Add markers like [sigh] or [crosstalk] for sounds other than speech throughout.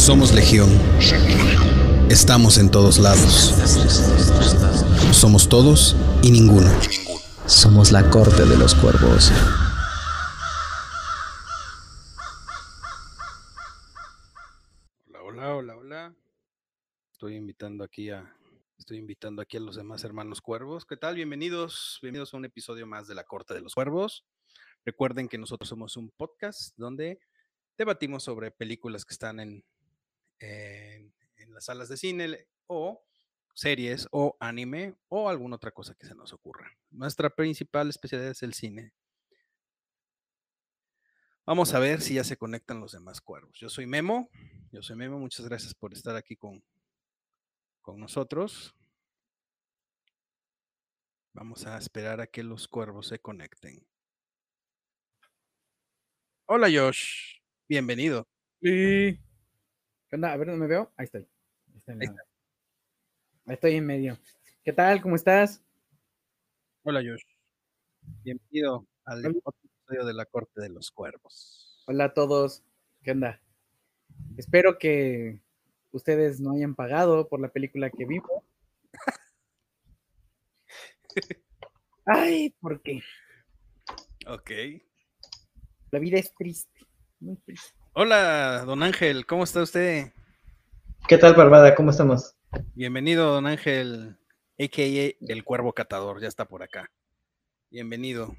Somos Legión. Estamos en todos lados. Somos todos y ninguno. Somos la corte de los cuervos. Hola, hola, hola, hola. Estoy invitando aquí a estoy invitando aquí a los demás hermanos cuervos. ¿Qué tal? Bienvenidos, bienvenidos a un episodio más de la Corte de los Cuervos. Recuerden que nosotros somos un podcast donde debatimos sobre películas que están en, en, las salas de cine o series o anime o alguna otra cosa que se nos ocurra. Nuestra principal especialidad es el cine. Vamos a ver si ya se conectan los demás cuervos. Yo soy Memo, yo soy Memo, muchas gracias por estar aquí con, con nosotros. Vamos a esperar a que los cuervos se conecten. Hola Josh, bienvenido. Sí. ¿Qué onda? A ver, ¿dónde me veo? Ahí estoy. Ahí, está en Ahí estoy en medio. ¿Qué tal? ¿Cómo estás? Hola Josh. Bienvenido al episodio de la Corte de los Cuervos. Hola a todos. ¿Qué onda? Espero que ustedes no hayan pagado por la película que vimos. [laughs] Ay, ¿por qué? Ok. La vida es triste. Muy triste. Hola, don Ángel, ¿cómo está usted? ¿Qué tal, Barbada? ¿Cómo estamos? Bienvenido, don Ángel, a.k.a. el Cuervo Catador, ya está por acá. Bienvenido.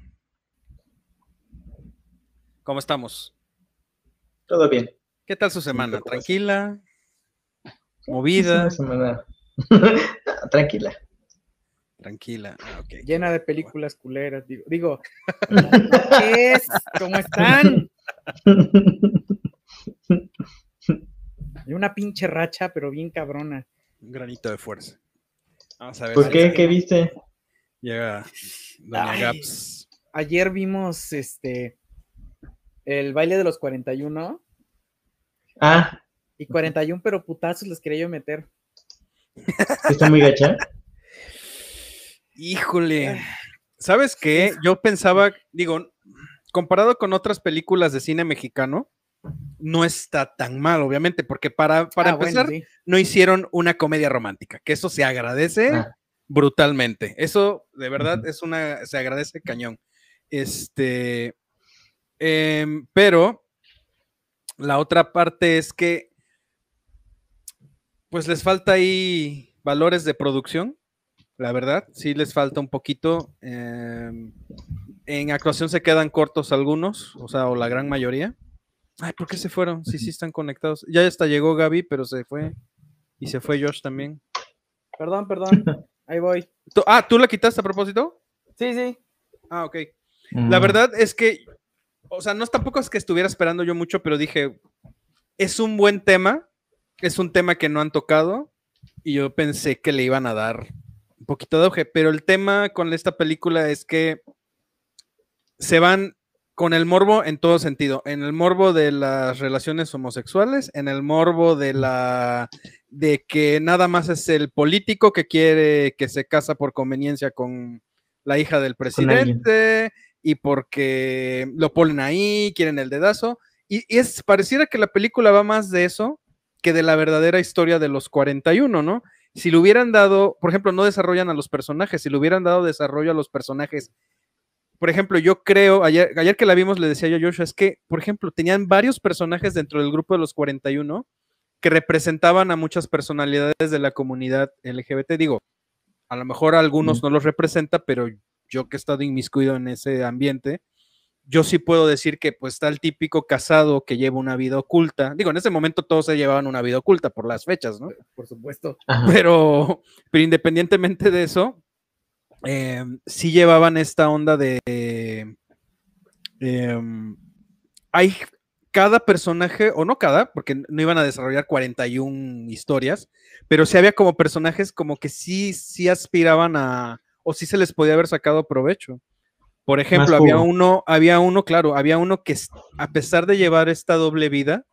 ¿Cómo estamos? ¿Todo bien? ¿Qué tal su semana? ¿Tranquila? Es ¿Movida? una semana- [laughs] Tranquila. Tranquila. Ah. Llena de películas culeras. Digo, digo [laughs] ¿qué es? ¿Cómo están? [laughs] Hay una pinche racha, pero bien cabrona. Un granito de fuerza. Vamos a ver ¿Por si qué? ¿Qué viste? llega Doña Ay. Gaps. Ayer vimos este el baile de los 41 Ah, y 41, pero putazos les quería yo meter. [laughs] está muy gacha. Híjole. ¿Sabes qué? Yo pensaba, digo, comparado con otras películas de cine mexicano, no está tan mal, obviamente, porque para, para Ah, bueno, empezar, sí. no hicieron una comedia romántica, que eso se agradece Ah. brutalmente. Eso de verdad es una, se agradece cañón. Este, em, pero la otra parte es que, pues les falta ahí valores de producción, la verdad, sí les falta un poquito. em, en actuación se quedan cortos algunos, o sea, o la gran mayoría. Ay, ¿por qué se fueron? Sí, sí están conectados. Ya hasta llegó Gaby, pero se fue. Y se fue Josh también. Perdón, perdón. [laughs] Ahí voy. Tú- ah, ¿tú la quitaste a propósito? Sí, sí. Ah, ok. La Mm, verdad es que, o sea, no es tampoco es que estuviera esperando yo mucho, pero dije, es un buen tema, es un tema que no han tocado y yo pensé que le iban a dar un poquito de auge, pero el tema con esta película es que se van con el morbo en todo sentido, en el morbo de las relaciones homosexuales, en el morbo de la de que nada más es el político que quiere que se casa por conveniencia con la hija del presidente y porque lo ponen ahí, quieren el dedazo. Y, y es, pareciera que la película va más de eso que de la verdadera historia de los 41, ¿no? Si le hubieran dado, por ejemplo, no desarrollan a los personajes, si le hubieran dado desarrollo a los personajes. Por ejemplo, yo creo, ayer, ayer que la vimos le decía yo a Joshua, es que, por ejemplo, tenían varios personajes dentro del grupo de los 41 que representaban a muchas personalidades de la comunidad LGBT. Digo, a lo mejor a algunos Mm. no los representa, pero yo que he estado inmiscuido en ese ambiente, yo sí puedo decir que pues está el típico casado que lleva una vida oculta. Digo, en ese momento todos se llevaban una vida oculta por las fechas, ¿no? Por supuesto. Pero, pero independientemente de eso, eh, sí llevaban esta onda de... em, hay cada personaje, o no cada, porque no iban a desarrollar 41 historias, pero sí había como personajes como que sí, sí aspiraban a, o sí se les podía haber sacado provecho. Por ejemplo, había uno, había uno, claro, había uno que a pesar de llevar esta doble vida,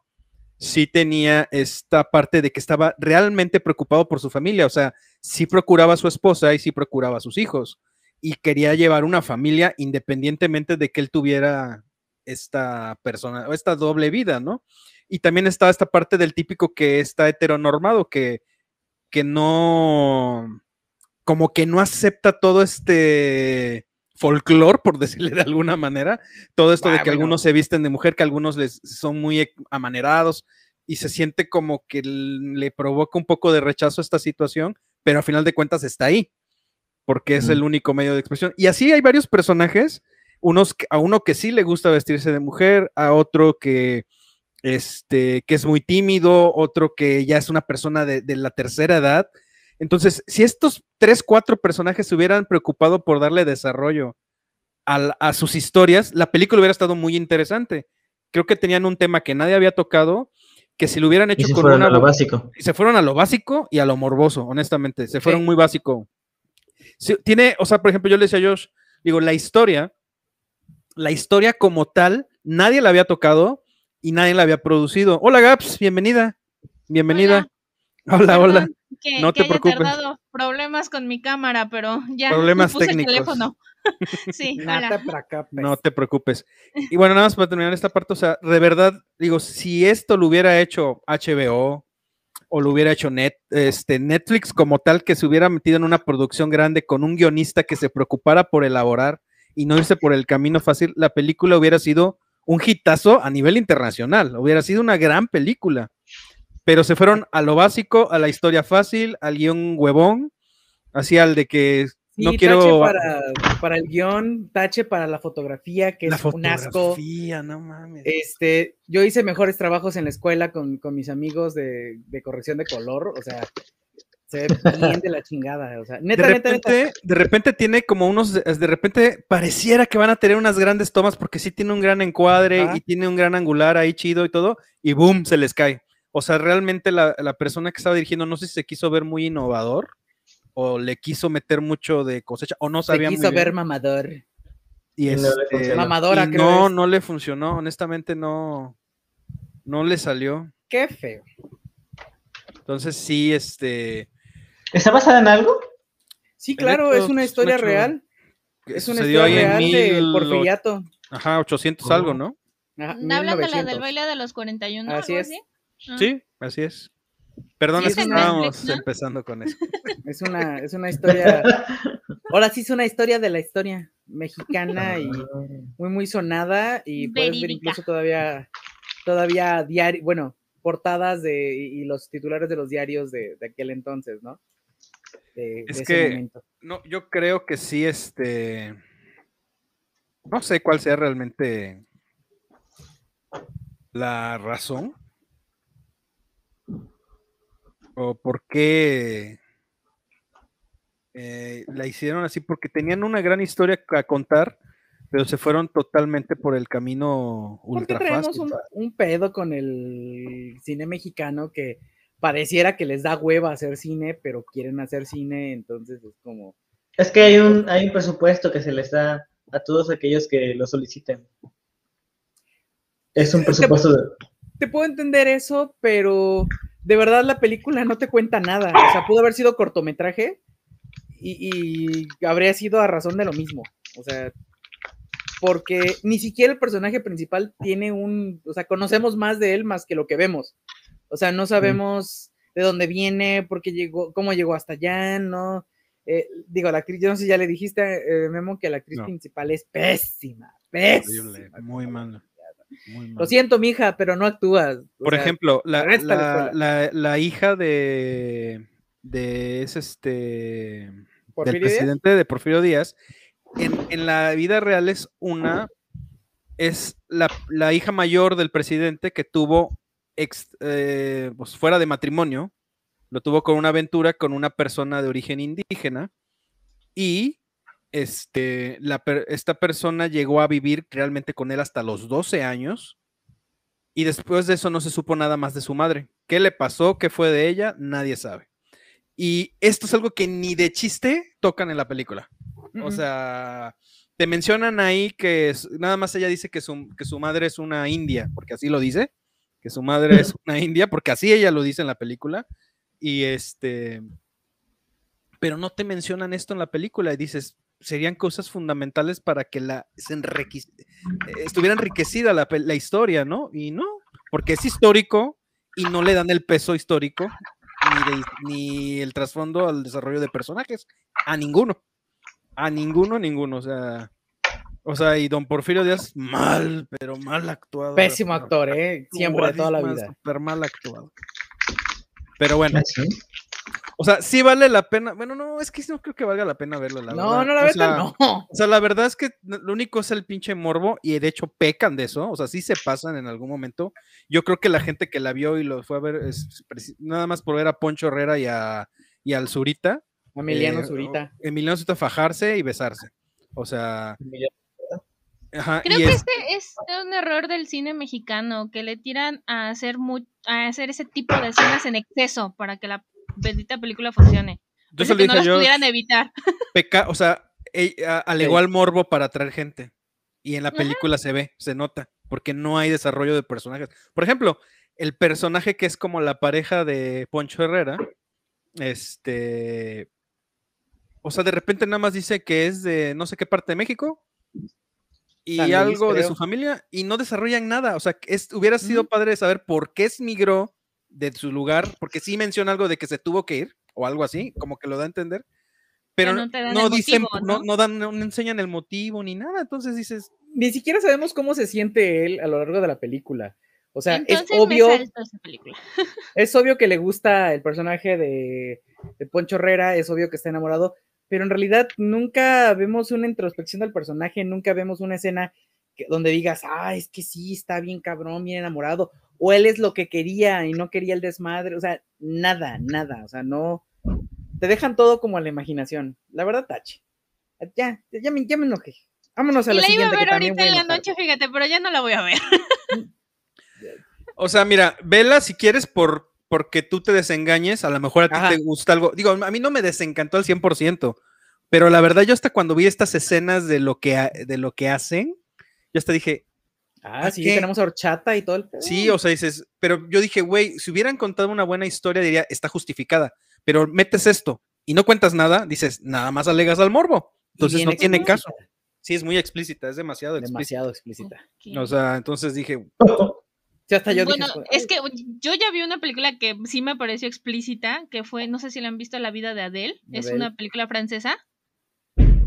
sí tenía esta parte de que estaba realmente preocupado por su familia, o sea, sí procuraba a su esposa y sí procuraba a sus hijos y quería llevar una familia independientemente de que él tuviera esta persona o esta doble vida, ¿no? Y también está esta parte del típico que está heteronormado, que, que no, como que no acepta todo este folclore, por [laughs] decirle de alguna manera, todo esto de que bueno. algunos se visten de mujer, que algunos les son muy e- amanerados y se siente como que le provoca un poco de rechazo a esta situación, pero a final de cuentas está ahí, porque es el único medio de expresión. Y así hay varios personajes, unos a uno que sí le gusta vestirse de mujer, a otro que este que es muy tímido, otro que ya es una persona de, de la tercera edad. Entonces, si estos tres, cuatro personajes se hubieran preocupado por darle desarrollo a sus historias, la película hubiera estado muy interesante. Creo que tenían un tema que nadie había tocado, que si lo hubieran Y hecho se con fueron una a lo básico. y se fueron a lo básico y a lo morboso, honestamente. Se fueron Sí. muy básico. Sí, tiene, o sea, por ejemplo, yo le decía a Josh, digo, la historia, la historia como tal, nadie la había tocado y nadie la había producido. Hola, Gaps, bienvenida. Bienvenida. Hola, [laughs] hola. Perdón Que, No que te haya preocupes. tardado. Problemas con mi cámara, pero ya Problemas puse técnicos. el teléfono. [laughs] [laughs] sí, No hola. te preocupes. No te preocupes. Y bueno, nada más para terminar esta parte, o sea, de verdad, digo, si esto lo hubiera hecho HBO o lo hubiera hecho Net, este, Netflix como tal, que se hubiera metido en una producción grande con un guionista que se preocupara por elaborar y no irse por el camino fácil, la película hubiera sido un hitazo a nivel internacional, hubiera sido una gran película. Pero se fueron a lo básico, a la historia fácil, al guion huevón, así al de que Sí, no tache quiero para, para el guion, tache para la fotografía, que la es un asco. fotografía, no mames. Este, yo hice mejores trabajos en la escuela con, con mis amigos de, de corrección de color, o sea, se ve [laughs] bien de la chingada, o sea, neta, de neta, neta. repente, de repente tiene como unos, de de repente pareciera que van a tener unas grandes tomas porque sí tiene un gran encuadre Ajá. y tiene un gran angular ahí chido y todo, y boom, se les cae. O sea, realmente la, la persona que estaba dirigiendo, no sé si se quiso ver muy innovador o le quiso meter mucho de cosecha o no Se sabía muy quiso ver bien. mamador. Y no le este. Mamadora, y creo no, es. no le funcionó, honestamente no, no le salió. Qué feo. Entonces sí, este, ¿Está basada en algo? Sí, claro, es una es un historia real. Es una historia ahí en real de mil och- Porfiriato. Ajá, 800 algo. ¿no? Ajá, Hablan de la 1900. del baile de los 41, Así algo es. así. Ah. Sí, así es. Perdón, Sí, es que estábamos Netflix, ¿no? empezando con eso. Es una, es una historia. [laughs] Ahora sí es una historia de la historia mexicana y muy, muy sonada. Y puedes ver incluso todavía, todavía diario, bueno, portadas de, y los titulares de los diarios de, de aquel entonces, ¿no? De, Es de que- momento. No, yo creo que sí, este. No sé cuál sea realmente la razón. O por qué eh, la hicieron así, porque tenían una gran historia a contar, pero se fueron totalmente por el camino Porque ultra traemos fácil. un, un pedo con el cine mexicano que pareciera que les da hueva hacer cine, pero quieren hacer cine, entonces es como. Es que hay un, hay un presupuesto que se les da a todos aquellos que lo soliciten. Es un presupuesto de... te puedo entender eso, pero de verdad la película no te cuenta nada. O sea, pudo haber sido cortometraje y, y habría sido a razón de lo mismo. O sea, porque ni siquiera el personaje principal tiene un, o sea, conocemos más de él más que lo que vemos. O sea, no sabemos de dónde viene, por qué llegó, cómo llegó hasta allá, ¿no? Eh, digo, la actriz, yo no sé si ya le dijiste, eh, Memo, que la actriz No. principal es pésima, Horrible, pésima. muy mal. Lo siento, mija, pero no actúas. O Por sea, ejemplo, la, la la, hija de, de ese este del presidente de Porfirio Díaz, en, en la vida real es una, es la, la hija mayor del presidente que tuvo ex- eh, pues fuera de matrimonio, lo tuvo con una aventura con una persona de origen indígena y este, la per- esta persona llegó a vivir realmente con él hasta los 12 años y después de eso no se supo nada más de su madre. ¿Qué le pasó? ¿Qué fue de ella? Nadie sabe. Y esto es algo que ni de chiste tocan en la película. O sea, te mencionan ahí que es- nada más ella dice que su, que su madre es una india, porque así lo dice, que su madre es [laughs] una india, porque así ella lo dice en la película. Y este, pero no te mencionan esto en la película y dices, serían cosas fundamentales para que la se eh, estuviera enriquecida la, la historia, ¿no? Y no, porque es histórico y no le dan el peso histórico ni, de- ni el trasfondo al desarrollo de personajes. A ninguno. A ninguno, ninguno. O sea, o sea, y don Porfirio Díaz, mal, pero mal actuado. Pésimo actor, ¿eh? Siempre, de toda la vida. Súper mal actuado. Pero bueno, sí. O sea, sí vale la pena. Bueno, no, es que no creo que valga la pena verlo, la No, verdad. no, la O verdad sea, no. O sea, la verdad es que lo único es el pinche morbo y de hecho pecan de eso, o sea, sí se pasan en algún momento. Yo creo que la gente que la vio y lo fue a ver es nada más por ver a Poncho Herrera y, a, y al Zurita. Emiliano eh, Zurita. o- Emiliano Zurita fajarse y besarse. O sea, ajá, Creo que es- este es un error del cine mexicano, que le tiran a hacer mu- a hacer ese tipo de escenas en exceso para que la bendita película funcione. yo Parece se lo que no dije las yo, pudieran evitar. [laughs] peca, o sea, a- alegó Sí. al morbo para atraer gente. Y en la Ajá. película se ve, se nota, porque no hay desarrollo de personajes. Por ejemplo, el personaje que es como la pareja de Poncho Herrera, este, o sea, de repente nada más dice que es de no sé qué parte de México y San Luis, algo de su familia y no desarrollan nada. O sea, es, hubiera sido Ujú. padre saber por qué es migró de su lugar, porque sí menciona algo de que se tuvo que ir o algo así, como que lo da a entender. Pero no dicen, motivo, no, ¿no? no dan, no enseñan el motivo ni nada. Entonces dices, Ni siquiera sabemos cómo se siente él a lo largo de la película. O sea, Entonces es obvio, [laughs] es obvio que le gusta el personaje de, de Poncho Herrera, es obvio que está enamorado, pero en realidad nunca vemos una introspección del personaje, nunca vemos una escena que- donde digas, ah, es que sí, está bien cabrón, bien enamorado, o él es lo que quería y no quería el desmadre, o sea, nada, nada, o sea, no, te dejan todo como a la imaginación, la verdad, Tachi. Ya, ya me, ya me enojé. Vámonos a Y la la iba a siguiente. ver ahorita voy a en la noche, fíjate, pero ya no la voy a ver. [laughs] o sea, mira, vela si quieres por porque tú te desengañes, a lo mejor a ti Ajá. te gusta algo. Digo, a mí no me desencantó al 100%, pero la verdad yo hasta cuando vi estas escenas de lo que, de lo que hacen, yo hasta dije, Ah, sí, ¿Qué? tenemos horchata y todo el sí, o sea, dices, pero yo dije, güey, si hubieran contado una buena historia, diría, está justificada, pero metes esto y no cuentas nada, dices, nada más alegas al morbo. Entonces no tiene caso. Sí, es muy explícita, es demasiado explícita. Demasiado explícita. O sea, entonces dije, Sí, hasta yo bueno, dije, es que yo ya vi una película que sí me pareció explícita, que fue, no sé si la han visto, La vida de Adele, es una película francesa.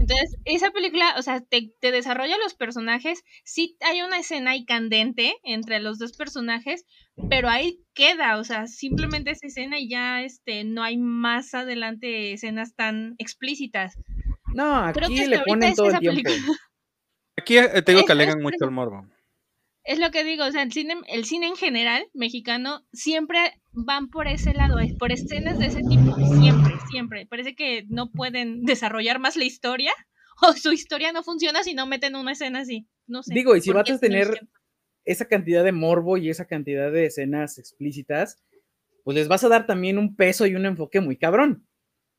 Entonces, esa película, o sea, te, te desarrolla los personajes, sí hay una escena ahí candente entre los dos personajes, pero ahí queda, o sea, simplemente esa escena y ya este, no hay más adelante escenas tan explícitas. No, Creo que aquí le ahorita ponen es todo el esa tiempo. película. aquí eh, te digo Es- que alegan mucho el morbo. Es lo que digo, o sea, el cine, el cine en general, mexicano, siempre van por ese lado, eh, por escenas de ese tipo, siempre, siempre. Parece que no pueden desarrollar más la historia, [laughs] o su historia no funciona si no meten una escena así. No sé. Digo, y si ¿por vas a tener esa cantidad de morbo y esa cantidad de escenas explícitas, pues les vas a dar también un peso y un enfoque muy cabrón.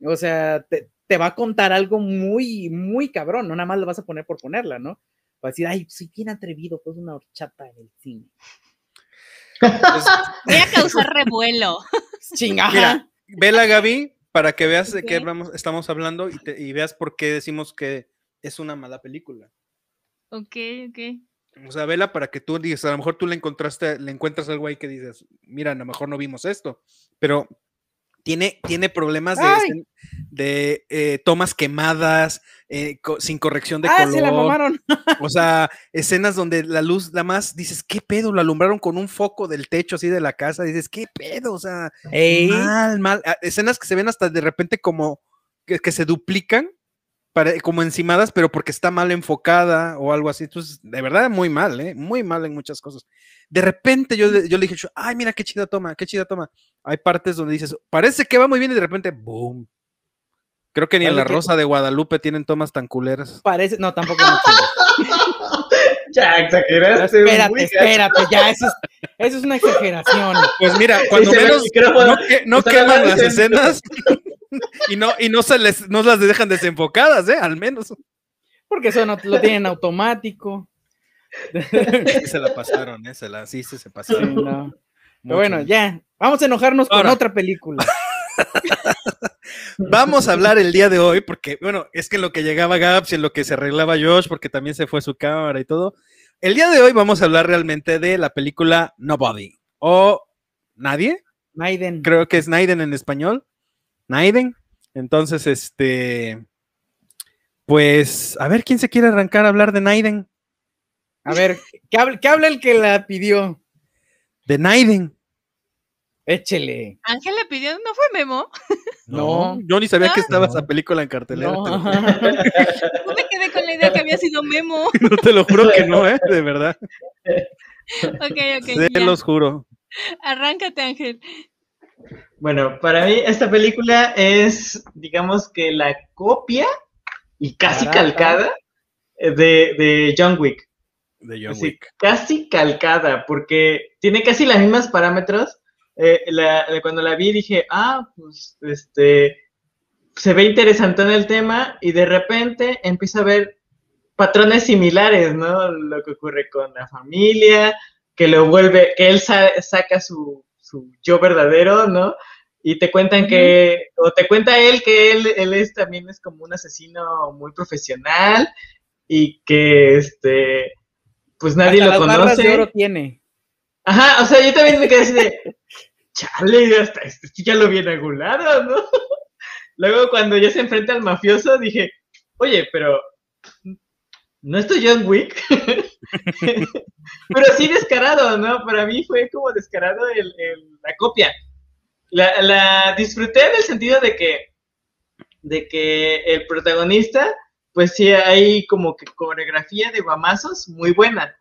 O sea, te, te va a contar algo muy, muy cabrón, no nada más lo vas a poner por ponerla, ¿no? Va a decir, ay, soy bien atrevido, pues una horchata en el cine. Pues, [laughs] Voy a causar revuelo. [laughs] Chinga. Mira, vela Gaby para que veas de qué hablamos- estamos hablando y, te- y veas por qué decimos que es una mala película. Ok, ok. O sea, vela para que tú digas, a lo mejor tú le encontraste, le encuentras algo ahí que dices, mira, a lo mejor no vimos esto, pero tiene, tiene problemas de, de eh, tomas quemadas, eh, co- sin corrección de ah, color. se la mamaron. O sea, escenas donde la luz, la más, dices, ¿qué pedo? Lo alumbraron con un foco del techo así de la casa, dices, ¿qué pedo? O sea, Ey, mal, mal. Escenas que se ven hasta de repente como que, que se duplican, para, como encimadas, pero porque está mal enfocada o algo así. Entonces, de verdad, muy mal, ¿eh? Muy mal en muchas cosas. De repente yo, le- yo le dije, ay, mira qué chida toma, qué chida toma. Hay partes donde dices, parece que va muy bien y de repente, boom. Creo que ni en La Rosa de Guadalupe tienen tomas tan culeras. parece, no, tampoco. Ya, exageraste. Espérate, muy espérate, ya, eso es, eso es una exageración. Pues mira, cuando menos no, que- no queman las escenas [laughs] y no, y no se les, no las dejan desenfocadas, ¿eh? Al menos. Porque eso no lo tienen automático. Sí se la pasaron, ¿eh? Se la, sí, sí se Sí, pasaron. no. mucho. Pero bueno, ya, vamos a enojarnos con otra película. [laughs] [laughs] Vamos a hablar el día de hoy, porque, bueno, es que en lo que llegaba Gaps y en lo que se arreglaba Josh, porque también se fue su cámara y todo, El día de hoy vamos a hablar realmente de la película Nobody o Nadie. Maiden. Creo que es Naiden en español. Naiden. Entonces, este. Pues, a ver quién se quiere arrancar a hablar de Naiden. A ver, ¿qué habla, qué habla el que la pidió? De Naiden. Échele. Ángel le pidió, ¿no fue Memo? No. Yo ni sabía que No. estaba esa película en cartelera. No. te lo- [laughs] Yo me quedé con la idea que había sido Memo. [laughs] No te lo juro que no, ¿eh? De verdad. Ok, ok. Se ya. los juro. Arráncate, Ángel. Bueno, para mí esta película es, digamos que la copia y casi calcada de, de John Wick. De John Wick. casi calcada, porque tiene casi los mismos parámetros. Eh, la- cuando la vi dije, ah, pues este, se ve interesante en el tema y de repente empiezo a ver patrones similares, ¿no? Lo que ocurre con la familia, que lo vuelve, que él sa- saca su, su yo verdadero, ¿no? Y te cuentan que, o te cuenta él que él, él es también es como un asesino muy profesional y que este, pues nadie Hasta lo las barras de conoce. oro tiene. Ajá, o sea, yo también me quedé así de, chale, hasta esto ya lo vi en algún lado, ¿no? [laughs] Luego cuando ya se enfrenta al mafioso dije, oye, pero ¿no esto John Wick? [laughs] pero sí descarado, ¿no? Para mí fue como descarado el- la copia. La, la disfruté en el sentido de que, de que el protagonista, pues sí hay como que coreografía de guamazos muy buena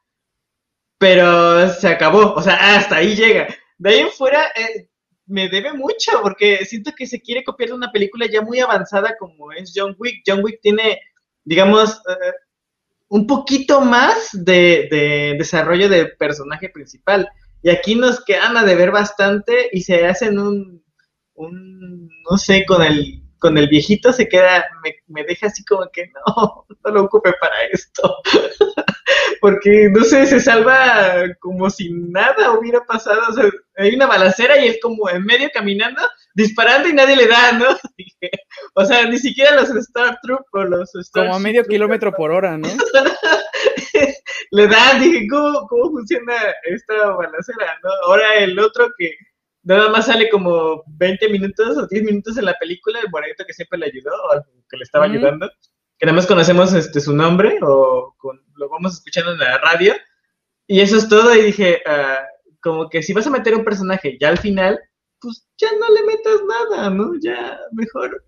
pero se acabó, o sea, hasta ahí llega. De ahí en fuera eh, me debe mucho porque siento que se quiere copiar de una película ya muy avanzada como es John Wick. John Wick tiene, digamos, eh, un poquito más de, de desarrollo de personaje principal. Y aquí nos quedan a deber bastante y se hacen un, un no sé, con el, con el viejito se queda, me, me deja así como que no, [laughs] no lo ocupe para esto. [laughs] Porque, no sé, se salva como si nada hubiera pasado. O sea, hay una balacera y él como en medio caminando, disparando y nadie le da, ¿no? [laughs] O sea, ni siquiera los Star Troop o los Star Como a medio kilómetro por hora, ¿no? le dan, dije, ¿cómo, ¿cómo funciona esta balacera? ¿no? Ahora el otro que nada más sale como 20 minutos o 10 minutos en la película, el morenito que siempre le ayudó, o que le estaba ayudando, que nada más conocemos este, su nombre o con- lo vamos escuchando en la radio, y eso es todo, y dije, ah, como que si vas a meter un personaje ya al final, pues ya no le metas nada, ¿no? Ya mejor.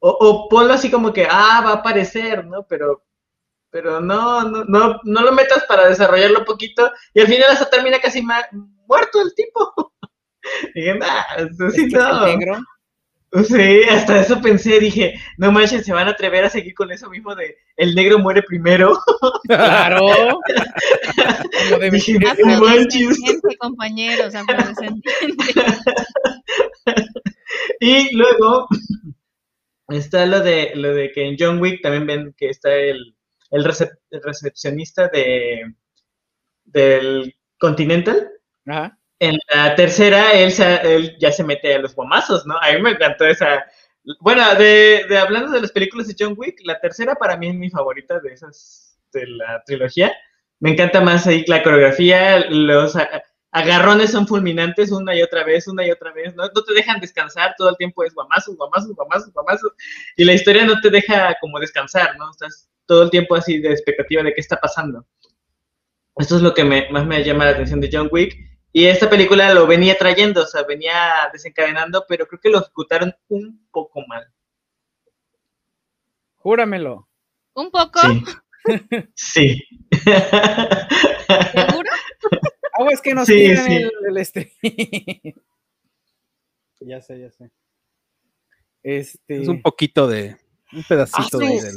O, o ponlo así como que, ah, va a aparecer, ¿no? Pero pero no, no, no, no lo metas para desarrollarlo poquito y al final hasta termina casi muerto el tipo. [laughs] [laughs] Dije, nah, eso sí, Es que es el no. negro. Sí, hasta eso pensé, dije, no manches, se van a atrever a seguir con eso mismo de el negro muere primero. [laughs] Claro. Como debe Dije, no manches. Compañeros. [laughs] Y luego está lo de lo de que en John Wick también ven que está el, el, recep- el recepcionista de del Continental. Ajá. En la tercera, él, se- él ya se mete a los guamazos, ¿no? A mí me encantó esa. Bueno, de, de hablando de las películas de John Wick, la tercera para mí es mi favorita de esas de la trilogía. Me encanta más ahí la coreografía, los agarrones son fulminantes una y otra vez, una y otra vez, ¿no? No te dejan descansar, todo el tiempo es guamazos, guamazos, guamazos, guamazos. Y la historia no te deja como descansar, ¿no? Estás todo el tiempo así de expectativa de qué está pasando. Esto es lo que me- más me llama la atención de John Wick. Y esta película lo venía trayendo, o sea, venía desencadenando, pero creo que lo ejecutaron un poco mal. Júramelo. Un poco, Sí. [laughs] Sí. seguro. [laughs] Ah, es que nos Sí, tiran sí. el, el este. [laughs] Ya sé, ya sé. este. Es un poquito de. Un pedacito Ah, de. del-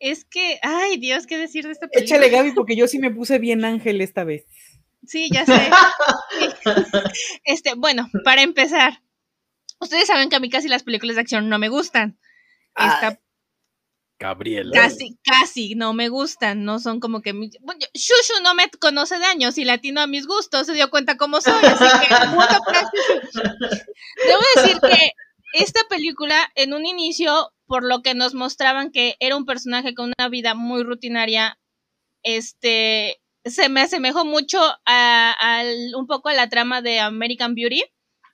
Es que, ay Dios, ¿qué decir de esta película? Échale, Gaby, porque yo sí me puse bien ángel esta vez. Sí, ya sé. [laughs] Este, bueno, para empezar, ustedes saben que a mí casi las películas de acción no me gustan. Esta Gabriela. casi, casi no me gustan, no son como que mi- bueno, Shushu no me conoce de años y latino a mis gustos, se dio cuenta cómo soy, así que punto para Shushu. Debo decir que esta película en un inicio, por lo que nos mostraban que era un personaje con una vida muy rutinaria, este se me asemejó mucho a, un poco a la trama de American Beauty,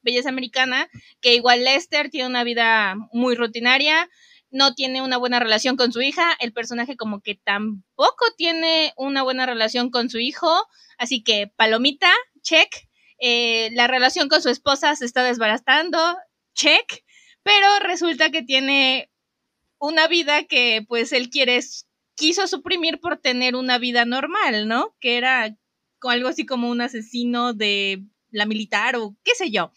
Belleza Americana, que igual Lester tiene una vida muy rutinaria, no tiene una buena relación con su hija, el personaje como que tampoco tiene una buena relación con su hijo, así que palomita, check, Eh, la relación con su esposa se está desbaratando, check, pero resulta que tiene una vida que pues él quiere, quiso suprimir por tener una vida normal, ¿no? Que era algo así como un asesino de la militar o qué sé yo.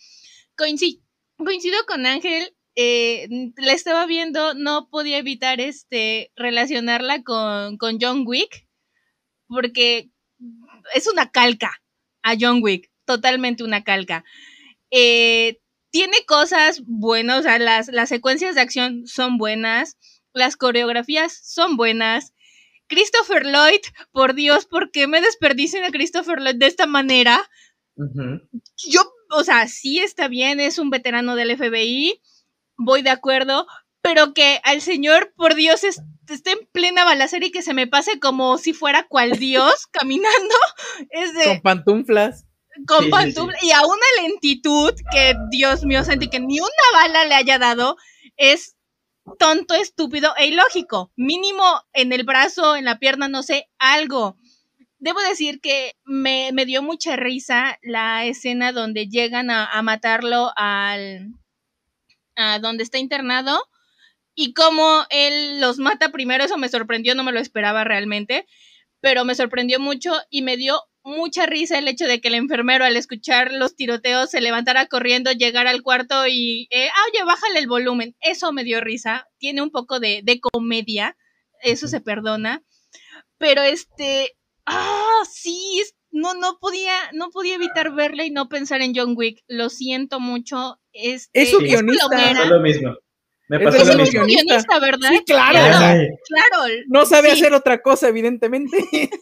Coinci- coincido con Ángel, eh, la estaba viendo, no podía evitar este relacionarla con, con John Wick, porque es una calca a John Wick, totalmente una calca. Eh, tiene cosas buenas, o sea, las, las secuencias de acción son buenas, las coreografías son buenas. Christopher Lloyd, por Dios, ¿por qué me desperdician a Christopher Lloyd de esta manera? Yo, o sea, sí está bien, es un veterano del FBI, voy de acuerdo, pero que al señor, por Dios, es- esté en plena balacera y que se me pase como si fuera cual [laughs] Dios caminando, es de Con pantuflas. con Sí, sí, pantufla y a una lentitud que, Dios mío, sentí que ni una bala le haya dado, es tonto, estúpido e ilógico. Mínimo en el brazo, en la pierna, no sé, algo. Debo decir que me, me dio mucha risa la escena donde llegan a, matarlo al a donde está internado y cómo él los mata primero, eso me sorprendió, no me lo esperaba realmente, pero me sorprendió mucho y me dio mucha risa el hecho de que el enfermero al escuchar los tiroteos se levantara corriendo, llegara al cuarto y, eh, ah, oye, bájale el volumen. Eso me dio risa. Tiene un poco de, de comedia, eso se perdona. Pero este, ah, sí, es- no, no podía, no podía evitar verle y no pensar en John Wick. Lo siento mucho. Este, Es su Sí. guionista. Lo mismo. Me pasó Es mismo. un guionista, ¿verdad? Sí, claro. Claro. No sabe Sí. hacer otra cosa, evidentemente.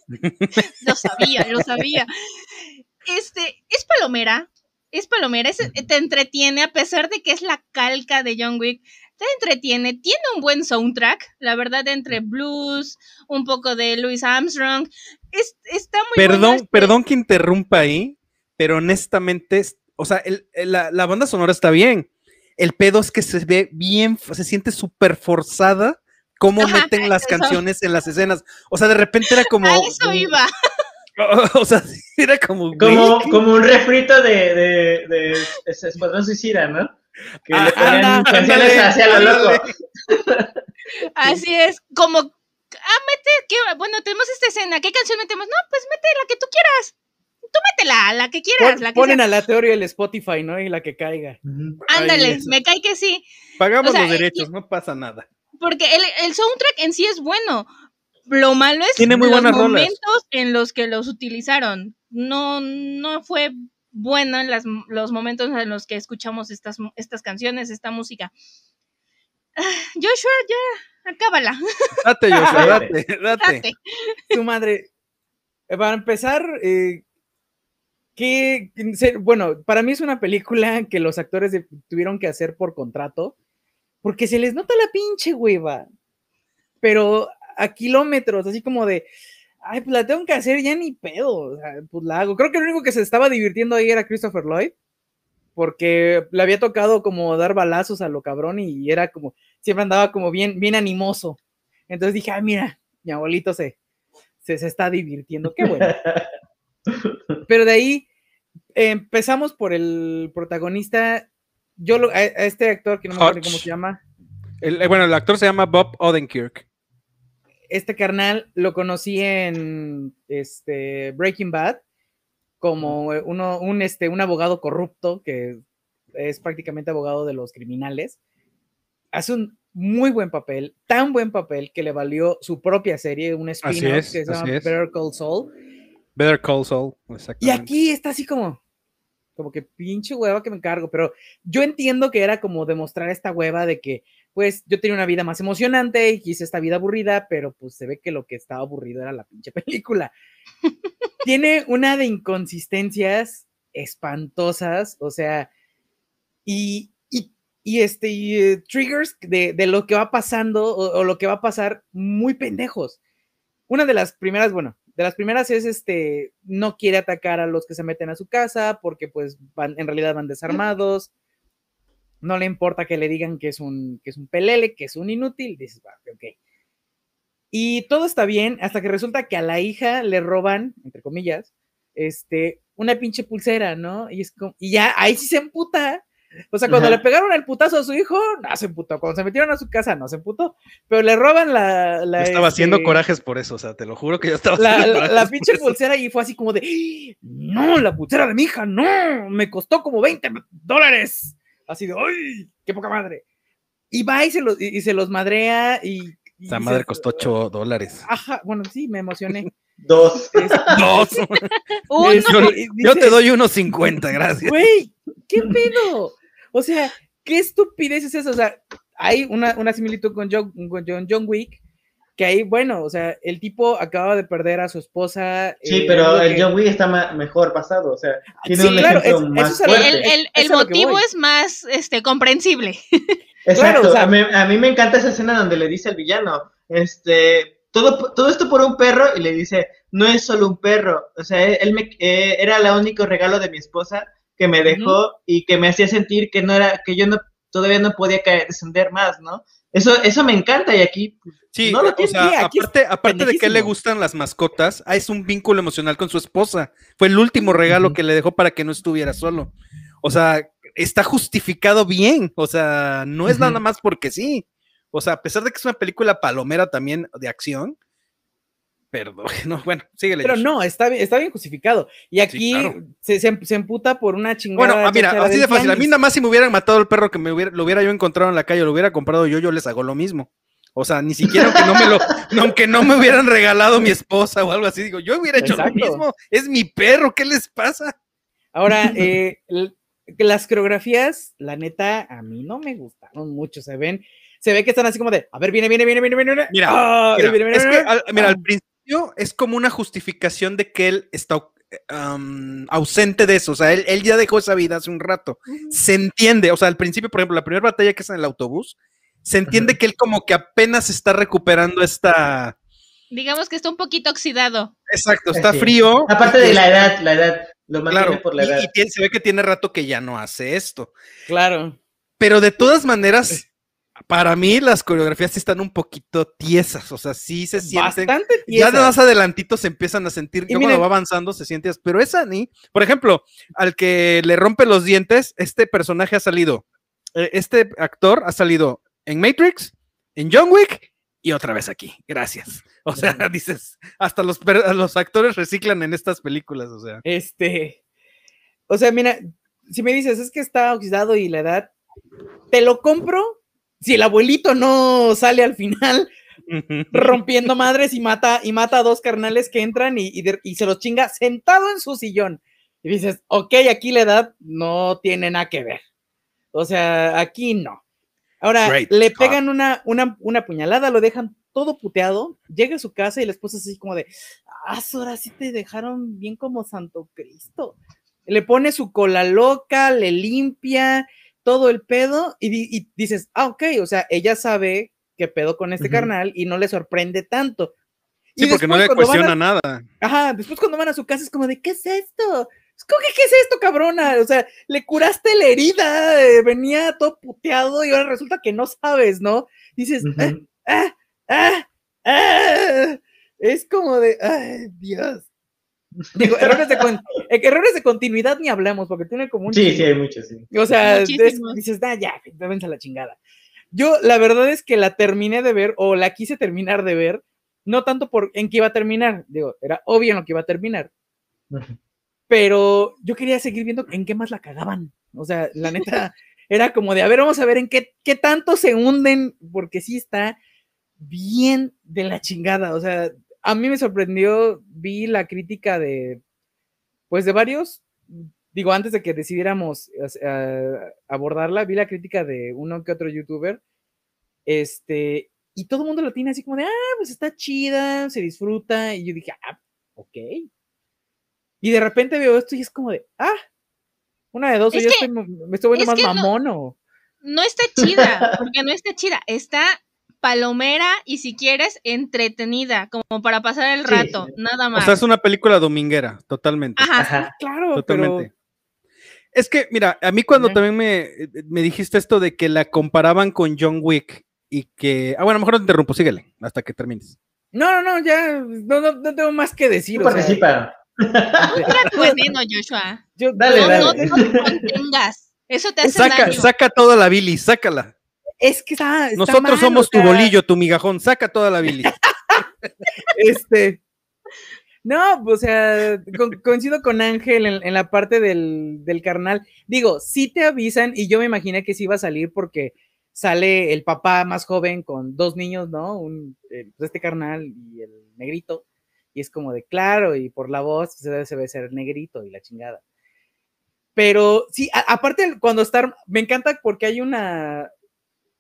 [laughs] Lo sabía, lo sabía. Este, es palomera, es palomera, es- te entretiene a pesar de que es la calca de John Wick. Te entretiene, tiene un buen soundtrack, la verdad, entre blues, un poco de Louis Armstrong. Es, está muy Perdón, este- perdón que interrumpa ahí, pero honestamente, es- o sea, el- el- la, la banda sonora está bien. El pedo es que se ve bien, se siente súper forzada cómo Ajá, meten las eso. canciones en las escenas. O sea, de repente era como. A eso iba. [laughs] O sea, era como. Como, un refrito de, de, de, Escuadrón Suicida, ¿no? Que Ah, le ponían anda, canciones ándale, hacia lo loco. [laughs] Así es, como, ah, mete, ¿qué? bueno, tenemos esta escena, ¿qué canción metemos? No, pues mete la que tú quieras. Tú métela, la que quieras, Pon- la que ponen sea. a la teoría el Spotify, ¿no? Y la que caiga. Ándale, Ay, me cae que sí. Pagamos o sea, los derechos, no pasa nada. Porque el, el soundtrack en sí es bueno. Lo malo es Tiene muy los buenas rolas. momentos en los que los utilizaron. No, no fue bueno en las, los momentos en los que escuchamos estas, estas canciones, esta música. Ah, Joshua, ya, acábala. Date, Joshua, [laughs] Date. date, date. Date. Tu madre. eh, Para empezar, eh, que, bueno, para mí es una película que los actores tuvieron que hacer por contrato, porque se les nota la pinche hueva, pero a kilómetros, así como de, ay, pues la tengo que hacer ya ni pedo, pues la hago. Creo que el único que se estaba divirtiendo ahí era Christopher Lloyd, porque le había tocado como dar balazos a lo cabrón y era como, siempre andaba como bien, bien animoso. Entonces dije, ay, mira, mi abuelito se, se, se está divirtiendo, qué bueno. [laughs] Pero de ahí empezamos por el protagonista. Yo lo- a, a este actor que no me acuerdo cómo se llama, El- eh, bueno, el actor se llama Bob Odenkirk. este carnal lo conocí en este Breaking Bad como uno, un, este, un abogado corrupto que es prácticamente abogado de los criminales. Hace un muy buen papel, tan buen papel que le valió su propia serie, un spin-off es, que se llama es. Better Call Saul. Better Call Saul. Y aquí está así como, como que pinche hueva que me cargo, pero yo entiendo que era como demostrar esta hueva de que, pues, yo tenía una vida más emocionante y quise esta vida aburrida, pero pues se ve que lo que estaba aburrido era la pinche [laughs] película. Tiene una de inconsistencias espantosas, o sea, y, y, y este, y, eh, triggers de, de lo que va pasando o, o lo que va a pasar muy pendejos. Una de las primeras, bueno, De las primeras es este, no quiere atacar a los que se meten a su casa porque pues van, en realidad van desarmados. No le importa que le digan que es un, que es un pelele, que es un inútil. Dices, "Va, ok. Y todo está bien hasta que resulta que a la hija le roban, entre comillas, este, una pinche pulsera, ¿no? Y es como, y ya ahí sí se emputa. O sea, cuando Ajá. le pegaron el putazo a su hijo, no se emputó. Cuando se metieron a su casa, no se emputó. Pero le roban la. la Yo estaba haciendo este, corajes por eso, o sea, te lo juro que yo estaba la, haciendo la- corajes la pinche pulsera y fue así como de, "¡Ah! no, la pulsera de mi hija, no, me costó como 20 dólares. Así de, ¡ay! ¡Qué poca madre! Y va y se los, y, y se los madrea y... y Esa madre costó 8 dólares. Ajá, bueno, sí, me emocioné. [laughs] Dos. [laughs] Es- [laughs] Dos. Uno. Yo, te doy unos 50, gracias. Güey, ¿qué pedo? O sea, ¿qué estupidez es eso? O sea, hay una, una similitud con John, con John, John Wick, que ahí, bueno, o sea, el tipo acaba de perder a su esposa. Sí, eh, pero el que- John Wick está ma- mejor pasado, o sea, tiene Sí, un claro, ejemplo es- eso más es fuerte. El, motivo es más este, comprensible. [laughs] Exacto, Claro, o sea- a, mí, a mí me encanta esa escena donde le dice al villano, este, todo, todo esto por un perro y le dice, no es solo un perro, o sea, él, me, eh, era el único regalo de mi esposa que me dejó y que me hacía sentir que no era, que yo no, todavía no podía caer, descender más, ¿no? Eso, eso me encanta y aquí, Sí, No lo o sea, aquí aparte, aparte de que le gustan las mascotas, ah, es un vínculo emocional con su esposa. Fue el último regalo que le dejó para que no estuviera solo. O sea, está justificado bien. O sea, no es nada más porque sí. O sea, a pesar de que es una película palomera también de acción. Perdón, [laughs] no, bueno, síguele. Pero no, está bien, está bien justificado. Y aquí claro. se, se, se emputa por una chingada. Bueno, ah, mira, así de fácil. A mí nada más si me hubieran matado el perro que me hubiera, lo hubiera yo encontrado en la calle, lo hubiera comprado yo, yo les hago lo mismo. O sea, ni siquiera aunque no me lo, [laughs] aunque no me hubieran regalado mi esposa o algo así, digo, yo hubiera hecho Exacto. lo mismo. Es mi perro, ¿qué les pasa? Ahora, [laughs] eh, las coreografías, la neta, a mí no me gustaron mucho. Se ven, se ve que están así como de, a ver, viene, viene, viene, viene, viene. Mira, Ah, Mira, viene, viene, es que, viene. al, mira, Ah. al es como una justificación de que él está um, ausente de eso. O sea, él, él ya dejó esa vida hace un rato. Se entiende. O sea, al principio, por ejemplo, la primera batalla que es en el autobús, se entiende que él como que apenas está recuperando esta. Digamos que está un poquito oxidado. Exacto, está Así frío. aparte de la edad, la edad, lo mantiene Claro, por la y- edad. y tiene- se ve que tiene rato que ya no hace esto. Claro. Pero de todas maneras, para mí las coreografías sí están un poquito tiesas. O sea, sí se sienten. Bastante Ya tiesas. de más adelantito se empiezan a sentir, Y ya cuando va avanzando se siente, pero esa ni, por ejemplo, al que le rompe los dientes, este personaje ha salido, eh, este actor ha salido en Matrix, en John Wick y otra vez aquí, gracias. O sea, [laughs] dices, hasta los, los actores reciclan en estas películas, o sea. Este, o sea, mira, si me dices, es que está oxidado y la edad, te lo compro si el abuelito no sale al final rompiendo madres y mata, y mata a dos carnales que entran y, y de- y se los chinga sentado en su sillón. Y dices, ok, aquí la edad no tiene nada que ver. O sea, aquí no. Ahora, Great le pegan una, una, una puñalada, lo dejan todo puteado, llega a su casa y la esposa es así como de, ah, ahora sí te dejaron bien como Santo Cristo. Le pone su cola loca, le limpia todo el pedo y, di- y dices, ah, ok, o sea, ella sabe qué pedo con este carnal y no le sorprende tanto. Sí, Y porque no le a- cuestiona nada. Ajá, después cuando van a su casa es como de, ¿qué es esto? Es como que, ¿qué es esto, cabrona? O sea, le curaste la herida, eh, venía todo puteado y ahora resulta que no sabes, ¿no? Dices, ah, ah, ah, ah. Es como de, ay, Dios. [laughs] Digo, errores de, con- eh, errores de continuidad ni hablamos, porque tiene como un Sí, chingo. sí, hay muchos, sí. O sea, dices, ah, ya, a la chingada. Yo, la verdad es que la terminé de ver, o la quise terminar de ver, no tanto por en qué iba a terminar, digo, era obvio en lo que iba a terminar, pero yo quería seguir viendo en qué más la cagaban. O sea, la neta, [laughs] era como de, a ver, vamos a ver en qué, qué tanto se hunden, porque sí está bien de la chingada. O sea, a mí me sorprendió, vi la crítica de, pues de varios, digo, antes de que decidiéramos abordarla, vi la crítica de uno que otro youtuber, este, y todo el mundo lo tiene así como de, ah, pues está chida, se disfruta, y yo dije, ah, ok. Y de repente veo esto y es como de, ah, una de dos, Es yo que- estoy, me estoy volviendo es más no- mamón o... No está chida, porque no está chida. Está palomera y si quieres, entretenida, como para pasar el Sí, rato, nada O más. sea, es una película dominguera, totalmente. Ajá. Ajá. Claro, Totalmente. pero Es que, mira, a mí cuando Ajá. también me, me dijiste esto de que la comparaban con John Wick y que. Ah, bueno, a lo mejor no te interrumpo, síguele hasta que termines. no, no, no, ya no, no, no tengo más que decir. Tú o sea, participa. Tu veneno, Joshua. yo- Dale, no, dale. no, no te contengas. Eso te hace Saca, daño. saca toda la bilis, sácala. Es que está, está Nosotros mal, somos o tu bolillo, tu migajón, saca toda la bilis. [laughs] Este. No, o sea, co- coincido con Ángel en, en la parte del, del carnal. Digo, sí te avisan y yo me imaginé que sí iba a salir porque sale el papá más joven con dos niños, ¿no? Un, eh, pues, este carnal y el negrito. Y es como de claro, y por la voz se debe, se debe ser negrito y la chingada. Pero sí, a- aparte cuando está, me encanta porque hay una,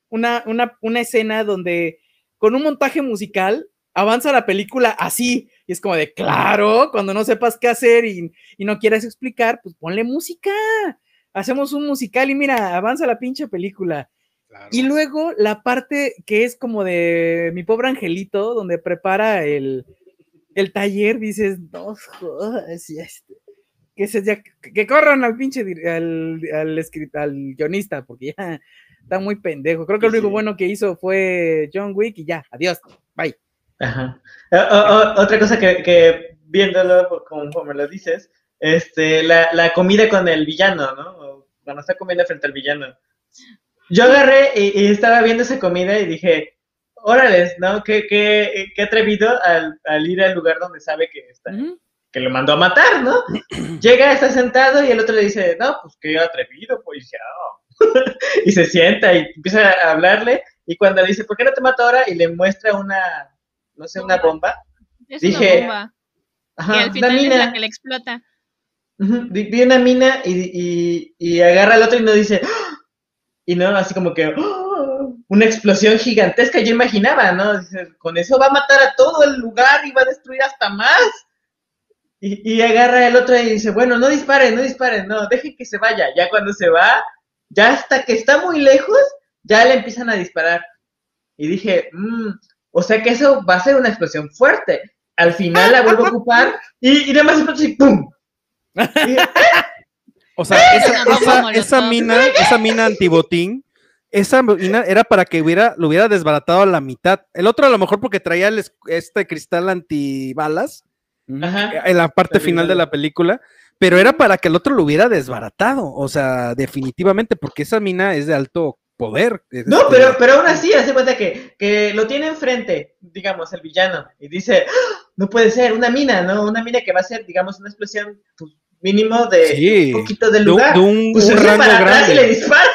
una, una, una escena donde con un montaje musical avanza la película así. Y es como de, claro, cuando no sepas qué hacer y, y no quieras explicar, pues ponle música. Hacemos un musical y mira, avanza la pinche película. Y luego la parte que es como de mi pobre angelito, donde prepara el, el taller, dices, no jodas, este- que, se, ya, que corran al pinche al, al, al guionista, porque ya está muy pendejo. Creo que lo único sí. bueno que hizo fue John Wick y ya, adiós, bye. Ajá. O- o- o- otra cosa que, que viéndolo conforme lo dices, este, la, la comida con el villano, ¿no? Cuando está comiendo frente al villano. Yo agarré y, y estaba viendo esa comida y dije, órales, ¿no? Qué, qué, qué atrevido al, al ir al lugar donde sabe que está, Ujú. que lo mandó a matar, ¿no? [clears throat] Llega, está sentado y el otro le dice, no, pues qué atrevido, pues ya. [laughs] y se sienta y empieza a hablarle y cuando le dice, ¿por qué no te mato ahora? Y le muestra una, no sé, una bomba. Es dije, una bomba. Ajá, y al final es mina. la que le explota. Vi vi una mina y, y, y agarra al otro y no dice, ¡Ah! y no, así como que ¡Ah! una explosión gigantesca, yo imaginaba, ¿no? Dice, con eso va a matar a todo el lugar y va a destruir hasta más. Y, y agarra el otro y dice, bueno, no disparen, no disparen, no, dejen que se vaya. Ya cuando se va, ya hasta que está muy lejos, ya le empiezan a disparar. Y dije, "Mm, o sea que eso va a ser una explosión fuerte. Al final la vuelvo a ocupar y, y nada más explota y ¡pum! Y- [laughs] O sea, esa, bomba esa, esa mina, esa mina antibotín, esa mina era para que hubiera, lo hubiera desbaratado a la mitad. El otro a lo mejor porque traía el es- este cristal antibalas Ajá. en la parte final de la película, pero era para que el otro lo hubiera desbaratado. O sea, definitivamente, porque esa mina es de alto poder. No, Este, pero, pero aún así, hace cuenta que, que lo tiene enfrente, digamos, el villano, y dice, "Ah, no puede ser, una mina, ¿no? Una mina que va a ser, digamos, una explosión pues, mínimo de Sí, un poquito del de lugar. de un- pues un rango para atrás y le grande. dispara.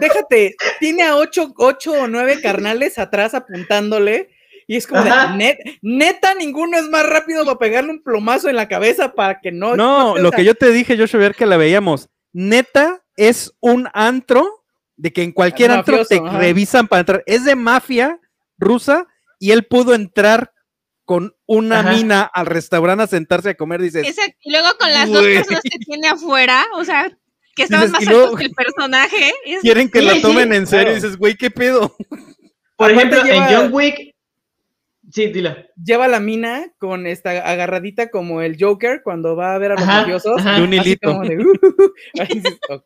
Déjate, tiene a ocho, ocho o nueve carnales atrás apuntándole. Y es como de, Ajá. "Net- neta, ninguno es más rápido para pegarle un plomazo en la cabeza para que no. No, explote", lo que yo te dije, Joshua, ver que la veíamos, neta, es un antro de que en cualquier antro te ajá. revisan para entrar. Es de mafia rusa y él pudo entrar con una Ajá. mina al restaurante a sentarse a comer. Dices, y luego con las dos personas que tiene afuera, o sea, que estaban Dices, más luego- altos que el personaje. es- quieren que Sí, la sí, tomen en serio. claro. Y dices, güey, ¿qué pedo? Por ejemplo, lleva- en John Wick, sí, dilo. Lleva la mina con esta agarradita como el Joker cuando va a ver a los Ajá, mafiosos. ajá. De un así hilito. como de, "Uh", [laughs] ahí dices, ok.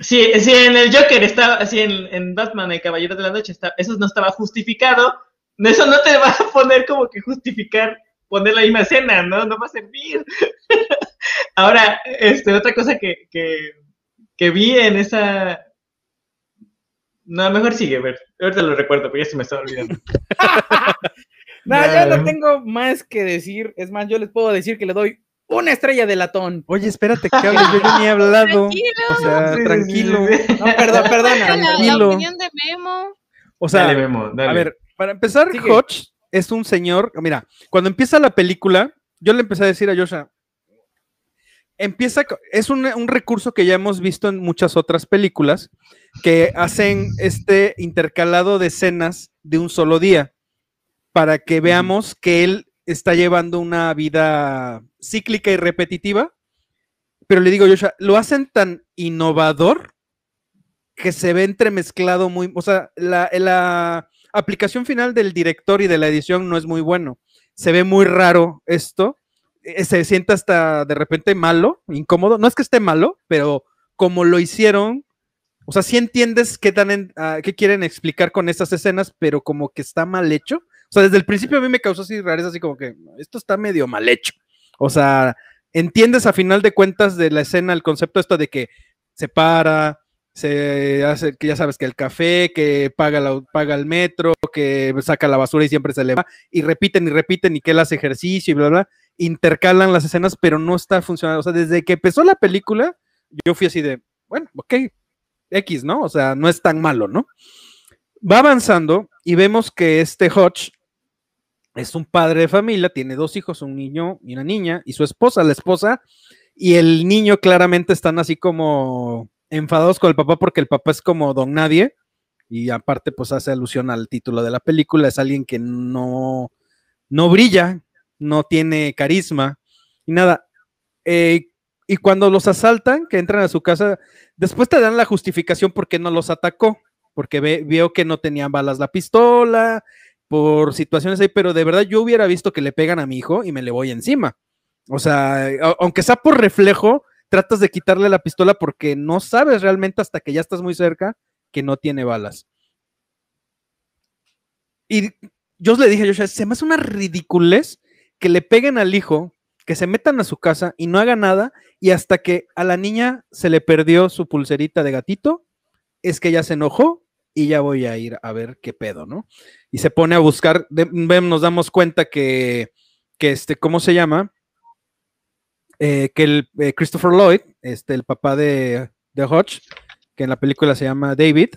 Sí, sí, en el Joker estaba, sí, en, en Batman, el Caballero de la Noche, está, eso no estaba justificado. Eso no te va a poner como que justificar poner la misma escena, ¿no? No va a servir. [laughs] Ahora, este, otra cosa que, que, que vi en esa. No, mejor sigue, a ver. Ahorita lo recuerdo, pero ya se me estaba olvidando. [laughs] No, ya No. no tengo más que decir. Es más, yo les puedo decir que le doy una estrella de latón. Oye, espérate que hables, yo, yo ni he hablado. Tranquilo. O sea, Sí, sí, tranquilo. sí, sí. No, perdón, perdona. la, la opinión de Memo. O sea, dale, Memo, dale. A ver, para empezar, Sigue. Hodge es un señor. Mira, cuando empieza la película, yo le empecé a decir a Joshua. Empieza, es un, un recurso que ya hemos visto en muchas otras películas que hacen este intercalado de escenas de un solo día para que veamos que él está llevando una vida cíclica y repetitiva. Pero le digo, Joshua, lo hacen tan innovador que se ve entremezclado muy, o sea, la, la aplicación final del director y de la edición no es muy bueno. Se ve muy raro esto. eh, Se siente hasta de repente malo, incómodo. No es que esté malo, pero como lo hicieron, o sea, sí entiendes qué, dan en- ah, qué quieren explicar con estas escenas, pero como que está mal hecho. O sea, desde el principio a mí me causó así rareza, así como que esto está medio mal hecho. O sea, entiendes a final de cuentas de la escena el concepto esto de que se para, se hace, que ya sabes que el café, que paga, la- paga el metro, que saca la basura y siempre se le va, y repiten y repiten y que él hace ejercicio y bla, bla, intercalan las escenas, pero no está funcionando. O sea, desde que empezó la película, yo fui así de, bueno, ok, X, ¿no? O sea, no es tan malo, ¿no? Va avanzando y vemos que este Hodge es un padre de familia, tiene dos hijos, un niño y una niña, y su esposa, la esposa, y el niño claramente están así como enfadados con el papá porque el papá es como don nadie, y aparte pues hace alusión al título de la película, es alguien que no, no brilla, no tiene carisma, y nada. Eh, y cuando los asaltan, que entran a su casa, después te dan la justificación por qué no los atacó, porque ve- vio que no tenían balas la pistola, por situaciones ahí, pero de verdad yo hubiera visto que le pegan a mi hijo y me le voy encima. O sea, aunque sea por reflejo, tratas de quitarle la pistola porque no sabes realmente hasta que ya estás muy cerca que no tiene balas. Y yo le dije a Joshua, se me hace una ridiculez que le peguen al hijo, que se metan a su casa y no haga nada, y hasta que a la niña se le perdió su pulserita de gatito, es que ya se enojó y ya voy a ir a ver qué pedo, ¿no? Y se pone a buscar, nos damos cuenta que, que este, ¿cómo se llama? Eh, que el eh, Christopher Lloyd, este, el papá de, de Hodge, que en la película se llama David,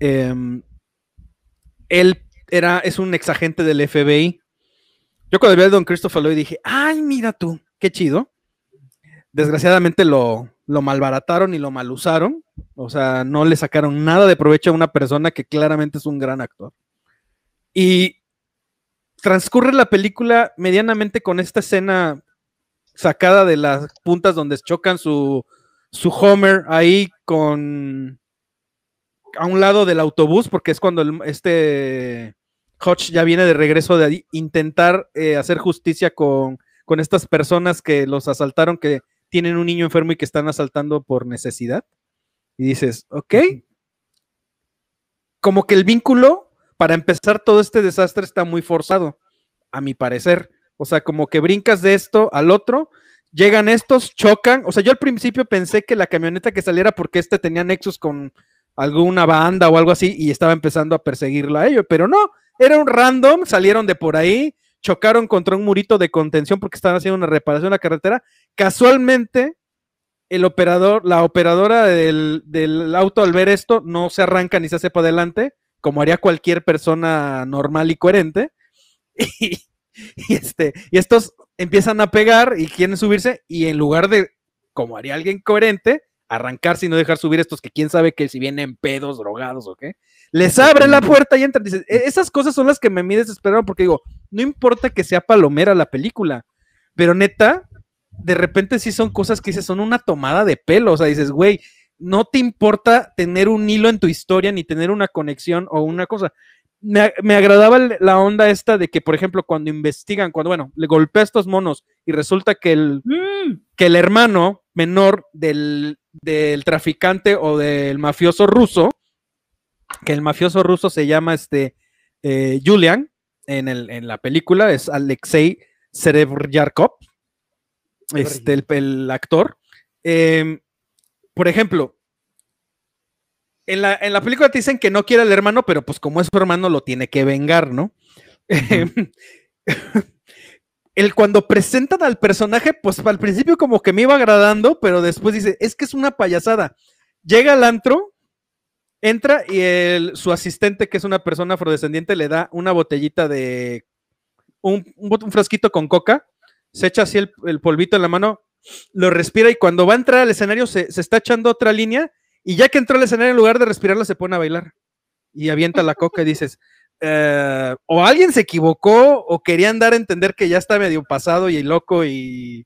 em, él era, es un exagente del FBI. Yo cuando vi a Don Christopher Lloyd dije, ay, mira tú, qué chido. Desgraciadamente lo, lo malbarataron y lo malusaron. O sea, no le sacaron nada de provecho a una persona que claramente es un gran actor. Y transcurre la película medianamente con esta escena sacada de las puntas donde chocan su, su Homer ahí con a un lado del autobús, porque es cuando este Hodge ya viene de regreso de ahí, intentar eh, hacer justicia con, con estas personas que los asaltaron, que tienen un niño enfermo y que están asaltando por necesidad. Y dices, ok. Como que el vínculo para empezar todo este desastre está muy forzado, a mi parecer. O sea, como que brincas de esto al otro, llegan estos, chocan. O sea, yo al principio pensé que la camioneta que saliera porque este tenía nexos con alguna banda o algo así y estaba empezando a perseguirla a ellos, pero no, era un random, salieron de por ahí, chocaron contra un murito de contención porque estaban haciendo una reparación en la carretera. Casualmente, el operador, la operadora del, del auto al ver esto no se arranca ni se hace para adelante, como haría cualquier persona normal y coherente. [laughs] Y, y este, y estos empiezan a pegar y quieren subirse, y en lugar de, como haría alguien coherente, arrancarse y no dejar subir estos que quién sabe que si vienen pedos, drogados o qué, les abre la puerta y entran. Dices, "E- esas cosas son las que me me desesperaron porque digo, no importa que sea palomera la película, pero neta, de repente sí son cosas que dices, son una tomada de pelo. O sea, dices, güey, no te importa tener un hilo en tu historia ni tener una conexión o una cosa. Me, me agradaba la onda esta de que, por ejemplo, cuando investigan, cuando, bueno, le golpea a estos monos y resulta que el, que el hermano menor del, del traficante o del mafioso ruso, que el mafioso ruso se llama este eh, Julian en, el, en la película, es Alexei Serebryakov, este, el, el actor. Em, por ejemplo, en la, en la película te dicen que no quiere al hermano, pero pues como es su hermano lo tiene que vengar, ¿no? [laughs] el cuando presentan al personaje, pues al principio como que me iba agradando, pero después dice, es que es una payasada. Llega al antro, entra y el- su asistente, que es una persona afrodescendiente, le da una botellita de un, un bot- un frasquito con coca, se echa así el, el polvito en la mano, lo respira y cuando va a entrar al escenario se, se está echando otra línea y ya que entró al escenario en lugar de respirarla se pone a bailar y avienta la coca y dices, [laughs] eh, o alguien se equivocó o querían dar a entender que ya está medio pasado y loco y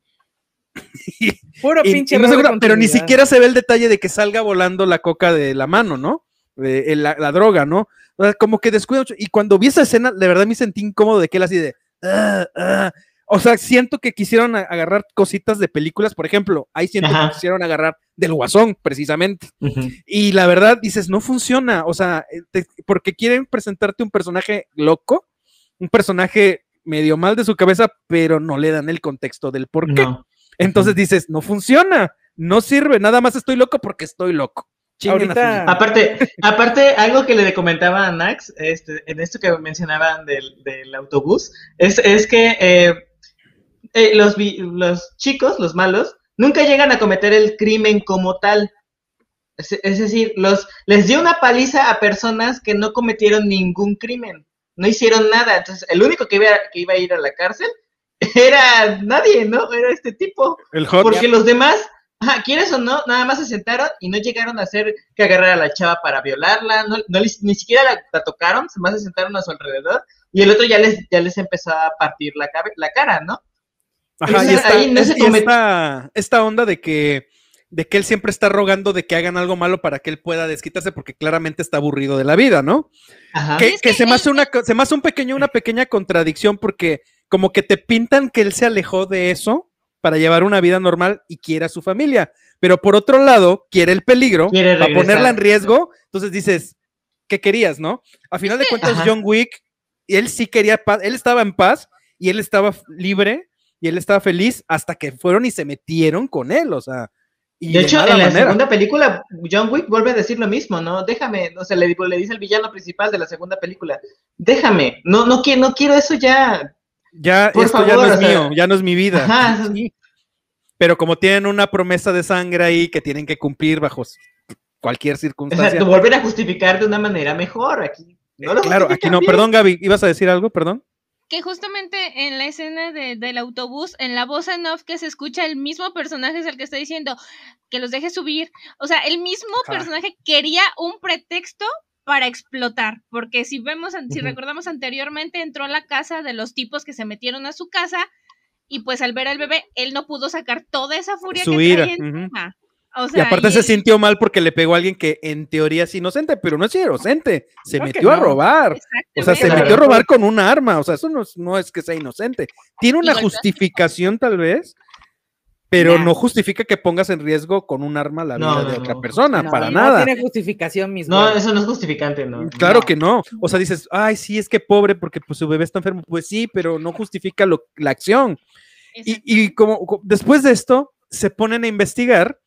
[laughs] Puro Y- pinche y no pero ni siquiera se ve el detalle de que salga volando la coca de la mano, ¿no? El- la, la droga, ¿no? O sea, como que descuida mucho. Y cuando vi esa escena, de verdad me sentí incómodo de que él así de. "Ah, ah". O sea, siento que quisieron agarrar cositas de películas, por ejemplo, ahí siento Ajá. que quisieron agarrar del guasón, precisamente. Y la verdad, dices, no funciona. O sea, eh, te- porque quieren presentarte un personaje loco, un personaje medio mal de su cabeza, pero no le dan el contexto del por qué. No. Entonces dices, no funciona, no sirve, nada más estoy loco porque estoy loco. Ahorita-. Aparte, aparte, algo que le comentaba a Nax, este, en esto que mencionaban del, del autobús, es, es que eh, eh, los, los chicos, los malos, nunca llegan a cometer el crimen como tal. Es, es decir, los, les dio una paliza a personas que no cometieron ningún crimen, no hicieron nada. Entonces, el único que iba, que iba a ir a la cárcel [laughs] era nadie, ¿no? Era este tipo. El hot. Porque los demás, ajá, quieres o no, nada más se sentaron y no llegaron a hacer que agarrar a la chava para violarla, no, no ni siquiera la, la tocaron, más se sentaron a su alrededor y el otro ya les, ya les empezó a partir la, la cara, ¿no? Ajá, y Ese- esta, ahí no se y esta- esta onda de que, de que él siempre está rogando de que hagan algo malo para que él pueda desquitarse porque claramente está aburrido de la vida, ¿no? Ajá. Que, Es que que se me hace una, se me hace un pequeño, una pequeña contradicción porque como que te pintan que él se alejó de eso para llevar una vida normal y quiere a su familia, pero por otro lado quiere el peligro Quiere para regresar. ponerla en riesgo, entonces dices, ¿qué querías, no? A final de cuentas Ajá. John Wick, él sí quería paz, él estaba en paz y él estaba libre y él estaba feliz hasta que fueron y se metieron con él, o sea, y De hecho, en la manera. segunda película, John Wick vuelve a decir lo mismo, ¿no? Déjame, o sea, le, le dice al villano principal de la segunda película, déjame, no, no, quiero, no quiero eso ya. Ya, Por esto ya favor, no es sea, mío, ya no es mi vida. Ajá. [laughs] Sí. Pero como tienen una promesa de sangre ahí que tienen que cumplir bajo cualquier O sea, circunstancia. volver a justificar de una manera mejor aquí. No lo claro, aquí no. Perdón, Gaby, ¿ibas a decir algo? Perdón. Que justamente en la escena de- del autobús, en la voz en off que se escucha, el mismo personaje es el que está diciendo que los deje subir. O sea, el mismo personaje quería un pretexto para explotar. Porque si vemos, si recordamos anteriormente, entró a la casa de los tipos que se metieron a su casa. Y pues al ver al bebé, él no pudo sacar toda esa furia Su que traía encima. O y aparte y se él- sintió mal porque le pegó a alguien que en teoría es inocente, pero no es inocente. Se Claro metió a no. robar. O sea, se metió a robar con un arma. O sea, eso no es, no es que sea inocente. Tiene una justificación, tal vez, pero Nah. no justifica que pongas en riesgo con un arma la vida No, de no, otra no. persona, No, para no nada. tiene justificación, mis No, eso no es justificante, ¿no? Claro No. que no. O sea, dices, ay, sí, es que pobre porque pues, su bebé está enfermo. Pues sí, pero no justifica lo- la acción. Y, y como, co- después de esto, se ponen a investigar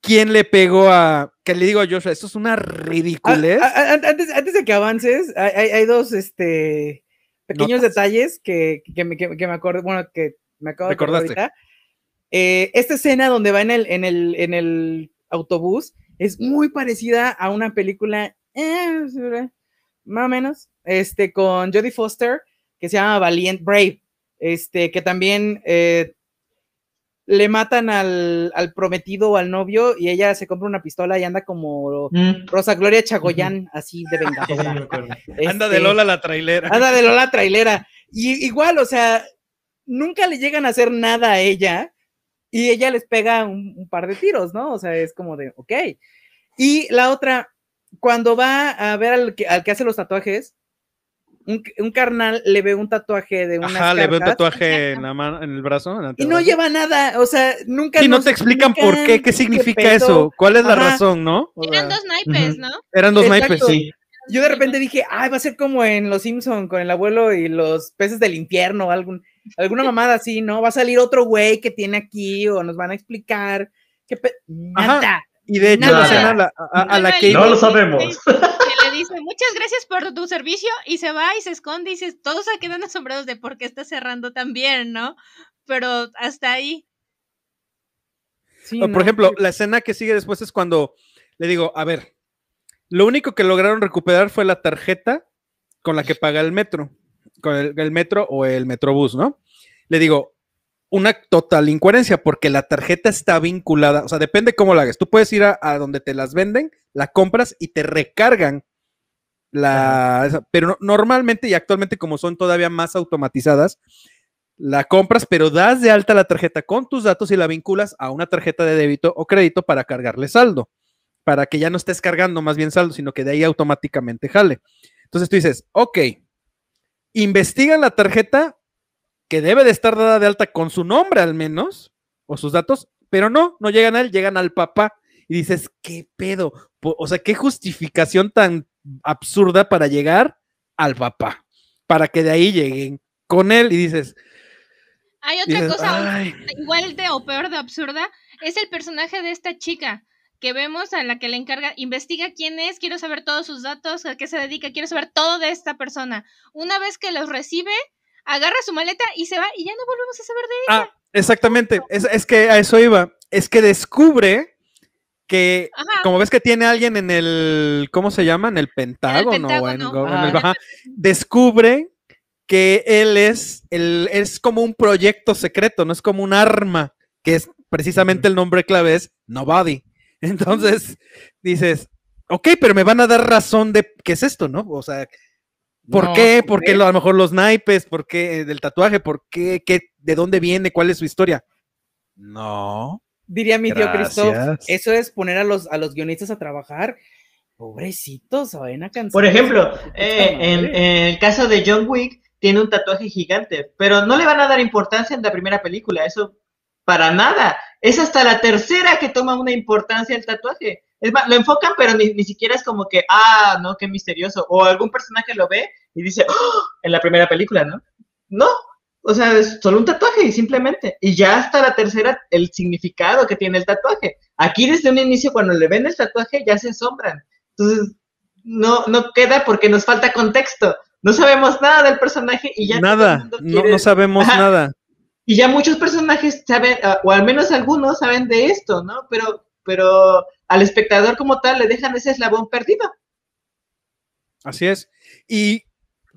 quién le pegó a. Que le digo a Joshua, esto es una ridiculez. ah, ah, antes, antes de que avances, hay, hay- dos este, pequeños Notas. detalles que, que, me, que, que me acordé, bueno, que me acabo de acordar Recordaste. Eh, esta escena donde va en el, en el, en el autobús es muy parecida a una película, eh, más o menos, este, con Jodie Foster, que se llama Valiant Brave, este, que también eh, le matan al, al prometido o al novio y ella se compra una pistola y anda como Mm. Rosa Gloria Chagoyán, así de sí, vengadora. acuerdo. Anda Este, de Lola la trailera. Anda de Lola trailera. Y igual, o sea, nunca le llegan a hacer nada a ella y ella les pega un, un par de tiros, ¿no? O sea, es como de, ok. Y la otra, cuando va a ver al que, al que hace los tatuajes, un, un carnal le ve un tatuaje de unas Ajá, le veo un cartas tatuaje en la mano, en el brazo. en el y no lleva nada, o sea, nunca Y no te explican por qué, qué qué significa pedo. eso, cuál es la Ajá. razón, ¿no? O Eran dos naipes, Ujú. ¿no? eran dos Exacto. naipes. Sí. Yo de repente dije, ay, va a ser como en Los Simpson con el abuelo y los peces del infierno o algún, alguna mamada así, ¿no? Va a salir otro güey que tiene aquí o nos van a explicar. qué pe- Ajá. Nada. Y de hecho, la Nada. escena a la- a, a la No, que no, iba- lo sabemos. Dice, muchas gracias por tu servicio, y se va y se esconde y se, todos se quedan asombrados de por qué está cerrando tan bien, ¿no? Pero hasta ahí. Sí, O, no, por ejemplo, sí. la escena que sigue después es cuando le digo, a ver, lo único que lograron recuperar fue la tarjeta con la que paga el metro, con el, el metro o el metrobús, ¿no? Le digo, una total incoherencia porque la tarjeta está vinculada, o sea, depende cómo la hagas. Tú puedes ir a, a donde te las venden, la compras y te recargan la, esa- pero no- normalmente y actualmente como son todavía más automatizadas, la compras, pero das de alta la tarjeta con tus datos y la vinculas a una tarjeta de débito o crédito para cargarle saldo, para que ya no estés cargando más bien saldo, sino que de ahí automáticamente jale. Entonces tú dices, ok, investiga la tarjeta que debe de estar dada de alta con su nombre al menos, o sus datos, pero no, no llegan a él, llegan al papá. Y dices, ¿qué pedo? O sea, qué justificación tan absurda para llegar al papá, para que de ahí lleguen con él y dices, Hay otra dices, cosa "Ay". igual de o peor de absurda, es el personaje de esta chica que vemos a la que le encarga, investiga quién es, quiero saber todos sus datos, a qué se dedica, quiero saber todo de esta persona. Una vez que los recibe, agarra su maleta y se va y ya no volvemos a saber de ella. Ah, exactamente. Es, es que a eso iba. Es que descubre que, Ajá. como ves que tiene alguien en el, ¿cómo se llama? En el Pentágono. o en Pentágono. go- en el- Ajá. ajá, descubre que él es, el, es como un proyecto secreto, no es como un arma, que es precisamente el nombre clave es Nobody. [laughs] Entonces dices, ok, pero me van a dar razón de qué es esto, ¿no? O sea, ¿Por No, qué? ¿Por qué a lo mejor los naipes? ¿Por qué del tatuaje? ¿Por qué? qué? ¿De dónde viene? ¿Cuál es su historia? No. Diría mi tío Christoph, Gracias. eso es poner a los, a los guionistas a trabajar. Pobrecitos, vayan a cansar. Por ejemplo, eh, en el caso de John Wick, tiene un tatuaje gigante, pero no le van a dar importancia en la primera película, eso para nada. Es hasta la tercera que toma una importancia el tatuaje. Es más, lo enfocan, pero ni, ni siquiera es como que, ah, no, qué misterioso. O algún personaje lo ve y dice, "Oh", en la primera película, ¿no? No, o sea, es solo un tatuaje y simplemente. Y ya hasta la tercera, el significado que tiene el tatuaje. Aquí desde un inicio, cuando le ven el tatuaje, ya se asombran. Entonces, no, no queda porque nos falta contexto. No sabemos nada del personaje y ya nada. No, no sabemos Ajá. nada. y ya muchos personajes saben, ah, o al menos algunos saben de esto, ¿no? Pero, pero al espectador como tal le dejan ese eslabón perdido. Así es. Y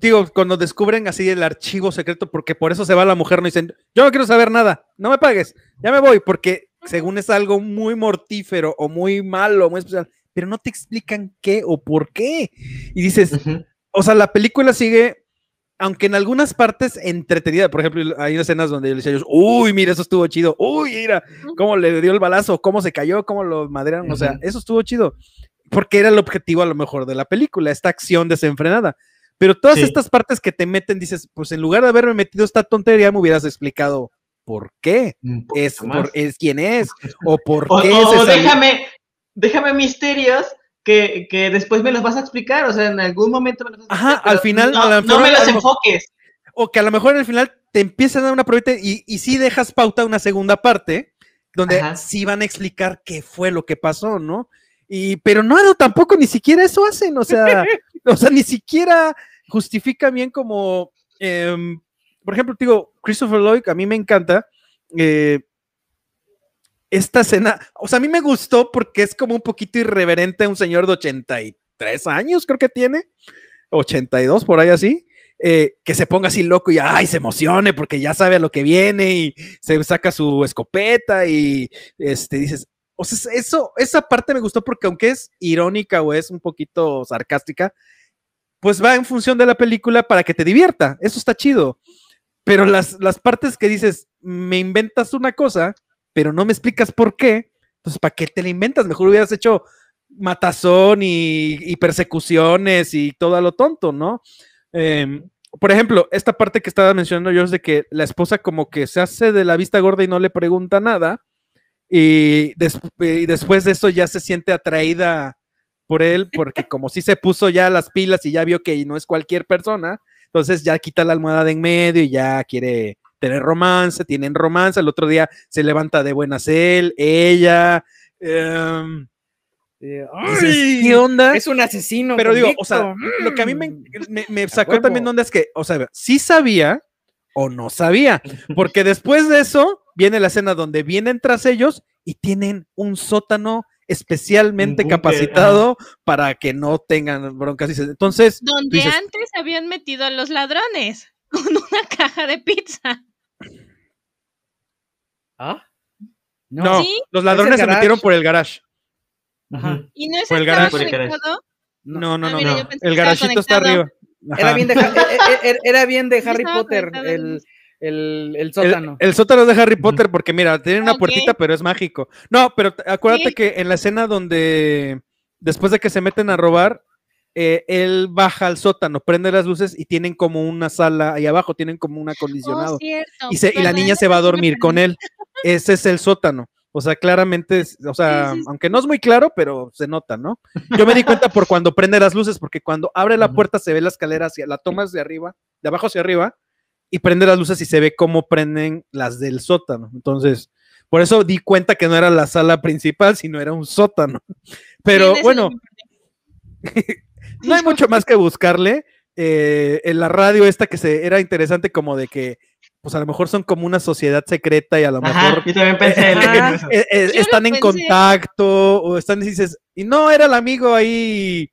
digo, cuando descubren así el archivo secreto, porque por eso se va la mujer, no dicen, yo no quiero saber nada, no me pagues, ya me voy, porque según es algo muy mortífero o muy malo, muy especial, pero no te explican qué o por qué. Y dices, o sea, la película sigue, aunque en algunas partes entretenida, por ejemplo, hay escenas donde yo le decía, uy, mira, eso estuvo chido, uy, mira, cómo le dio el balazo, cómo se cayó, cómo lo madrearon, o sea, eso estuvo chido, porque era el objetivo a lo mejor de la película, esta acción desenfrenada. Pero todas Sí. estas partes que te meten, dices, pues en lugar de haberme metido esta tontería, me hubieras explicado por qué es, por, es quién es, [laughs] o por O, qué o salió- déjame, déjame misterios que, que después me los vas a explicar, o sea, en algún momento me los vas a Ajá, explicar, al pero final, no, a lo no mejor- me a los lo mejor- enfoques. o que a lo mejor al final te empiezan a dar una probita y, y sí dejas pauta una segunda parte donde Ajá. sí van a explicar qué fue lo que pasó, ¿no? Y, pero no, no, tampoco ni siquiera eso hacen, o sea, [laughs] [laughs] o sea, ni siquiera justifica bien como, em, por ejemplo, digo, Christopher Lloyd, a mí me encanta eh, esta escena, o sea, a mí me gustó porque es como un poquito irreverente un señor de 83 años, creo que tiene, 82, por ahí así, eh, que se ponga así loco y ay, se emocione porque ya sabe a lo que viene y se saca su escopeta y este, dices, o sea, eso, esa parte me gustó porque aunque es irónica o es un poquito sarcástica, pues va en función de la película para que te divierta, eso está chido. Pero las, las partes que dices, me inventas una cosa, pero no me explicas por qué, entonces, ¿para qué te la inventas? Mejor hubieras hecho matazón y, persecuciones y todo a lo tonto, ¿no? Eh, por ejemplo, esta parte que estaba mencionando yo es de que la esposa como que se hace de la vista gorda y no le pregunta nada y, y después de eso ya se siente atraída por él porque como si se puso ya las pilas y ya vio que no es cualquier persona, entonces ya quita la almohada de en medio y ya quiere tener romance, tienen romance, el otro día se levanta de buenas él, ella, em, Eh. ¿qué onda? Es un asesino. Pero digo, o sea, lo que a mí me, Mm. me- me sacó también de onda es que, o sea, sí sabía o no sabía, [laughs] porque después de eso viene la escena donde vienen tras ellos y tienen un sótano especialmente capacitado para que no tengan broncas. Entonces, Donde dices- antes habían metido a los ladrones [laughs] con una caja de pizza. ¿Ah? no, ¿Sí? los ladrones se metieron por el garage. Ajá. Y no es Por el garage. Conectado. No, no, Ah, no, mira, no. El garajito está arriba. Era bien de, e- e- e- era bien de Sí Harry estaba Potter, conectado el, el- el, sótano. el sótano de Harry Potter, porque mira, tiene una puertita, pero es mágico. No, pero acuérdate Sí. que en la escena donde después de que se meten a robar, eh, él baja al sótano, prende las luces y tienen como una sala ahí abajo, tienen como un acondicionado. Oh, cierto. y, se- y la niña se va a dormir con él. Ese es el sótano. O sea, claramente, o sea, Sí, sí, sí. aunque no es muy claro, pero se nota, ¿no? Yo me di cuenta por cuando prende las luces, porque cuando abre la puerta se ve la escalera hacia, la toma hacia arriba, de abajo hacia arriba, y prende las luces y se ve cómo prenden las del sótano. Entonces, por eso di cuenta que no era la sala principal, sino era un sótano. Pero bueno, [laughs] no hay mucho más que buscarle. Eh, en la radio esta que se era interesante como de que, pues a lo mejor son como una sociedad secreta y a lo Ajá, mejor yo también pensé en Ajá. eso. eh, eh, Yo lo están en pensé. contacto o están y dices, y no era el amigo ahí,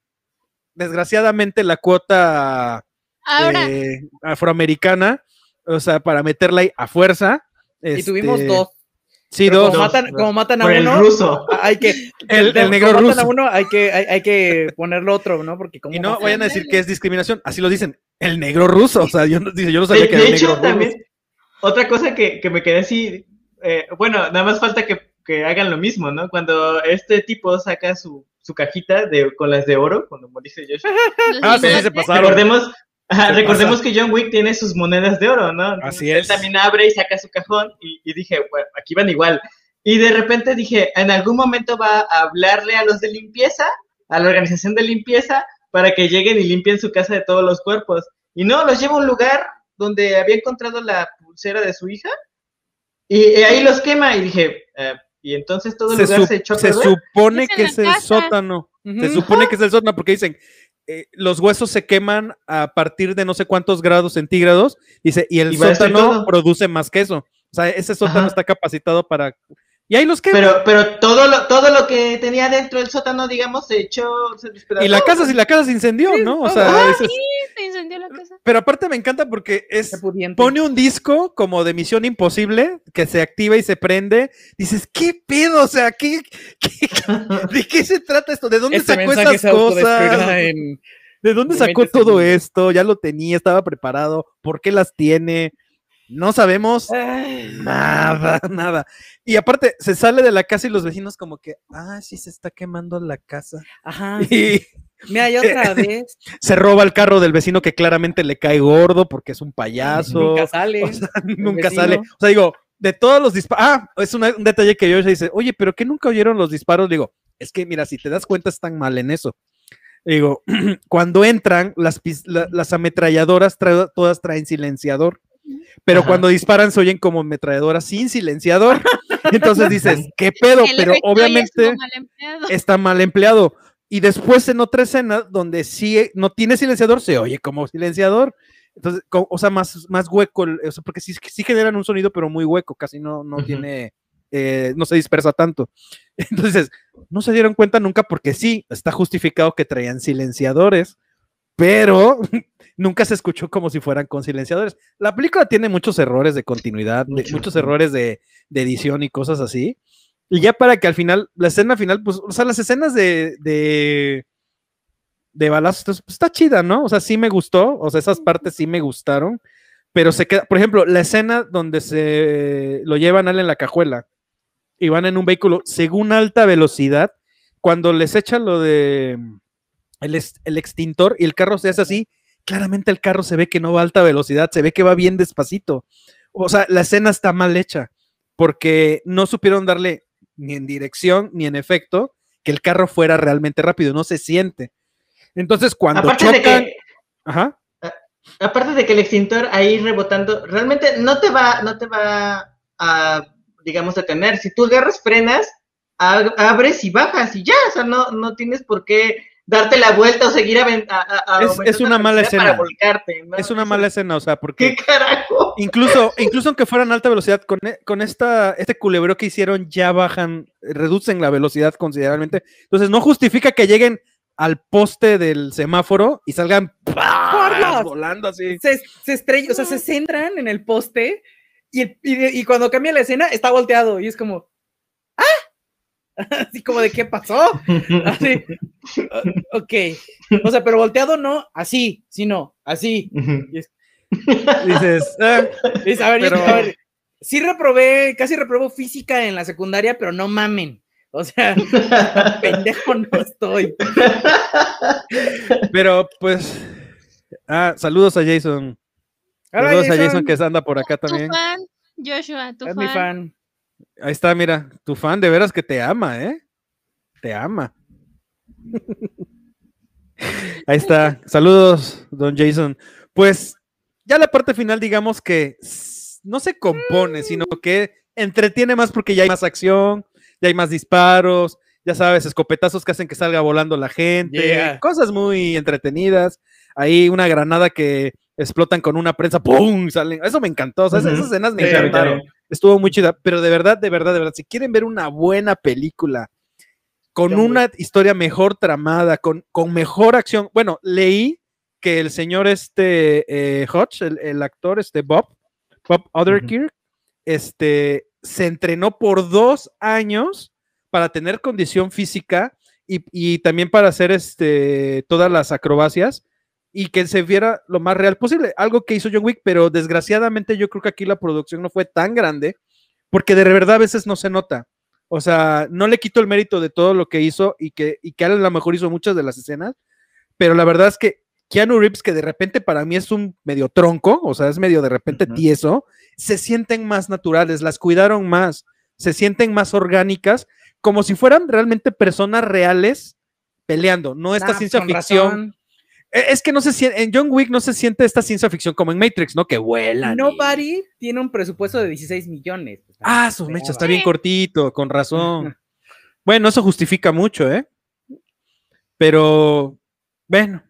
desgraciadamente la cuota Ahora, eh, afroamericana, o sea, para meterla ahí a fuerza. y tuvimos este, dos. Sí, Pero dos. Como Dos, matan, dos. como matan a Por el uno, ruso. hay que. El- el negro como matan ruso. a uno, hay que, hay, hay que ponerlo otro, ¿no? Porque como Y no matan- vayan a decir que es discriminación, así lo dicen, el negro ruso, o sea, yo yo no sabía De, que era de el negro hecho, ruso. también, otra cosa que, que me quedé así, eh, bueno, nada más falta que, que hagan lo mismo, ¿no? Cuando este tipo saca su, su cajita de, con las de oro, cuando dice Josh, los Ah, sí, se pasaron. recordemos, [laughs] ajá, recordemos que John Wick tiene sus monedas de oro, ¿no? Entonces, Así Él es. también abre y saca su cajón y, y dije, bueno, aquí van igual. Y de repente dije, en algún momento va a hablarle a los de limpieza, a la organización de limpieza, para que lleguen y limpien su casa de todos los cuerpos. Y no, los lleva a un lugar donde había encontrado la pulsera de su hija y, y ahí los quema. Y dije, eh, y entonces todo el se, lugar se echó a se supone que es el casa. sótano. Se supone que es el sótano porque dicen eh, los huesos se queman a partir de no sé cuántos grados centígrados. Dice, y el Y sótano produce más que eso. O sea, ese sótano Ajá. está capacitado para. Y ahí los queman. Pero, pero todo lo, todo lo que tenía dentro del sótano, digamos, se echó, se y la casa, si la casa se incendió, ¿no? O sea, Ah, es- se incendió la casa. pero aparte me encanta porque es. Pone un disco como de Misión Imposible que se activa y se prende. Dices, ¿qué pedo? O sea, ¿qué, qué- [laughs] ¿de qué se trata esto? ¿De dónde Este sacó esas cosas? en... ¿De dónde sacó 20 todo esto? Ya lo tenía, estaba preparado. ¿Por qué las tiene? No sabemos Ay, nada, [laughs] nada. Y aparte, se sale de la casa y los vecinos como que, ah, sí, se está quemando la casa. Ajá. [laughs] Y Mira, y otra [laughs] vez. se roba el carro del vecino que claramente le cae gordo porque es un payaso. Nunca sale. O sea, nunca vecino. sale. O sea, digo, de todos los disparos. Ah, es una- un detalle que yo dice, oye, pero que nunca oyeron los disparos. Digo, es que mira, si te das cuenta, están mal en eso. Digo, [clears throat] cuando entran, las, la- las ametralladoras todas traen silenciador. Pero Ajá. cuando disparan se oyen como ametralladoras sin silenciador. [laughs] Entonces dices, ¿qué pedo? El Pero obviamente mal está mal empleado. Y después en otra escena donde sí no tiene silenciador, se oye como silenciador. Entonces, o sea, más, más hueco, o sea, porque sí, sí generan un sonido, pero muy hueco, casi no, no Ujú. tiene, eh, no se dispersa tanto. [laughs] Entonces, no se dieron cuenta nunca porque sí, está justificado que traían silenciadores, pero [laughs] nunca se escuchó como si fueran con silenciadores. La película tiene muchos errores de continuidad, de- muchos errores de, de edición y cosas así. Y ya para que al final, la escena final, pues, o sea, las escenas de, de, de balazos, pues, está chida, ¿no? O sea, sí me gustó, o sea, esas partes sí me gustaron, pero se queda, por ejemplo, la escena donde se lo llevan a él en la cajuela y van en un vehículo según alta velocidad, cuando les echan lo de el, el extintor y el carro se hace así, claramente el carro se ve que no va a alta velocidad, se ve que va bien despacito. O sea, la escena está mal hecha porque no supieron darle ni en dirección ni en efecto que el carro fuera realmente rápido, no se siente. Entonces, cuando Aparte de chocan, que, ajá, aparte de que el extintor ahí rebotando, realmente no te va, no te va a, digamos, detener. Si tú agarras, frenas, ab- abres y bajas y ya, o sea, no, no tienes por qué darte la vuelta o seguir a, a- a Es- una la mala escena. Para volcarte, ¿no? es una mala escena, o sea, porque ¿Qué carajo? incluso, incluso aunque fueran alta velocidad, con, e- con esta, este culebreo que hicieron, ya bajan, reducen la velocidad considerablemente. Entonces, no justifica que lleguen al poste del semáforo y salgan volando así. Se, se estrella, o sea, se centran en el poste y, y, cuando cambia la escena está volteado y es como. [laughs] Así como de, ¿qué pasó? Así, "O- ok. O sea, pero volteado no, así, sino, así. Y es- dices, ah, Es, a ver, yo- Pero- a ver, sí reprobé, casi reprobó física en la secundaria, pero no mamen. O sea, [laughs] pendejo no estoy. pero pues, ah, saludos a Jason. Hola, Saludos a Jason que anda por acá Tu también. fan, Joshua, tu Es fan. mi fan. Ahí está, mira, tu fan de veras que te ama, ¿eh? Te ama. Ahí está. Saludos, don Jason. Pues ya la parte final, digamos que no se compone, sino que entretiene más porque ya hay más acción, ya hay más disparos, ya sabes, escopetazos que hacen que salga volando la gente, Yeah. cosas muy entretenidas. Ahí una granada que explotan con una prensa, ¡pum! Salen. Eso me encantó. o sea, esas- escenas me Sí, encantaron. Estuvo muy chida, pero de verdad, de verdad, de verdad, si quieren ver una buena película con una historia mejor tramada, con, con mejor acción, bueno, leí que el señor este eh, Hodge, el, el actor este Bob, Bob Otherkirk, este, se entrenó por dos años para tener condición física y, y también para hacer este, todas las acrobacias y que se viera lo más real posible. Algo que hizo John Wick, pero desgraciadamente yo creo que aquí la producción no fue tan grande porque de verdad a veces no se nota. O sea, no le quito el mérito de todo lo que hizo y que, y que a lo mejor hizo muchas de las escenas, pero la verdad es que Keanu Reeves, que de repente para mí es un medio tronco, o sea, es medio de repente Ujú. tieso, se sienten más naturales, las cuidaron más, se sienten más orgánicas, como si fueran realmente personas reales peleando, no esta Ah, ciencia ficción. razón. Eh, Es que no se siente, en John Wick no se siente esta ciencia ficción como en Matrix, ¿no? Que vuelan. y- Nobody tiene un presupuesto de 16 millones. Ah, su mecha está bien cortito, con razón. Bueno, eso justifica mucho, ¿eh? Pero, bueno,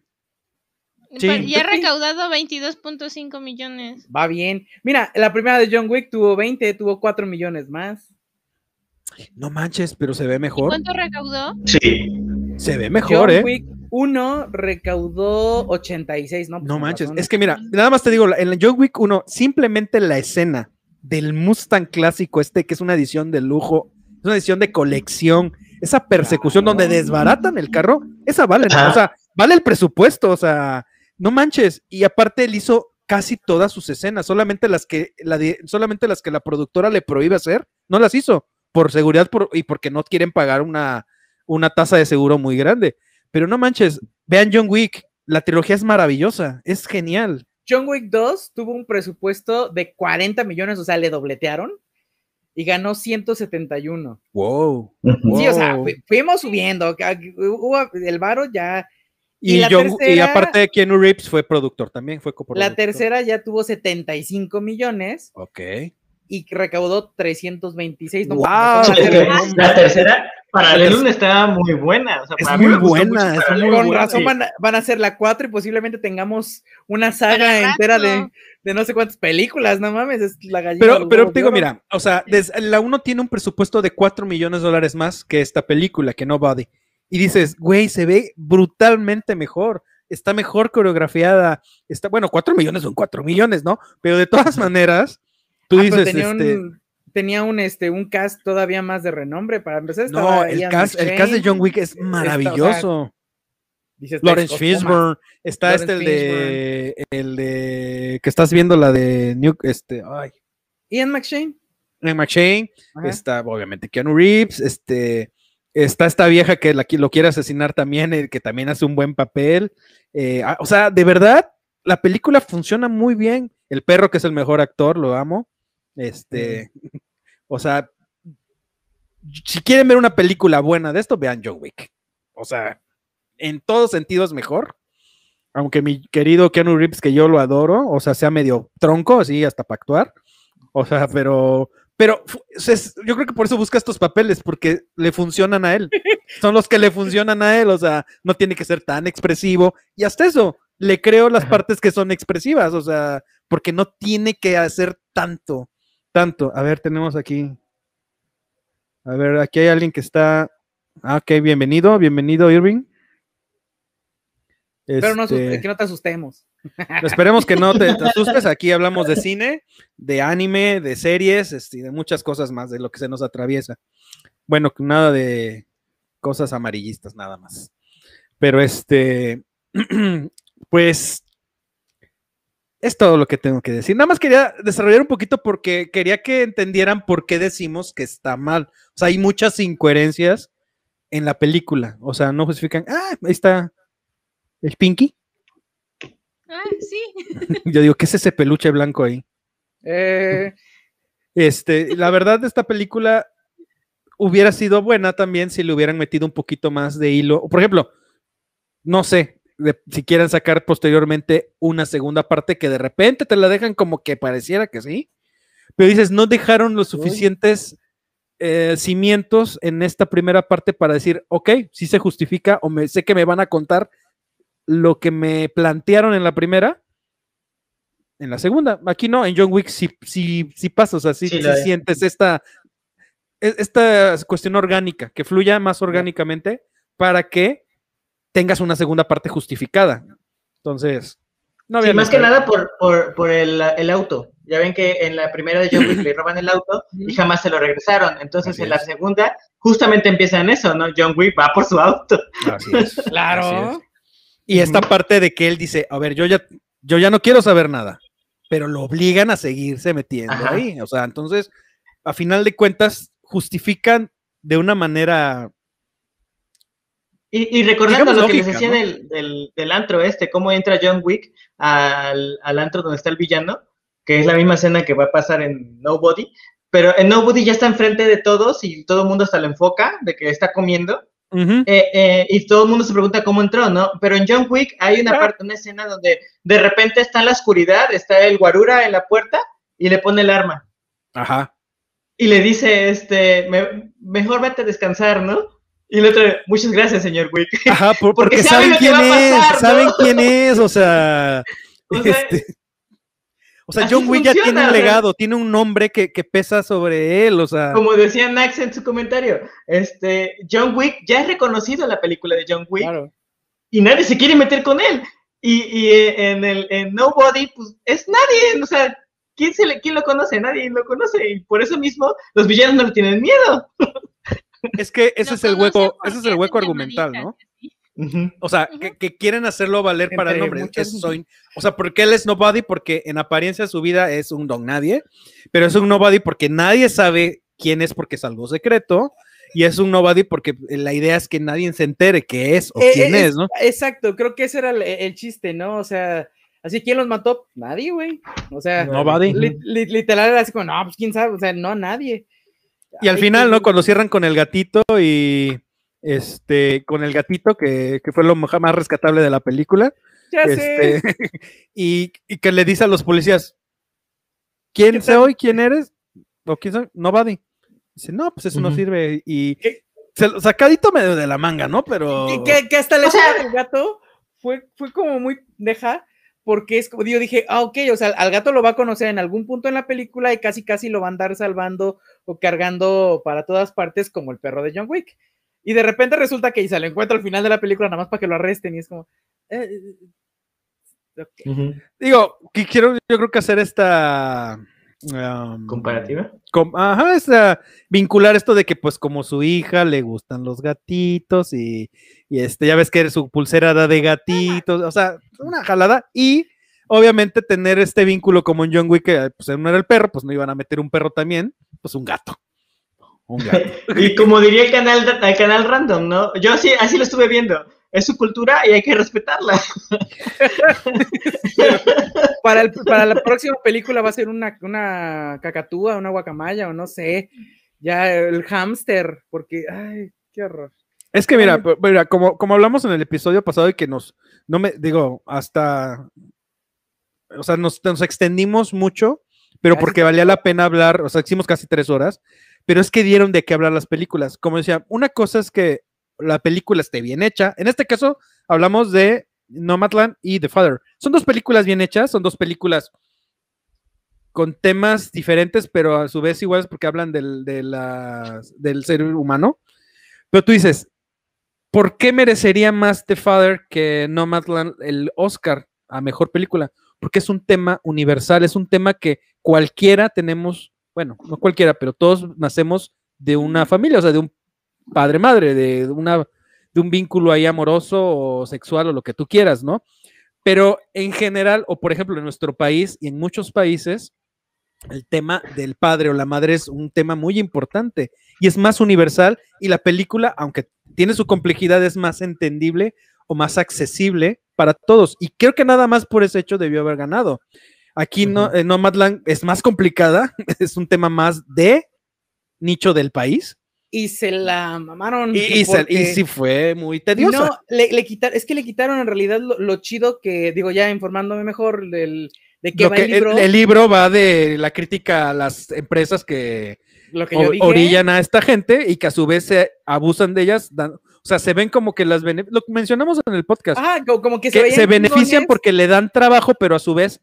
Sí. Y ha Pues recaudado 22.5 millones. Va bien. Mira, la primera de John Wick tuvo 20, tuvo 4 millones más. No manches, pero se ve ¿Y mejor. cuánto recaudó? Sí. Se ve mejor, John ¿eh? Wick 1 recaudó 86, ¿no? Pues No manches. razón. Es que mira, nada más te digo, en la John Wick 1, simplemente la escena del Mustang clásico este, que es una edición de lujo, es una edición de colección, esa persecución donde desbaratan el carro, esa vale, ¿no? Ajá. o sea, vale el presupuesto, o sea, no manches. Y aparte él hizo casi todas sus escenas, solamente las que la, solamente las que la productora le prohíbe hacer, no las hizo, por seguridad por- y porque no quieren pagar una, una tasa de seguro muy grande. Pero no manches, vean John Wick, la trilogía es maravillosa, es genial. John Wick 2 tuvo un presupuesto de 40 millones, o sea, le dobletearon y ganó 171. Wow. Sí, o sea, Wow. fu- fuimos subiendo. el varo ya. Y, Y la John- y tercera- aparte Keanu Reeves fue productor también, fue La coproductor. tercera ya tuvo 75 millones Ok. Y recaudó 326. No, Wow. no, Es que no, la tercera, Paralelum estaba muy buena. O sea, Es para mí muy buena, es muy Con buena. razón Sí. van a, van a ser la 4 y posiblemente tengamos una saga Para entera de, de no sé cuántas películas, no mames, es la gallina. Pero, pero digo, mira, o sea, des- la uno tiene un presupuesto de 4 millones de dólares más que esta película, que Nobody. Y dices, güey, se ve brutalmente mejor, está mejor coreografiada, está, bueno, 4 millones son 4 millones, ¿no? Pero de todas maneras, tú Ah, dices, tenía este, un, tenía un, este, un cast todavía más de renombre. Para empezar, no, el cast, el cast de John Wick es o sea, maravilloso. dices, Lawrence Texas, toma. Fishburne, está Lawrence este el de, el de, que estás viendo la de New, este, ay, Ian McShane. Ian McShane, Ajá. está obviamente Keanu Reeves, este, está esta vieja que la, lo quiere asesinar también, eh, que también hace un buen papel. eh, ah, o sea, de verdad, la película funciona muy bien. El perro, que es el mejor actor, lo amo. Este, [laughs] o sea, si quieren ver una película buena de esto, vean John Wick. O sea, en todos sentidos mejor. Aunque mi querido Keanu Reeves, que yo lo adoro, o sea, sea medio tronco, así hasta para actuar. O sea, pero, pero yo creo que por eso busca estos papeles, porque le funcionan a él. [laughs] Son los que le funcionan a él, o sea, no tiene que ser tan expresivo. Y hasta eso, le creo las partes que son expresivas, o sea, porque no tiene que hacer tanto, tanto. A ver, tenemos aquí. A ver, aquí hay alguien que está. Ah, ok, bienvenido, bienvenido, Irving. Pero no, Este, que no te asustemos. [laughs] Esperemos que no te, te asustes. Aquí hablamos de cine, de anime, de series este, y de muchas cosas más de lo que se nos atraviesa. Bueno, nada de cosas amarillistas, nada más. Pero este, [clears throat] pues, Es todo lo que tengo que decir. Nada más quería desarrollar un poquito porque quería que entendieran por qué decimos que está mal. O sea, hay muchas incoherencias en la película. O sea, no justifican. Ah, ahí está el Pinky. Ah, sí. [laughs] Yo digo, ¿qué es ese peluche blanco ahí? Eh, Este, la verdad, esta película hubiera sido buena también si le hubieran metido un poquito más de hilo. Por ejemplo, no sé, de- si quieren sacar posteriormente una segunda parte que de repente te la dejan como que pareciera que sí, pero dices, no dejaron los suficientes eh, cimientos en esta primera parte para decir, ok, sí se justifica o me, sé que me van a contar lo que me plantearon en la primera. En la segunda, aquí no, en John Wick sí, sí, sí pasa, o sea, sí, Sí, sí lo hay. sientes esta, e- esta cuestión orgánica, que fluya más orgánicamente para que tengas una segunda parte justificada. Entonces, no Sí, había más que nada por, por, por el, el auto. Ya ven que en la primera de John Wick le roban el auto y jamás se lo regresaron. Entonces Así en la segunda justamente empieza en eso, ¿no? John Wick va por su auto. Así es, [laughs] así claro. es. Y esta parte de que él dice, a ver, yo ya, yo ya no quiero saber nada, pero lo obligan a seguirse metiendo Ajá. ahí. O sea, entonces, a final de cuentas, justifican de una manera Y, y recordando lo que les decía ¿no? del, del, del antro este, cómo entra John Wick al, al antro donde está el villano, que es la misma escena que va a pasar en Nobody, pero en Nobody ya está enfrente de todos y todo el mundo hasta lo enfoca de que está comiendo. Eh, eh, y todo el mundo se pregunta cómo entró, ¿no? Pero en John Wick hay una parte, una escena donde de repente está en la oscuridad, está el guarura en la puerta y le pone el arma. Ajá. Y le dice, este, "Me- mejor vete a descansar, ¿no? Y el otro, muchas gracias, señor Wick. [laughs] Ajá, por- Porque porque, saben quién es, saben quién es, o sea, [laughs] O sea, este, o sea, John Wick ya tiene un legado, tiene un nombre que, que pesa sobre él, o sea, como decía Nax en su comentario, este, John Wick ya es reconocido en la película de John Wick Claro. y nadie se quiere meter con él. Y, y eh, en el en Nobody, pues es nadie, o sea, ¿quién, se le, ¿quién lo conoce? Nadie lo conoce y por eso mismo los villanos no le tienen miedo. [laughs] es que [laughs] ese es el hueco, ese es el hueco argumental, ¿no? O sea, que, que quieren hacerlo valer para el nombre. es soy- o sea, porque él es nobody, porque en apariencia su vida es un don nadie, pero es un nobody porque nadie sabe quién es porque es algo secreto, y es un nobody porque la idea es que nadie se entere qué es o Eh, quién eh, es, ¿no? Exacto, creo que ese era el, el chiste, ¿no? O sea, así, ¿quién los mató? Nadie, güey. O sea, Nobody. li- li- literal era así como, no, pues quién sabe, o sea, no, nadie. Y al final, ¿no? Cuando cierran con el gatito y este, con el gatito, que, que fue lo más rescatable de la película, Ya sé. este, [laughs] y, y que le dice a los policías, ¿quién ¿Qué soy? ¿Quién eres? ¿O quién soy? Nobody. Dice, no, pues eso no sirve. Y ¿Qué? se lo- sacadito medio de la manga, ¿no? Pero. Que, que- que hasta la escena del gato fue, fue como muy deja, porque es como, yo dije, ah, ok, o sea, al gato lo va a conocer en algún punto en la película y casi casi lo va a andar salvando o cargando para todas partes como el perro de John Wick. Y de repente resulta que se lo encuentra al final de la película nada más para que lo arresten y es como... eh, eh, ok. Digo, que quiero, yo creo que hacer esta. um, Comparativa. com- ajá, esta, vincular esto de que, pues, como su hija le gustan los gatitos y, y este, ya ves que su pulsera era de gatitos, o sea, una jalada. Y obviamente tener este vínculo como en John Wick, que pues él no era el perro, pues no iban a meter un perro también, pues un gato. Un gato. [laughs] Y como diría el canal, el canal random, ¿no? Yo sí, así lo estuve viendo. Es su cultura y hay que respetarla. [laughs] Para, el- para la próxima película va a ser una, una cacatúa, una guacamaya o no sé, ya el hámster, porque, ay, qué horror. Es que mira, mira, como, como hablamos en el episodio pasado y que nos, no me, digo, hasta, o sea, nos, nos extendimos mucho, pero porque valía la pena hablar, o sea, hicimos casi tres horas, pero es que dieron de qué hablar las películas. Como decía, una cosa es que la película esté bien hecha, en este caso hablamos de Nomadland y The Father. Son dos películas bien hechas, son dos películas con temas diferentes, pero a su vez iguales porque hablan del, de del ser humano. Pero tú dices, ¿por qué merecería más The Father que Nomadland el Oscar a mejor película? Porque es un tema universal, es un tema que cualquiera tenemos, bueno, no cualquiera, pero todos nacemos de una familia, o sea, de un padre madre, de una de un vínculo ahí amoroso o sexual o lo que tú quieras, ¿no? Pero en general, o por ejemplo en nuestro país y en muchos países, el tema del padre o la madre es un tema muy importante y es más universal y la película, aunque tiene su complejidad, es más entendible o más accesible para todos. Y creo que nada más por ese hecho debió haber ganado. Aquí no, en Nomadland es más complicada, [laughs] es un tema más de nicho del país. Y se la mamaron. Y, y se- y porque- sí fue muy tediosa. No, le, le quitaron, es que le quitaron en realidad lo, lo chido que, digo, ya informándome mejor del, de qué Lo va que- el libro. el, el libro va de la crítica a las empresas que lo que o- yo dije. orillan a esta gente y que a su vez se abusan de ellas. dan- o sea, se ven como que las lo mencionamos en el podcast. Co- como que se, que veían se benefician porque le dan trabajo, pero a su vez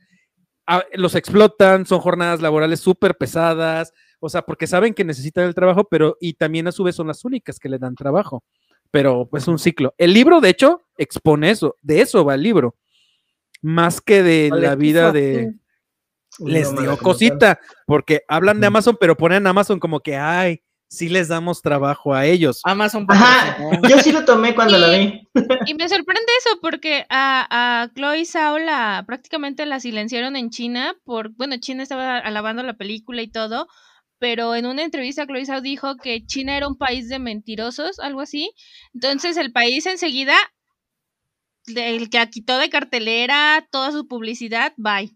a- los explotan, son jornadas laborales súper pesadas, o sea, porque saben que necesitan el trabajo, pero y también a su vez son las únicas que le dan trabajo. Pero pues un ciclo. El libro, de hecho, expone eso, de eso va el libro, más que de la ¿qué vida de... Les dio cosita, porque hablan de. Amazon, pero ponen Amazon como que, ay, sí les damos trabajo a ellos. Amazon Ajá, yo sí lo tomé cuando la vi. Y me sorprende eso porque a, a Chloe Zhao la, prácticamente la silenciaron en China por, bueno, China estaba alabando la película y todo, pero en una entrevista Chloe Zhao dijo que China era un país de mentirosos, algo así. Entonces el país enseguida, el que quitó de cartelera toda su publicidad, bye.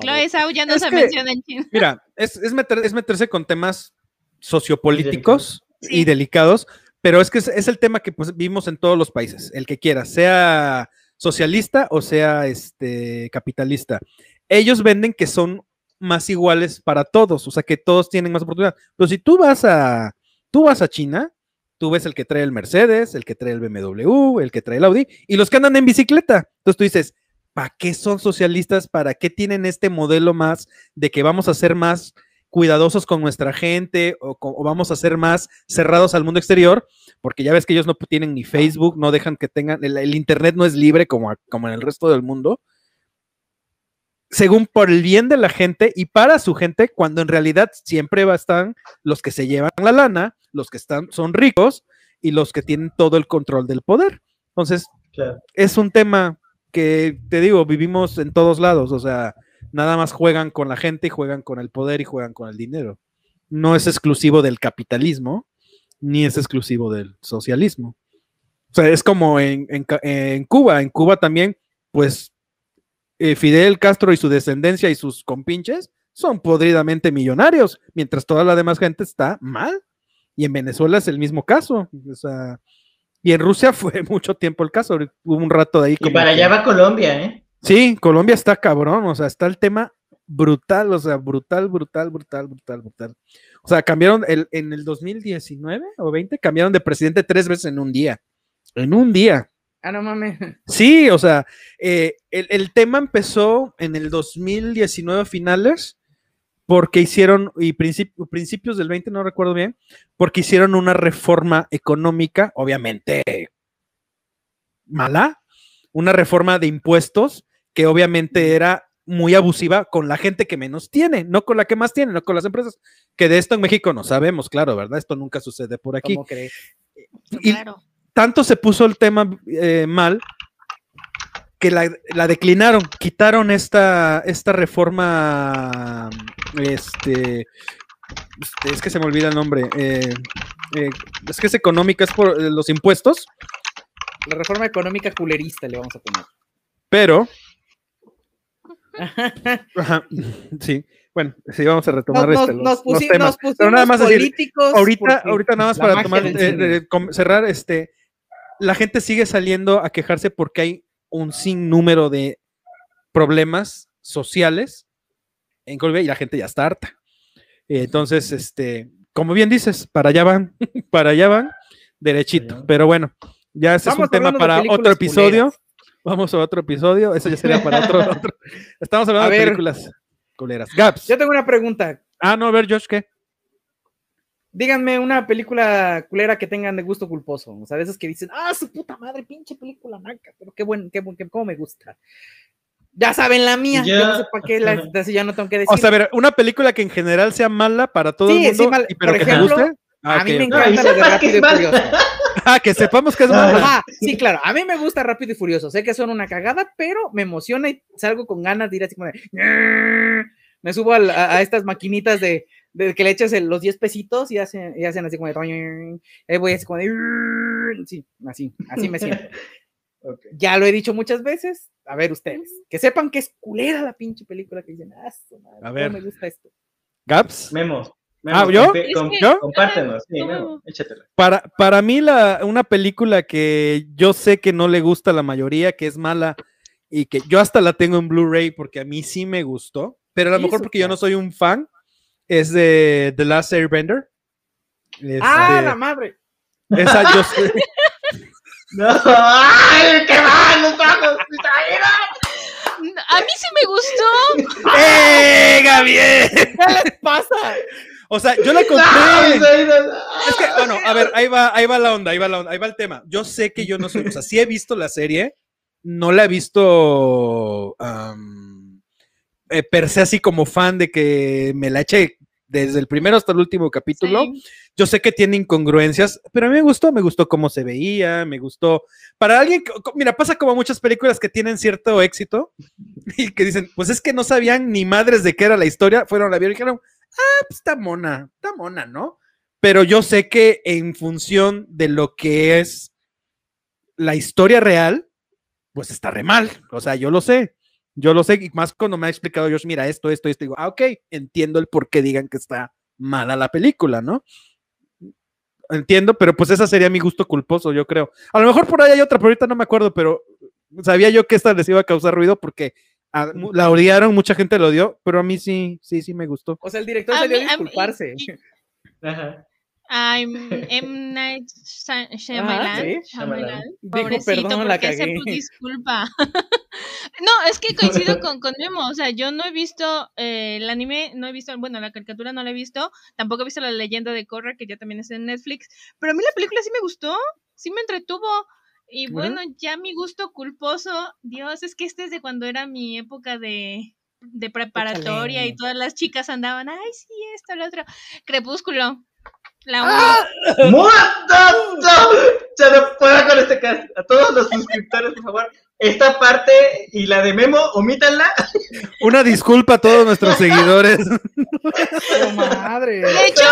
Chloe Zhao ya no Es se que- menciona en China. Mira, es, es meter- es meterse con temas sociopolíticos Sí. y delicados, pero es que es, es el tema que pues, vimos en todos los países, el que quiera, sea socialista o sea este, capitalista. Ellos venden que son más iguales para todos, o sea que todos tienen más oportunidad. Pero si tú vas a, tú vas a China, tú ves el que trae el Mercedes, el que trae el BMW, el que trae el Audi y los que andan en bicicleta. Entonces tú dices, ¿para qué son socialistas? ¿Para qué tienen este modelo más de que vamos a ser más cuidadosos con nuestra gente o, vamos a ser más cerrados al mundo exterior? Porque ya ves que ellos no tienen ni Facebook, no dejan que tengan, el, el Internet no es libre como, como en el resto del mundo. Según por el bien de la gente y para su gente, cuando en realidad siempre estar los que se llevan la lana, los que están, son ricos y los que tienen todo el control del poder. Entonces, Claro. es un tema que te digo, vivimos en todos lados, o sea, nada más juegan con la gente y juegan con el poder y juegan con el dinero. No es exclusivo del capitalismo, ni es exclusivo del socialismo. O sea, es como en, en en Cuba, en Cuba también, pues eh, Fidel Castro y su descendencia y sus compinches son podridamente millonarios, mientras toda la demás gente está mal. Y en Venezuela es el mismo caso. O sea, y en Rusia [laughs] fue mucho tiempo el caso. Hubo un rato de ahí Y como para que- allá va Colombia, ¿eh? Sí, Colombia está cabrón, o sea, está el tema brutal, o sea, brutal, brutal, brutal, brutal, brutal. O sea, cambiaron el, en el 2019 o 20, cambiaron de presidente tres veces en un día. En un día. Ah, no mames. Sí, o sea, eh, el, el tema empezó en el 2019 finales, porque hicieron, y princip- principios del 20, no recuerdo bien, porque hicieron una reforma económica, obviamente mala, una reforma de impuestos que obviamente era muy abusiva con la gente que menos tiene, no con la que más tiene, no con las empresas, que de esto en México no sabemos, claro, ¿verdad? Esto nunca sucede por aquí ¿Cómo crees? y- Claro. tanto se puso el tema eh, mal que la, la declinaron, quitaron esta, esta reforma, este, este, es que se me olvida el nombre, eh, eh, es que es económica, es por eh, los impuestos, La reforma económica culerista le vamos a poner. pero, ajá, [clears throat] sí, bueno, sí, vamos a retomar Nos, este, nos- los- nos los pusi- temas. nos pusimos Pero nada más decir, políticos ahorita, ahorita nada más para tomar, eh, eh, cerrar, este, la gente sigue saliendo a quejarse porque hay un sinnúmero de problemas sociales en Colombia y la gente ya está harta. Eh, Entonces, este, como bien dices, para allá van, [laughs] para allá van, derechito. Pero bueno, ya ese es un tema para otro episodio. culeras. Vamos a otro episodio. Eso ya sería para otro. [laughs] otro. Estamos hablando A de ver. películas culeras. Gaps. Yo tengo una pregunta. Ah, no, a ver, Josh, ¿qué? Díganme una película culera que tengan de gusto culposo. O sea, de esas que dicen, ah, su puta madre, pinche película naca, pero qué buen, qué buen, qué, cómo me gusta. Ya saben la mía. Yo Ya- no sé para qué la, así ya no tengo que decir. O sea, a ver, una película que en general sea mala para todo Sí, el sí, mundo, mal- y pero por que ejemplo, te guste. Ah, a mí ok, me ok. No, y encanta la de Rápido y. [laughs] Ah, que sepamos que es mala. Ajá, sí, claro. A mí me gusta Rápido y Furioso. Sé que son una cagada, pero me emociona y salgo con ganas de ir así como de. Me subo a, a estas maquinitas de, de que le echas el- los 10 pesitos y hacen, y hacen así como de. Ahí voy así como de. Sí, así, así me siento. [laughs] Ya lo he dicho muchas veces. A ver, ustedes. Que sepan que es culera la pinche película que dicen. Ah, su madre, A ver. me gusta esto. Gaps. Memo. Memo, Ah, ¿yo? compi- Es com- que- ¿Yo? Compártenos. Sí. Memo, échatela. Para, para mí, la, una película que yo sé que no le gusta a la mayoría, que es mala y que yo hasta la tengo en Blu-ray porque a mí sí me gustó, pero a lo ¿Y mejor porque yo no soy un fan, es de The Last Airbender. ¡Ah, Este, la madre! esa yo [laughs] sé. [laughs] No, ¡ay, qué. A mí sí me gustó. ¡Eh, Gabriel! ¿Qué les pasa? O sea, yo la ¡No, [laughs] compré. oídos! Es que, bueno, a ver, ahí va, ahí va la onda, ahí va la onda, ahí va el tema. Yo sé que yo no soy, o sea, sí he visto la serie, no la he visto eh, per se así como fan de que me la eche desde el primero hasta el último capítulo. Sí. Yo sé que tiene incongruencias, pero a mí me gustó, me gustó cómo se veía, me gustó. Para alguien, que- mira, pasa como muchas películas que tienen cierto éxito [laughs] y que dicen, pues es que no sabían ni madres de qué era la historia, fueron a la vieron y dijeron, ah, pues está mona, está mona, ¿no? Pero yo sé que en función de lo que es la historia real, pues está re mal. O sea, yo lo sé. Yo lo sé, y más cuando me ha explicado Josh, mira, esto, esto, esto, digo, ah, ok, entiendo el por qué digan que está mala la película, ¿no? Entiendo, pero pues esa sería mi gusto culposo, yo creo. A lo mejor por ahí hay otra, pero ahorita no me acuerdo, pero sabía yo que esta les iba a causar ruido porque a- la odiaron, mucha gente la odió, pero a mí sí, sí, sí me gustó. O sea, el director A salió a mí- a mí- disculparse. y- [laughs] Ajá. I'm M. Night Shy- Shyamalan. sí, Shyamalan, Dijo, pobrecito, "Perdón, la porque se cagué". puso disculpa. [laughs] no, es que coincido [laughs] con, con Memo. O sea, yo no he visto eh, el anime, no he visto, bueno, la caricatura no la he visto. Tampoco he visto la leyenda de Korra, que ya también está en Netflix. Pero a mí la película sí me gustó, sí me entretuvo. Y bueno, ya mi gusto culposo, Dios, es que este es de cuando era mi época de, de preparatoria y todas las chicas andaban, ay, sí, esto, lo otro. Crepúsculo. La ¡Ah! ¡Muerto! Ya no puedo con este cast. A todos los suscriptores, por favor. Esta parte y la de Memo, omítanla. [laughs] Una disculpa a todos nuestros [laughs] seguidores. ¡Oh, madre! De hecho,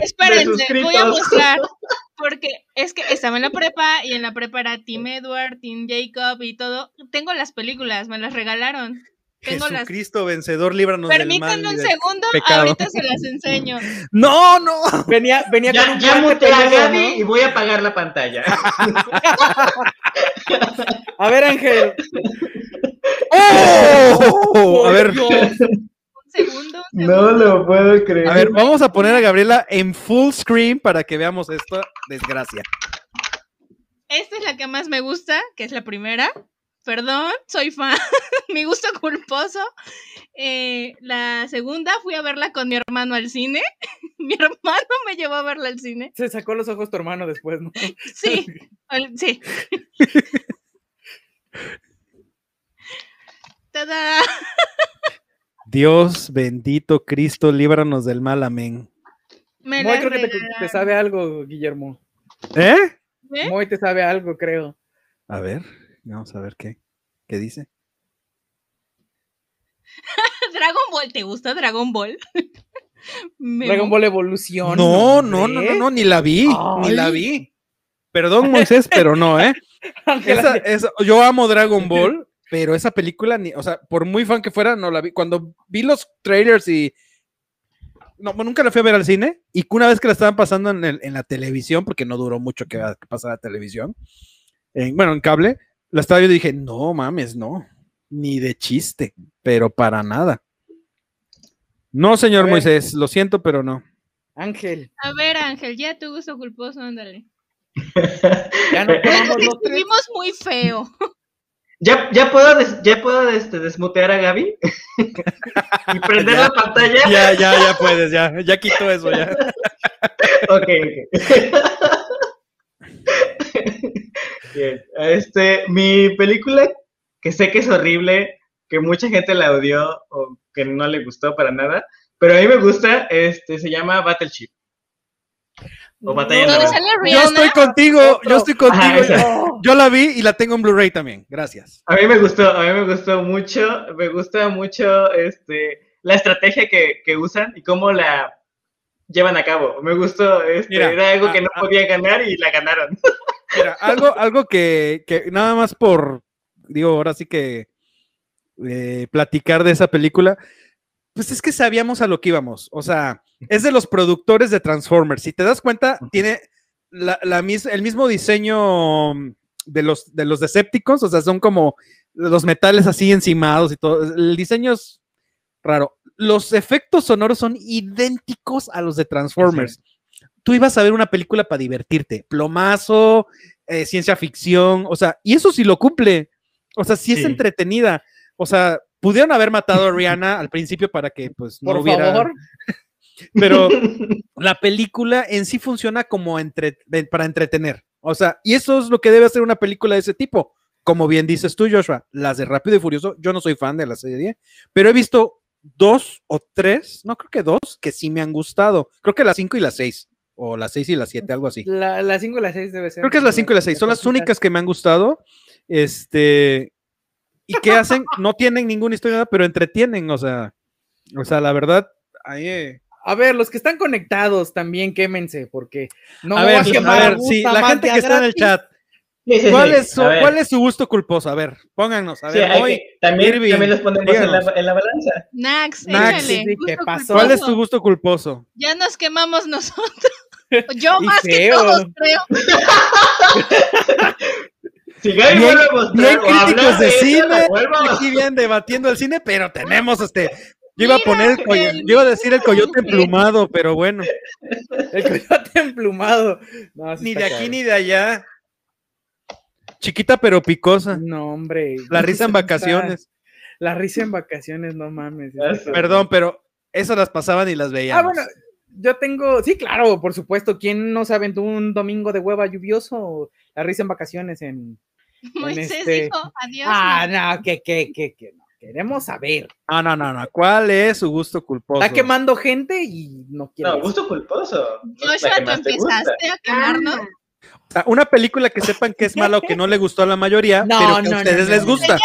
Espérense, voy a mostrar. [laughs] Porque es que estaba en la prepa y en la prepa era Team Edward, Team Jacob y todo. Tengo las películas, me las regalaron. Tengo las. Jesucristo vencedor, líbranos del mal. Permítanme un segundo, pecado. ahorita se las enseño. No, no. Venía, venía con Ya, un ya y voy a apagar la pantalla. A ver, Ángel. ¡Oh! A ver, segundo. un No segundo. lo puedo creer. a ver, vamos a poner a Gabriela en full screen para que veamos esta desgracia. Esta es la que más me gusta, que es la primera. Perdón, soy fan. [laughs] mi gusto culposo. Eh, la segunda fui a verla con mi hermano al cine. [laughs] mi hermano me llevó a verla al cine. Se sacó los ojos tu hermano después, ¿no? Sí, sí. [laughs] ¡Tada! Dios bendito Cristo, líbranos del mal, amén. Me Moy creo que te, sabe algo, Guillermo. ¿Eh? ¿Eh? Moy te sabe algo, creo. A ver, vamos a ver qué, qué dice. [laughs] Dragon Ball, ¿te gusta Dragon Ball? [laughs] Dragon Ball Evolución. No, no, no, no, no, ni la vi, ni la vi. Perdón, Moisés, pero no, ¿eh? [laughs] Ángel, Esa- esa- yo amo Dragon Ball, pero esa película, ni, o sea, por muy fan que fuera, no la vi. Cuando vi los trailers y. No, nunca la fui a ver al cine. Y que una vez que la estaban pasando en, el- en la televisión, porque no duró mucho que, que pasara la televisión, en- bueno, en cable, la estaba viendo y dije, no mames, no. Ni de chiste, pero para nada. No, señor. Moisés, lo siento, pero no. Ángel, A ver, Ángel, ya tu gusto culposo, ándale. Ya Nos escribimos muy feo. ¿Ya, ya puedo, des- ya puedo este, desmutear a Gaby? [laughs] y prender Ya. la pantalla. Ya, ya, ya puedes, ya, ya quito eso, ya. [laughs] Ok, ok. [laughs] Bien, este, mi película, que sé que es horrible, que mucha gente la odió o que no le gustó para nada, pero a mí me gusta, este, se llama Battleship. O Batalla ¿Dónde Naval. Yo estoy contigo, yo estoy contigo. Ajá. No. Yo la vi y la tengo en Blu-ray también. Gracias. A mí me gustó, a mí me gustó mucho, me gusta mucho este, la estrategia que, que usan y cómo la llevan a cabo. Me gustó, este, Mira, era algo que no ah. podían ganar y la ganaron. [laughs] Mira, algo, algo que, que nada más por, digo, ahora sí que eh, platicar de esa película, pues es que sabíamos a lo que íbamos. O sea, es de los productores de Transformers. Si te das cuenta, tiene la, la mis- el mismo diseño de los, de los Decepticons, o sea, son como los metales así encimados y todo. El diseño es raro. Los efectos sonoros son idénticos a los de Transformers. Tú ibas a ver una película para divertirte, plomazo, eh, ciencia ficción, o sea, y eso sí lo cumple. O sea, sí es Sí. entretenida. O sea, pudieron haber matado a [laughs] Rihanna al principio para que pues no Por hubiera. favor. [laughs] Pero [laughs] la película en sí funciona como entre- para entretener. O sea, y eso es lo que debe hacer una película de ese tipo. Como bien dices tú, Joshua, las de Rápido y Furioso, yo no soy fan de la serie, pero he visto dos o tres, no creo que dos, que sí me han gustado. Creo que las cinco y las seis, o las seis y las siete, algo así. La, la 5 y la 6 debe ser. Creo que es las 5 y las 6. Son las únicas que me han gustado. Este. ¿Y qué hacen? No tienen ninguna historia, pero entretienen. O sea, o sea, la verdad. ahí, eh, A ver, los que están conectados también quémense, porque no a me ver, voy a quemar a ver, sí, la gente que está en el gratis. chat, Sí, sí, ¿cuál es, su, ¿cuál es su gusto culposo? A ver, pónganos. A ver, hay Moy, que- también, Irving, también los ponemos en la, en la balanza. Nax, Nax, échale, ¿qué pasó? ¿cuál es tu gusto culposo? Ya nos quemamos nosotros. [laughs] Yo Y más que todos, creo. [laughs] Si Gaby Bien- vuelve a mostrar bien críticos de eso, cine, Aquí bien debatiendo el cine, pero tenemos este. Yo iba a poner el yo iba a decir el coyote [laughs] emplumado, pero bueno, El coyote emplumado. No, ni de aquí ni de allá. Chiquita pero picosa. No, hombre. La risa en Está- [laughs] vacaciones. La risa en vacaciones, no mames. Perdón, pero esas las pasaban y las Ah, veíamos. bueno, yo tengo, sí, claro, por supuesto. ¿Quién no se aventó un domingo de hueva lluvioso? La risa en vacaciones en. [laughs] Moisés este- dijo adiós. Ah, no. no, que, que, que, que no. Queremos saber. No, no, no, no. ¿Cuál es su gusto culposo? Está quemando gente y no quiere. No, gusto culposo. Joshua, tú más te gusta. empezaste a quemarnos. O sea, una película que sepan que es mala o que no le gustó a la mayoría, [laughs] No, pero que a no, no, ustedes no, les no. gusta.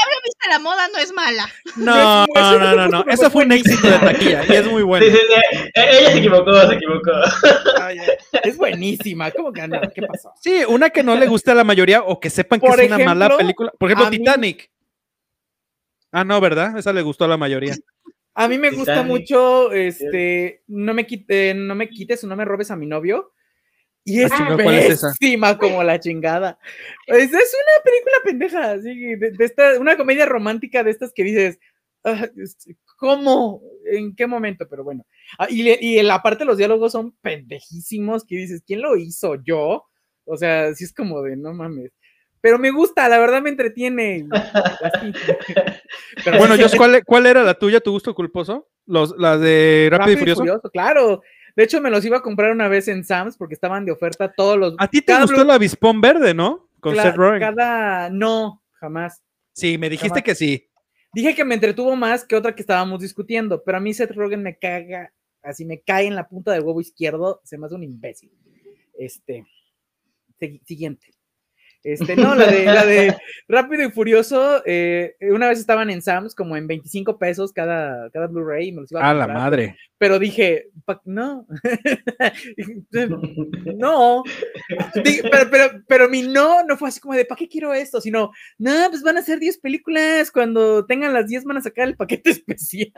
La moda no es mala. No, No no, no, no. Eso fue un éxito de taquilla y es muy bueno. Sí, sí, sí. Eh, Ella se equivocó, se equivocó. Es buenísima. ¿Cómo que no? ¿Qué pasó? Sí, una que no le guste a la mayoría o que sepan que Por es una mala película. Por ejemplo, a mí- Titanic. Ah, no, ¿verdad? Esa le gustó a la mayoría. A mí me gusta Titanic. mucho, este, no me, quite, no me quites o no me robes a mi novio. Y es Ah, pésima como la chingada. Es, es una película pendeja, así, de, de esta, una comedia romántica de estas que dices, "Ah, ¿cómo? ¿En qué momento? Pero bueno. Ah, y, le- y la parte de los diálogos son pendejísimos, que dices, ¿quién lo hizo? ¿Yo? O sea, sí es como de, no mames. Pero me gusta, la verdad me entretiene. [laughs] Pero Bueno, Josh, ¿cuál, ¿cuál era la tuya, tu gusto culposo? Los, la de Rápido, y Furioso. claro. De hecho, me los iba a comprar una vez en Sam's porque estaban de oferta todos los. A ti te gustó Blu- el avispón verde, ¿no? Con Seth Rogen. Cada. No, jamás. Sí, me dijiste Jamás. que sí. Dije que me entretuvo más que otra que estábamos discutiendo, pero a mí Seth Rogen me caga, así me cae en la punta del huevo izquierdo, se me hace un imbécil. Este. Siguiente. Este, no, la de, la de [laughs] Rápido y Furioso, eh, una vez estaban en Sam's como en 25 pesos cada, cada Blu-ray y me los iba a A la madre. pero dije, "Pa- no, [laughs] no, Di- pero, pero, pero mi no no fue así como de, ¿para qué quiero esto? Sino, no, pues van a ser 10 películas, cuando tengan las 10 van a sacar el paquete [laughs] especial.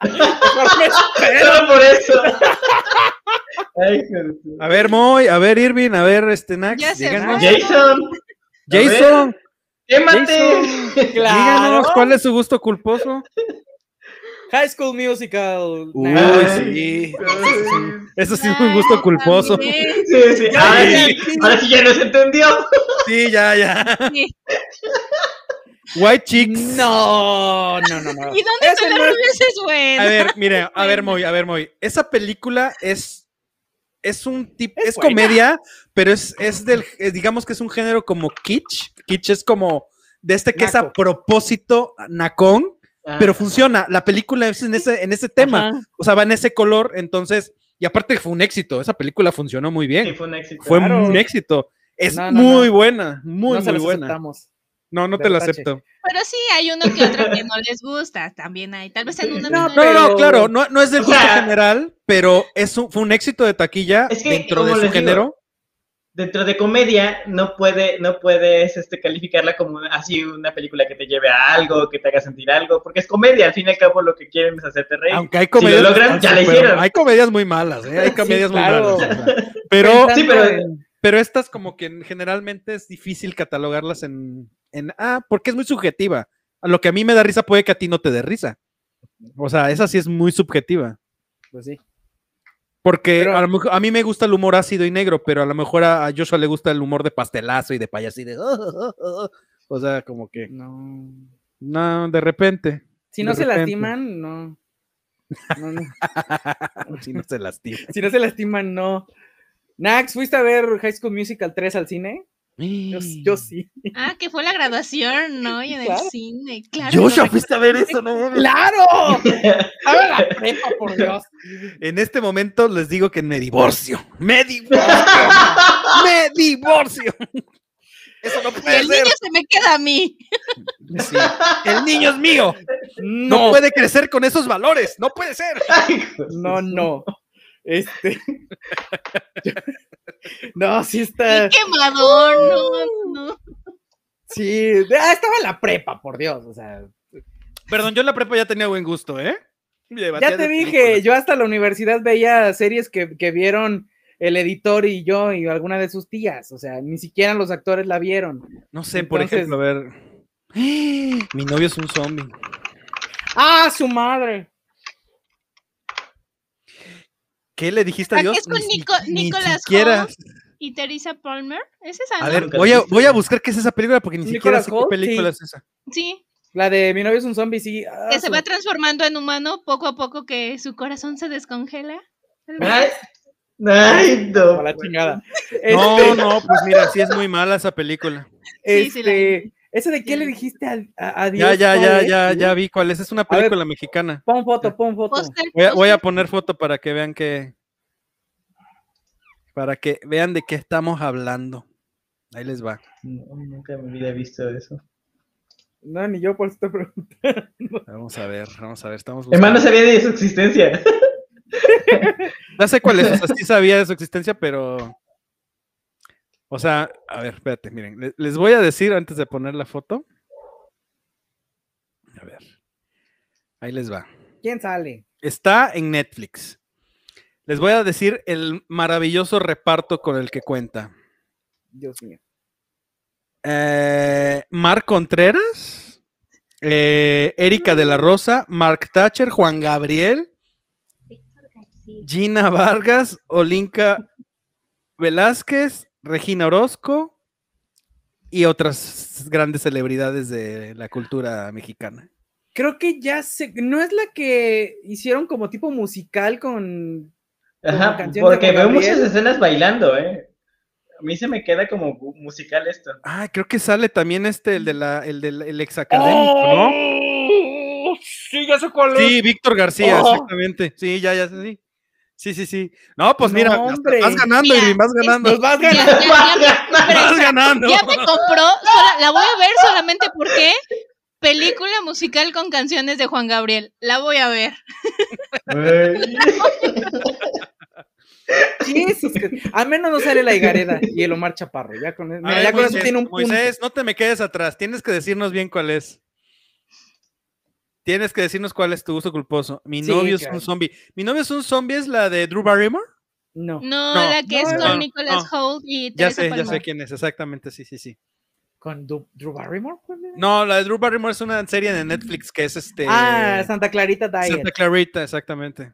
Solo por eso. A ver, Moy, a ver, Irving, a ver, este Nax. Jason. Jason, ¡Quémate! díganos, ¿cuál es su gusto culposo? High School Musical. Uy, Nah. sí. Eso sí es un gusto culposo. también. Sí, sí. Ahora sí, sí. ahora sí ya nos entendió. Sí, ya, ya. Sí. White Chicks. No, no, no, no. ¿Y dónde Ese están no las es- veces, güey? A ver, mire, a ver, Moy, a ver, Moy. Esa película es. Es un tipo, Es comedia, pero es, es del, eh, digamos que es un género como kitsch. Kitsch es como de este que es a propósito nacón, Ah, pero funciona. La película es en ese, en ese tema. Ajá. O sea, va en ese color, entonces Y aparte fue un éxito, esa película funcionó muy bien. Sí, fue un éxito. fue Claro. un éxito. Es No, no, muy no. buena, muy, muy buena. aceptamos. No, no te la tache. acepto. Pero sí hay uno que otro que no les gusta. También hay. Tal vez en una. No, no- No, no, no, Pero- claro, no, no es del O gusto sea- general, pero es un- fue un éxito de taquilla Es que, dentro de su digo, género. Dentro de comedia no puede, no puedes este, calificarla como así una película que te lleve a algo, que te haga sentir algo, porque es comedia, al fin y al cabo lo que quieren es hacerte reír. Aunque hay Si lo comedias. logran, ya súper- hicieron. Hay comedias muy malas, ¿eh? Hay [laughs] comedias claro. muy malas. o sea. [laughs] Pero, Pensando Sí, pero- en- pero estas como que generalmente es difícil catalogarlas en, en ah, porque es muy subjetiva. A lo que a mí me da risa puede que a ti no te dé risa. O sea, esa sí es muy subjetiva. Pues sí. Porque Pero- a, lo mejor- a mí me gusta el humor ácido y negro, pero a lo mejor a, a Joshua le gusta el humor de pastelazo y de payaso y de... O sea, como que... No. No, de repente. Si no se repente. lastiman, no. No, no. [laughs] Si no se lastima. Si no se lastiman, no. Nax, ¿fuiste a ver High School Musical 3 al cine? Yo, yo sí. Ah, que fue la graduación, ¿no? Y en Claro. el cine. Claro. Joshua, lo fuiste a ver eso, no mames. [laughs] ¡Claro! A ver la prepa, por Dios. En este momento les digo que me divorcio. ¡Me divorcio! [laughs] ¡Me divorcio! Eso no Y puede el ser. niño se me queda a mí. Sí. El niño es mío. No. No, puede crecer con esos valores. No puede ser. No, no. Este. [laughs] No, sí está. Qué quemador, no, no. Sí. Ah, estaba en la prepa, por Dios. O sea, Perdón, yo en la prepa ya tenía buen gusto, ¿eh? Ya te dije, películas. yo hasta la universidad veía series que, que vieron el editor y yo y alguna de sus tías. O sea, ni siquiera los actores la vieron. No sé, por ejemplo, a ver. [gasps] Mi novio es un zombie. ¡Ah, su madre! ¿Qué le dijiste a Dios? es con Ni Nico- ni Nicolas siquiera. Hoult. ¿Y Teresa Palmer? ¿Es esa? A no? ver, voy a, voy a buscar qué es esa película porque ni siquiera Nicolas sé qué película sí. es esa. Sí, La de mi novio es un zombie, sí. Ah, que se su- va transformando en humano poco a poco que su corazón se descongela. Ay, no. a la chingada. No, Este, no, pues mira, sí es muy mala esa película. Sí, sí la este, ¿Ese de qué Sí. le dijiste a, a, a Ya, Dios? ya, ya, es? ya, ya vi cuál es. Es una ver. película mexicana. Pon foto, pon foto. Voy a, voy a póster. poner foto para que vean que. Para que vean de qué estamos hablando. Ahí les va. No, nunca en mi vida he visto eso. No, ni yo por eso te pregunto. [laughs] Vamos a ver, vamos a ver. Estamos Hermano, no sabía de su existencia. [laughs] Ya sé cuál es, o sea, sí [laughs] sabía de su existencia, pero. O sea, a ver, espérate, miren. le- Les voy a decir antes de poner la foto. A ver. Ahí les va. ¿Quién sale? Está en Netflix. Les voy a decir el maravilloso reparto con el que cuenta. Dios mío. Eh, Marc Contreras, eh, Erika de la Rosa, Mark Thatcher, Juan Gabriel, Gina Vargas, Olinka Velázquez, Regina Orozco y otras grandes celebridades de la cultura mexicana. Creo que ya sé. ¿No es la que hicieron como tipo musical con. Ajá, de porque veo muchas escenas bailando, ¿eh? A mí se me queda como musical esto. Ah, creo que sale también este, el de la, el del el exacadémico, ¿no? ¡Oh! Sí, ya sé cuál es. Sí, Víctor García, Oh. exactamente. Sí, ya, ya, sí. Sí, sí, sí. No, pues mira, No, hasta hombre. vas ganando, Mira, Irving, vas ganando. Vas [laughs] Ya, ganando. ya, ya me- Vas ganando. [laughs] ya me compró. sola- la voy a ver solamente porque película musical con canciones de Juan Gabriel. La voy a ver. [laughs] Al menos no sale la Higareda y el Omar Chaparro. Ya con, A mira, ver, ya con eso tiene un punto. Moisés, no te me quedes atrás. Tienes que decirnos bien cuál es. Tienes que decirnos cuál es tu gusto culposo. Mi Sí, novio es un zombie. Mi novio es un zombie, es la de Drew Barrymore. No. No, No, la que es con no, Nicholas no. Hoult y Ya Teresa sé, ya sé quién es, exactamente, sí, sí, sí. ¿Con Du- Drew Barrymore? No, la de Drew Barrymore es una serie de Netflix que es este. Ah, Santa Clarita Diet. Santa Clarita, exactamente.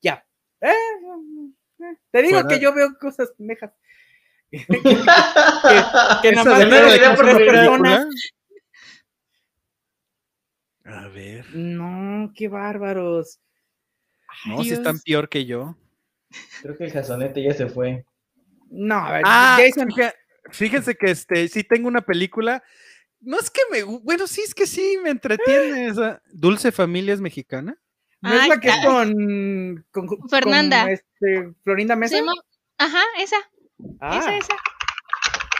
Ya. Eh, eh, te digo Fuera- que yo veo cosas pendejas. [laughs] que, que Esa nada más veo tres personas. A ver. No, qué bárbaros. No, si están peor que yo. Creo que el jasonete ya se fue. No, a ver, Ah, Jason. fíjense que este, sí tengo una película. No es que me. Bueno, sí, es que sí, me entretiene. esa- ¿Dulce Familia es mexicana? ¿No es la que es con, con- con Fernanda. este, Florinda Mesa? Ajá, esa, Ah, esa, esa.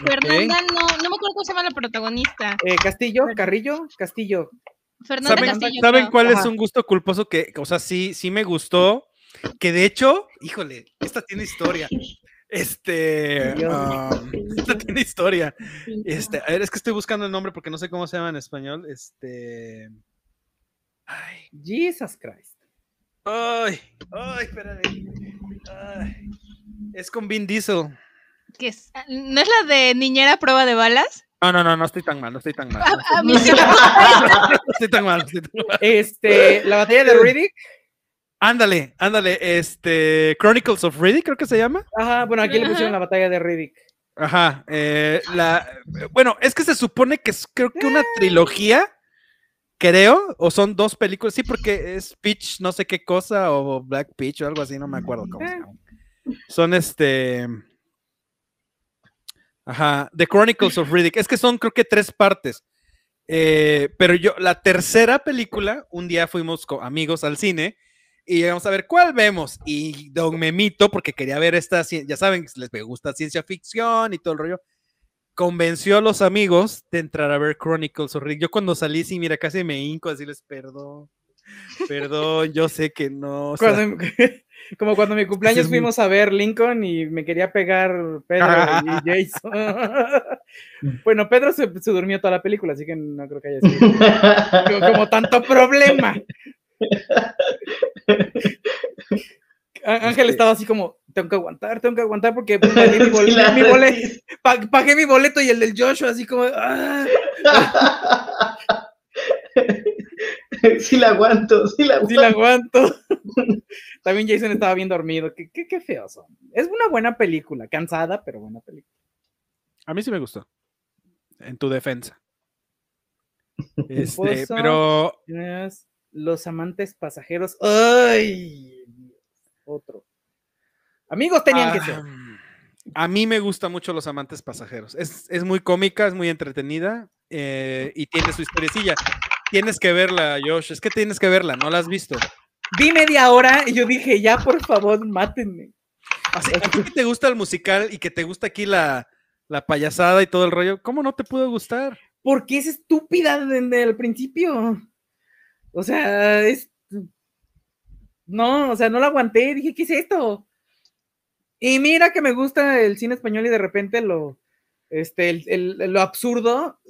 Fernanda, no, no me acuerdo cómo se llama la protagonista. eh, Castillo, Carrillo, Castillo. Fernanda ¿Saben, Castillo. ¿saben creo. cuál es un gusto culposo que, o sea, sí, sí me gustó? Que de hecho, híjole, esta tiene historia. Este, um, esta tiene historia. Este, a ver, es que estoy buscando el nombre porque no sé cómo se llama en español. Este, ay, Jesus Christ. ay, ay, espérame. Ay, es con Vin Diesel. Es- ah, ¿No es la de niñera a prueba de balas? No, no, no, no estoy tan mal, no estoy tan mal. [laughs] A, a mí sí me [laughs] gusta No estoy tan mal, no estoy tan mal. Este, la batalla de Riddick. Ándale, ándale, este, Chronicles of Riddick creo que se llama. Ajá, bueno, aquí le pusieron la batalla de Riddick. Ajá, eh, la, bueno, es que se supone que es creo que una trilogía, creo, o son dos películas, sí, porque es Peach, no sé qué cosa, o Black Peach o algo así, no me acuerdo cómo se llama. Son este, ajá, The Chronicles of Riddick, es que son creo que tres partes, eh, pero yo, la tercera película, un día fuimos con amigos al cine, y vamos a ver cuál vemos. Y Don Memito, porque quería ver esta, ya saben, les gusta ciencia ficción y todo el rollo, convenció a los amigos de entrar a ver Chronicles of Riddick. Yo cuando salí, sí, mira, casi me hinco a decirles perdón, perdón, yo sé que no. o sea, como cuando mi cumpleaños fuimos a ver Lincoln y me quería pegar Pedro y Jason. [laughs] bueno, Pedro se, se durmió toda la película, así que no creo que haya sido como, como tanto problema. Ángel estaba así como, tengo que aguantar, tengo que aguantar porque [laughs] pagué mi, bol- Sí, la- mi boleto, pa- pagué mi boleto y el del Joshua, así como, ah, [laughs] [laughs] sí la aguanto, sí la sí la aguanto. aguanto. [laughs] También Jason estaba bien dormido, qué, qué, qué feos son. Es una buena película, cansada, pero buena película. a mí sí me gustó. En tu defensa. [laughs] Este, pero Los amantes pasajeros. ¡Ay! Otro. Amigos tenían que ser. ah, a mí me gusta mucho Los Amantes Pasajeros. Es, es muy cómica, es muy entretenida eh, y tiene su historiecilla. Tienes que verla, Josh. Es que tienes que verla, no la has visto. Vi media hora y yo dije, ya por favor, mátenme. Sea, a ti que te gusta el musical y que te gusta aquí la, la payasada y todo el rollo, ¿cómo no te pudo gustar? Porque es estúpida desde el principio. O sea, es. No, o sea, no la aguanté. Dije, ¿qué es esto? Y mira que me gusta el cine español y de repente lo. Este, el- el- lo absurdo.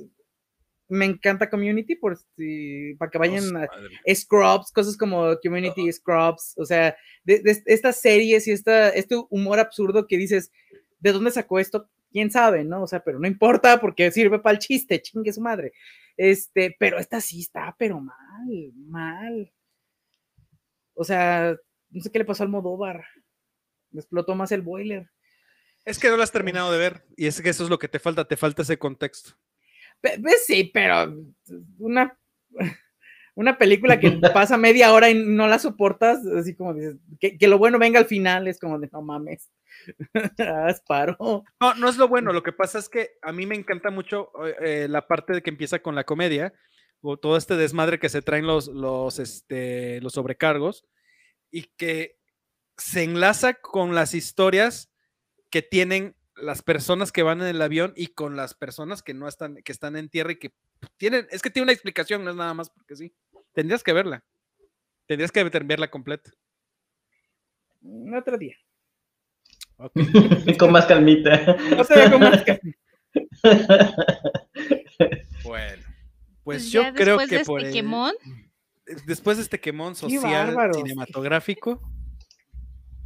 Me encanta Community por si, para que vayan a, Scrubs, cosas como Community Scrubs, o sea, de, de estas series y esta, este humor absurdo que dices, ¿de dónde sacó esto? ¿Quién sabe, no? O sea, pero no importa porque sirve para el chiste, chingue su madre. Este, pero esta sí está, pero mal, mal. O sea, no sé qué le pasó al Modóvar. Me explotó más el boiler. Es que no la has terminado de ver y es que eso es lo que te falta, te falta ese contexto. Pues sí, pero una, una película que [laughs] pasa media hora y no la soportas, así como dices, que, que lo bueno venga al final, es como de no mames. [laughs] Haz paro. No, no es lo bueno, lo que pasa es que a mí me encanta mucho eh, eh, la parte de que empieza con la comedia, o todo este desmadre que se traen los, los, este, los sobrecargos, y que se enlaza con las historias que tienen las personas que van en el avión y con las personas que no están, que están en tierra y que tienen, es que tiene una explicación, no es nada más porque sí. Tendrías que verla. Tendrías que verla completa. Otro día. [laughs] Con más calmita. Otro día con más ca- [laughs] Bueno, pues Pues yo creo que de por este el- quemón, después de este quemón social cinematográfico,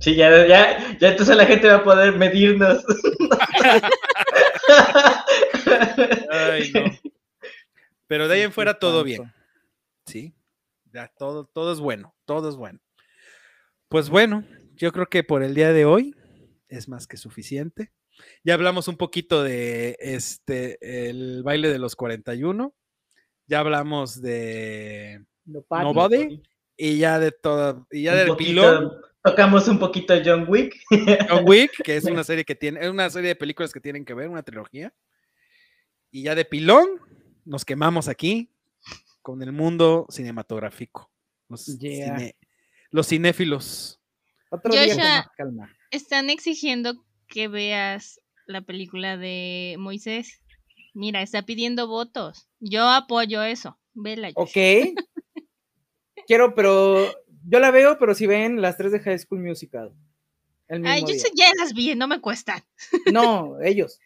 Sí, ya, ya, ya entonces la gente va a poder medirnos. ay, no. Pero de ahí en fuera todo bien. Sí, ya todo, todo es bueno, todo es bueno. Pues bueno, yo creo que por el día de hoy es más que suficiente. Ya hablamos un poquito de este el baile de los 41. Ya hablamos de. Nobody y ya de todo y ya Un del poquito- pilón Tocamos un poquito John Wick. [laughs] John Wick, que es una serie que tiene, es una serie de películas que tienen que ver, una trilogía. Y ya de pilón, nos quemamos aquí con el mundo cinematográfico. Los Yeah. cine- los cinéfilos. Otro día con más calma. Están exigiendo que veas la película de Moisés. Mira, está pidiendo votos. Yo apoyo eso. Vela. Ok. [laughs] Quiero, pero yo la veo, pero si ven las tres de High School Musical. El mismo Ay, yo día. sé- ya las vi, no me cuestan. [laughs] No, ellos.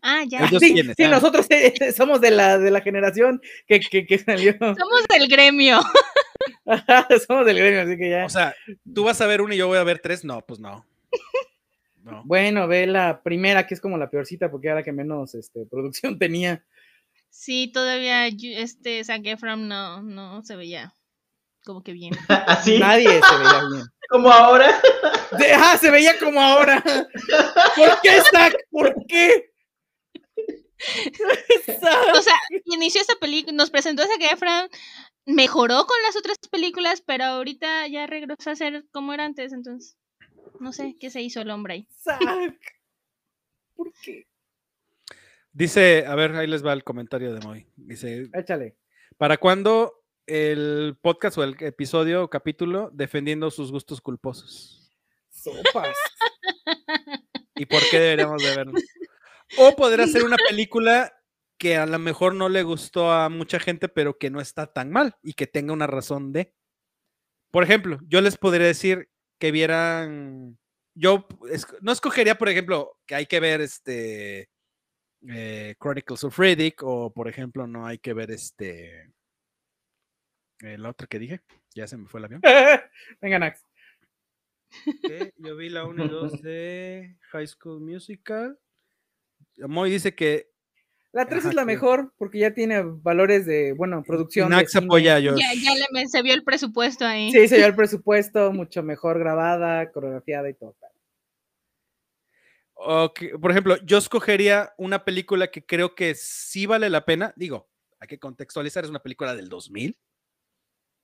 Ah, ya. Ellos Sí, quiénes, sí, ah. nosotros eh, eh, somos de la, de la generación que, que, que salió. [laughs] Somos del gremio. [laughs] somos del gremio, así que ya. O sea, tú vas a ver uno y yo voy a ver tres. No, pues no. No. bueno, ve la primera, que es como la peorcita, porque era la que menos este, producción tenía. Sí, todavía yo- este Zac Efron no, no se veía como que bien. [laughs] Así, Nadie se veía [laughs] bien. como ahora. De- ah, se veía como ahora. ¿Por qué, Zack? ¿Por qué? Zack. O sea, inició esta película, nos presentó a Zac Efron, mejoró con las otras películas, pero ahorita ya regresó a ser como era antes, entonces no sé qué se hizo el hombre ahí. Zack. ¿Por qué? Dice, a ver, ahí les va el comentario de Moy. Dice, Échale. ¿para cuándo el podcast o el episodio o capítulo defendiendo sus gustos culposos? Sopas. [laughs] ¿Y por qué deberíamos de verlo? O podrá ser una película que a lo mejor no le gustó a mucha gente, pero que no está tan mal y que tenga una razón de. Por ejemplo, yo les podría decir que vieran. Yo no escogería, por ejemplo, que hay que ver este eh, Chronicles of Riddick, o por ejemplo, no hay que ver este. El otro que dije, ya se me fue el avión. [laughs] Venga, Nax. yo vi la 1 y 2 de High School Musical. Moy dice que La 3 Ajá, es la que- mejor porque ya tiene valores de, bueno, producción. Nax apoya a Josh. Ya, ya le, se vio el presupuesto ahí. Sí, se vio el [laughs] presupuesto, mucho mejor grabada, coreografiada y todo. Por ejemplo, yo escogería una película que creo que sí vale la pena. Digo, hay que contextualizar, es una película del 2000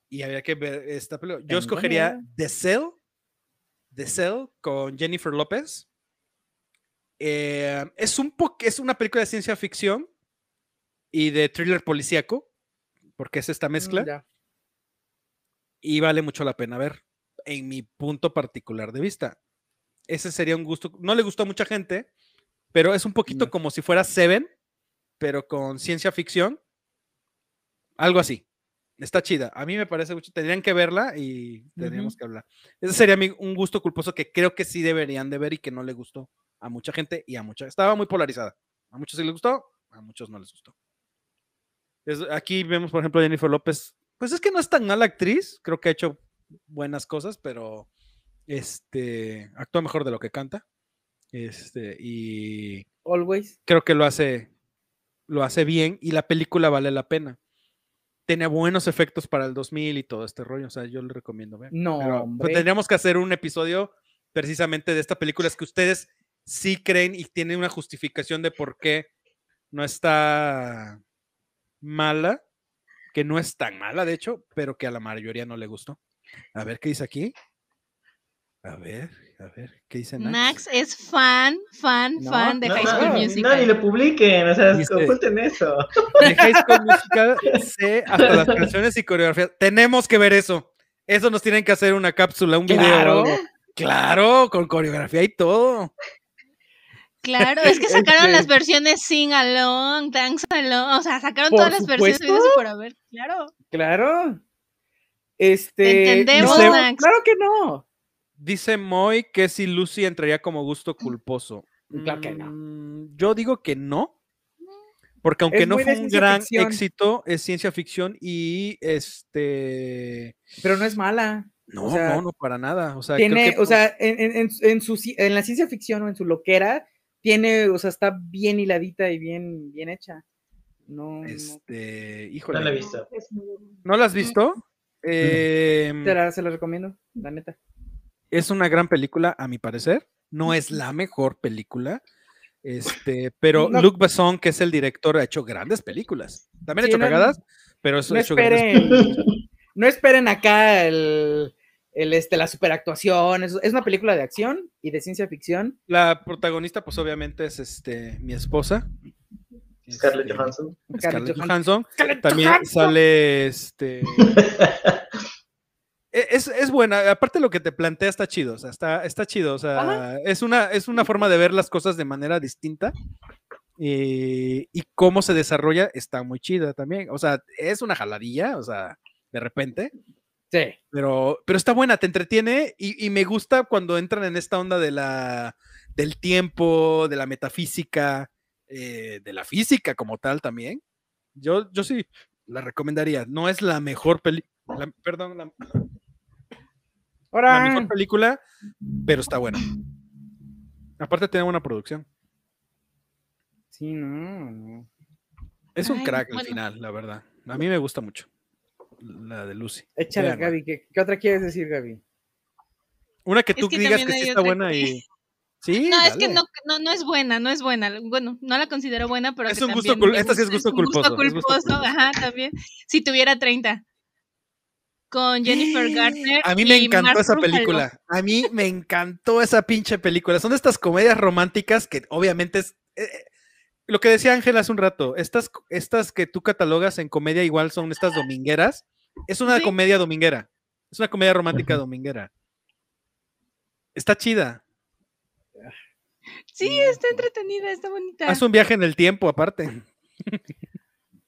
y había que ver esta película. Yo escogería. The Cell, The Cell con Jennifer López. Eh, es, un po- es una película de ciencia ficción y de thriller policíaco, porque es esta mezcla. Mm, ya. y vale mucho la pena ver, en mi punto particular de vista. Ese sería un gusto, no le gustó a mucha gente, pero es un poquito No. como si fuera Seven, pero con ciencia ficción, algo así. Está chida. A mí me parece mucho. Tendrían que verla y tendríamos que hablar. Ese sería mi- un gusto culposo que creo que sí deberían de ver y que no le gustó a mucha gente y a mucha. Estaba muy polarizada. A muchos sí les gustó, a muchos no les gustó. Es- aquí vemos, por ejemplo, a Jennifer López. Pues es que no es tan mala actriz. Creo que ha hecho buenas cosas, pero este actúa mejor de lo que canta. Este, y Always. creo que lo hace, lo hace bien y la película vale la pena. Tiene buenos efectos para el 2000 y todo este rollo, o sea, yo le recomiendo ver. No, Pero, hombre. tendríamos que hacer un episodio precisamente de esta película, es que ustedes sí creen y tienen una justificación de por qué no está mala, que no es tan mala, de hecho, pero que a la mayoría no le gustó. A ver qué dice aquí. A ver, a ver, ¿qué dice Nax? Nax es fan, fan, No, fan de No, High no, School no, Musical. ni lo publiquen, o sea, Dice- oculten eso. [laughs] de High School Musical sé hasta las canciones y coreografías. Tenemos que ver eso. Eso nos tienen que hacer una cápsula, un video. Claro. con coreografía y todo. Claro, es que [laughs] sacaron las Este- versiones Sing Along, Dance Along, o sea, sacaron Por todas las versiones supuesto. y por haber. Claro. Claro. Este. entendemos, no, Max. claro que no. Dice Moy que si Lucy entraría como gusto culposo. Claro que no. Mm, Yo digo que no. Porque aunque Es no fue un gran ficción. éxito, es ciencia ficción y este. Pero no es mala. No, O sea, no, no, para nada. O sea, creo Tiene, que o sea, en, en- en su- en la ciencia ficción o en su loquera, tiene, o sea, está bien hiladita y bien, bien hecha. No, no Este, No híjole. lo he visto. ¿No la has visto? Em, te la, se la recomiendo, la neta. Es una gran película, a mi parecer. No es la mejor película. Este, pero No. Luc Besson, que es el director, ha hecho grandes películas. También ha Sí, hecho no- cagadas, pero eso No ha hecho grandes esperen, [laughs] no esperen acá el, el, este, la superactuación. Es, es una película de acción y de ciencia ficción. La protagonista, pues obviamente es este mi esposa. Scarlett Este, Johansson. Scarlett Scarlett Johansson. Scarlett También Johansson. sale este. Eh, es, es buena. Aparte lo que te plantea está chido. O sea, está, está chido. O sea, Ajá. es una, es una forma de ver las cosas de manera distinta. y cómo se desarrolla está muy chida también. O sea, es una jaladilla, o sea, de repente. Sí. Pero, pero está buena, te entretiene y, y me gusta cuando entran en esta onda de la, del tiempo, de la metafísica, eh, de la física como tal también. Yo, yo sí la recomendaría. No es la mejor película, perdón, la, la mejor película, pero está buena. Aparte tiene buena producción. sí, no, no. Es un Ay, crack al final, la verdad. A mí me gusta mucho. La de Lucy. Échale, Véanla. Gaby. ¿qué, qué otra quieres decir, Gaby? Una que Es tú que digas que sí está buena que- y. Sí, No, es que no, no, no es buena, no es buena. Bueno, no la considero buena, pero Es que un gusto cul- me esta sí es gusto un gusto culposo, es gusto culposo, culposo. Ajá, también. Si tuviera 30. Con Jennifer Garner. A mí me y encantó Mark esa Ruffalo. película. A mí me encantó esa pinche película. Son de estas comedias románticas que obviamente es. eh, eh, lo que decía Ángel hace un rato, estas, estas que tú catalogas en comedia igual son estas domingueras. Es una Sí. comedia dominguera. Es una comedia romántica dominguera. Está chida. Sí, está entretenida, está bonita. Haz un viaje en el tiempo, aparte. [laughs]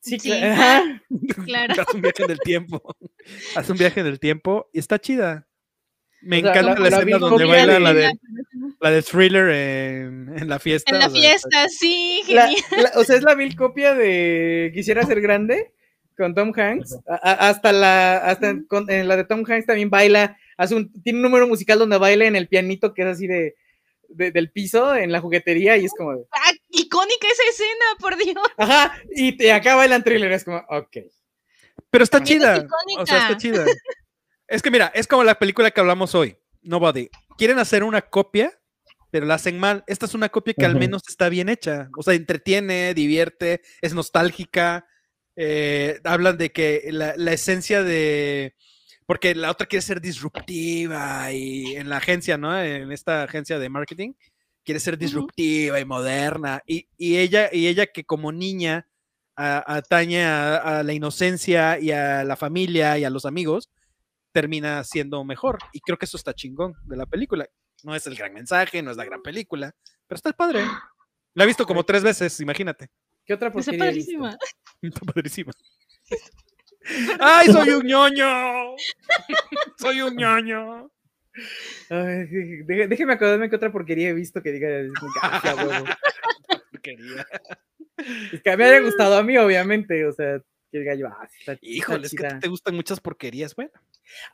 Sí, Sí. [laughs] Claro. Haz un viaje en el tiempo. [laughs] Haz un viaje en el tiempo y está chida. Me O sea, encanta la- escena vi donde baila de- la de, la de thriller en, en la fiesta. En la sea, fiesta, sí, La- genial. la- o sea, es la vil copia de Quisiera ser grande con Tom Hanks. A- a- hasta la, hasta en- con- en la de Tom Hanks también baila, hace un, tiene un número musical donde baila en el pianito que es así de, de- del piso, en la juguetería, y es como, de, Ah, icónica esa escena, por Dios. ajá, y te acaba el thriller, es como, ok. Pero está Es chida. icónica. O sea, está chida. Es que mira, es como la película que hablamos hoy, Nobody. Quieren hacer una copia, pero la hacen mal. Esta es una copia que al menos está bien hecha. O sea, entretiene, divierte, es nostálgica. eh, hablan de que la, la esencia de. Porque la otra quiere ser disruptiva y en la agencia, ¿no? En esta agencia de marketing, quiere ser disruptiva y moderna. Y, y ella, y ella que como niña a- atañe a, a la inocencia y a la familia y a los amigos, termina siendo mejor. Y creo que eso está chingón de la película. No es el gran mensaje, no es la gran película, pero está padre. La he visto como tres veces, imagínate. ¿Qué otra Está porquería visto? padrísima. [laughs] Está padrísima. ¡Ay, soy un ñoño! [laughs] soy un ñoño. Ay, dé- déjeme acordarme qué otra porquería he visto que diga, "Ah, sí, a huevo". [laughs] Porquería. Es que me haya gustado a [laughs] mí, obviamente, o sea, que diga yo, ah, está Híjole, es que chida". te gustan muchas porquerías. Bueno,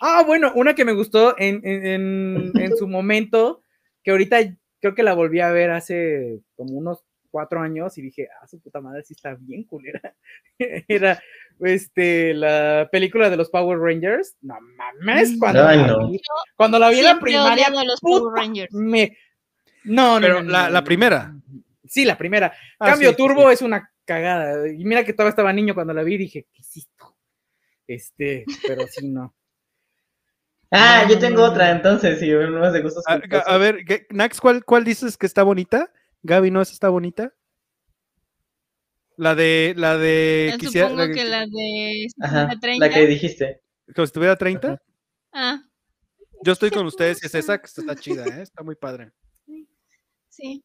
Ah, bueno, una que me gustó en, en, en- en su momento, que ahorita creo que la volví a ver hace como unos cuatro años y dije, ah, su puta madre sí está bien culera. [laughs] Era este, la película de los Power Rangers. No mames, cuando, Ay, la, vi, cuando la vi en la primaria, odiado a los puta, Power Rangers. me... No, no, Pero no, no, la- no, la no. primera. Sí, la primera. Ah, Cambio sí, Turbo sí. es una cagada. Y mira que todavía estaba niño cuando la vi y dije, ¿qué es esto? Este, pero sí, no. Ah, yo tengo otra entonces, si de gustos A, a- ver, ¿qué- Nax, ¿cuál, ¿cuál dices que está bonita? Gaby, ¿no esa está bonita? La de, la de, Yo quisiera, Supongo la que la de Ajá, la 30. la que dijiste. como si tuviera 30. Ah, Yo estoy con [laughs] ustedes y es esa, que está chida, ¿eh? está muy padre. sí.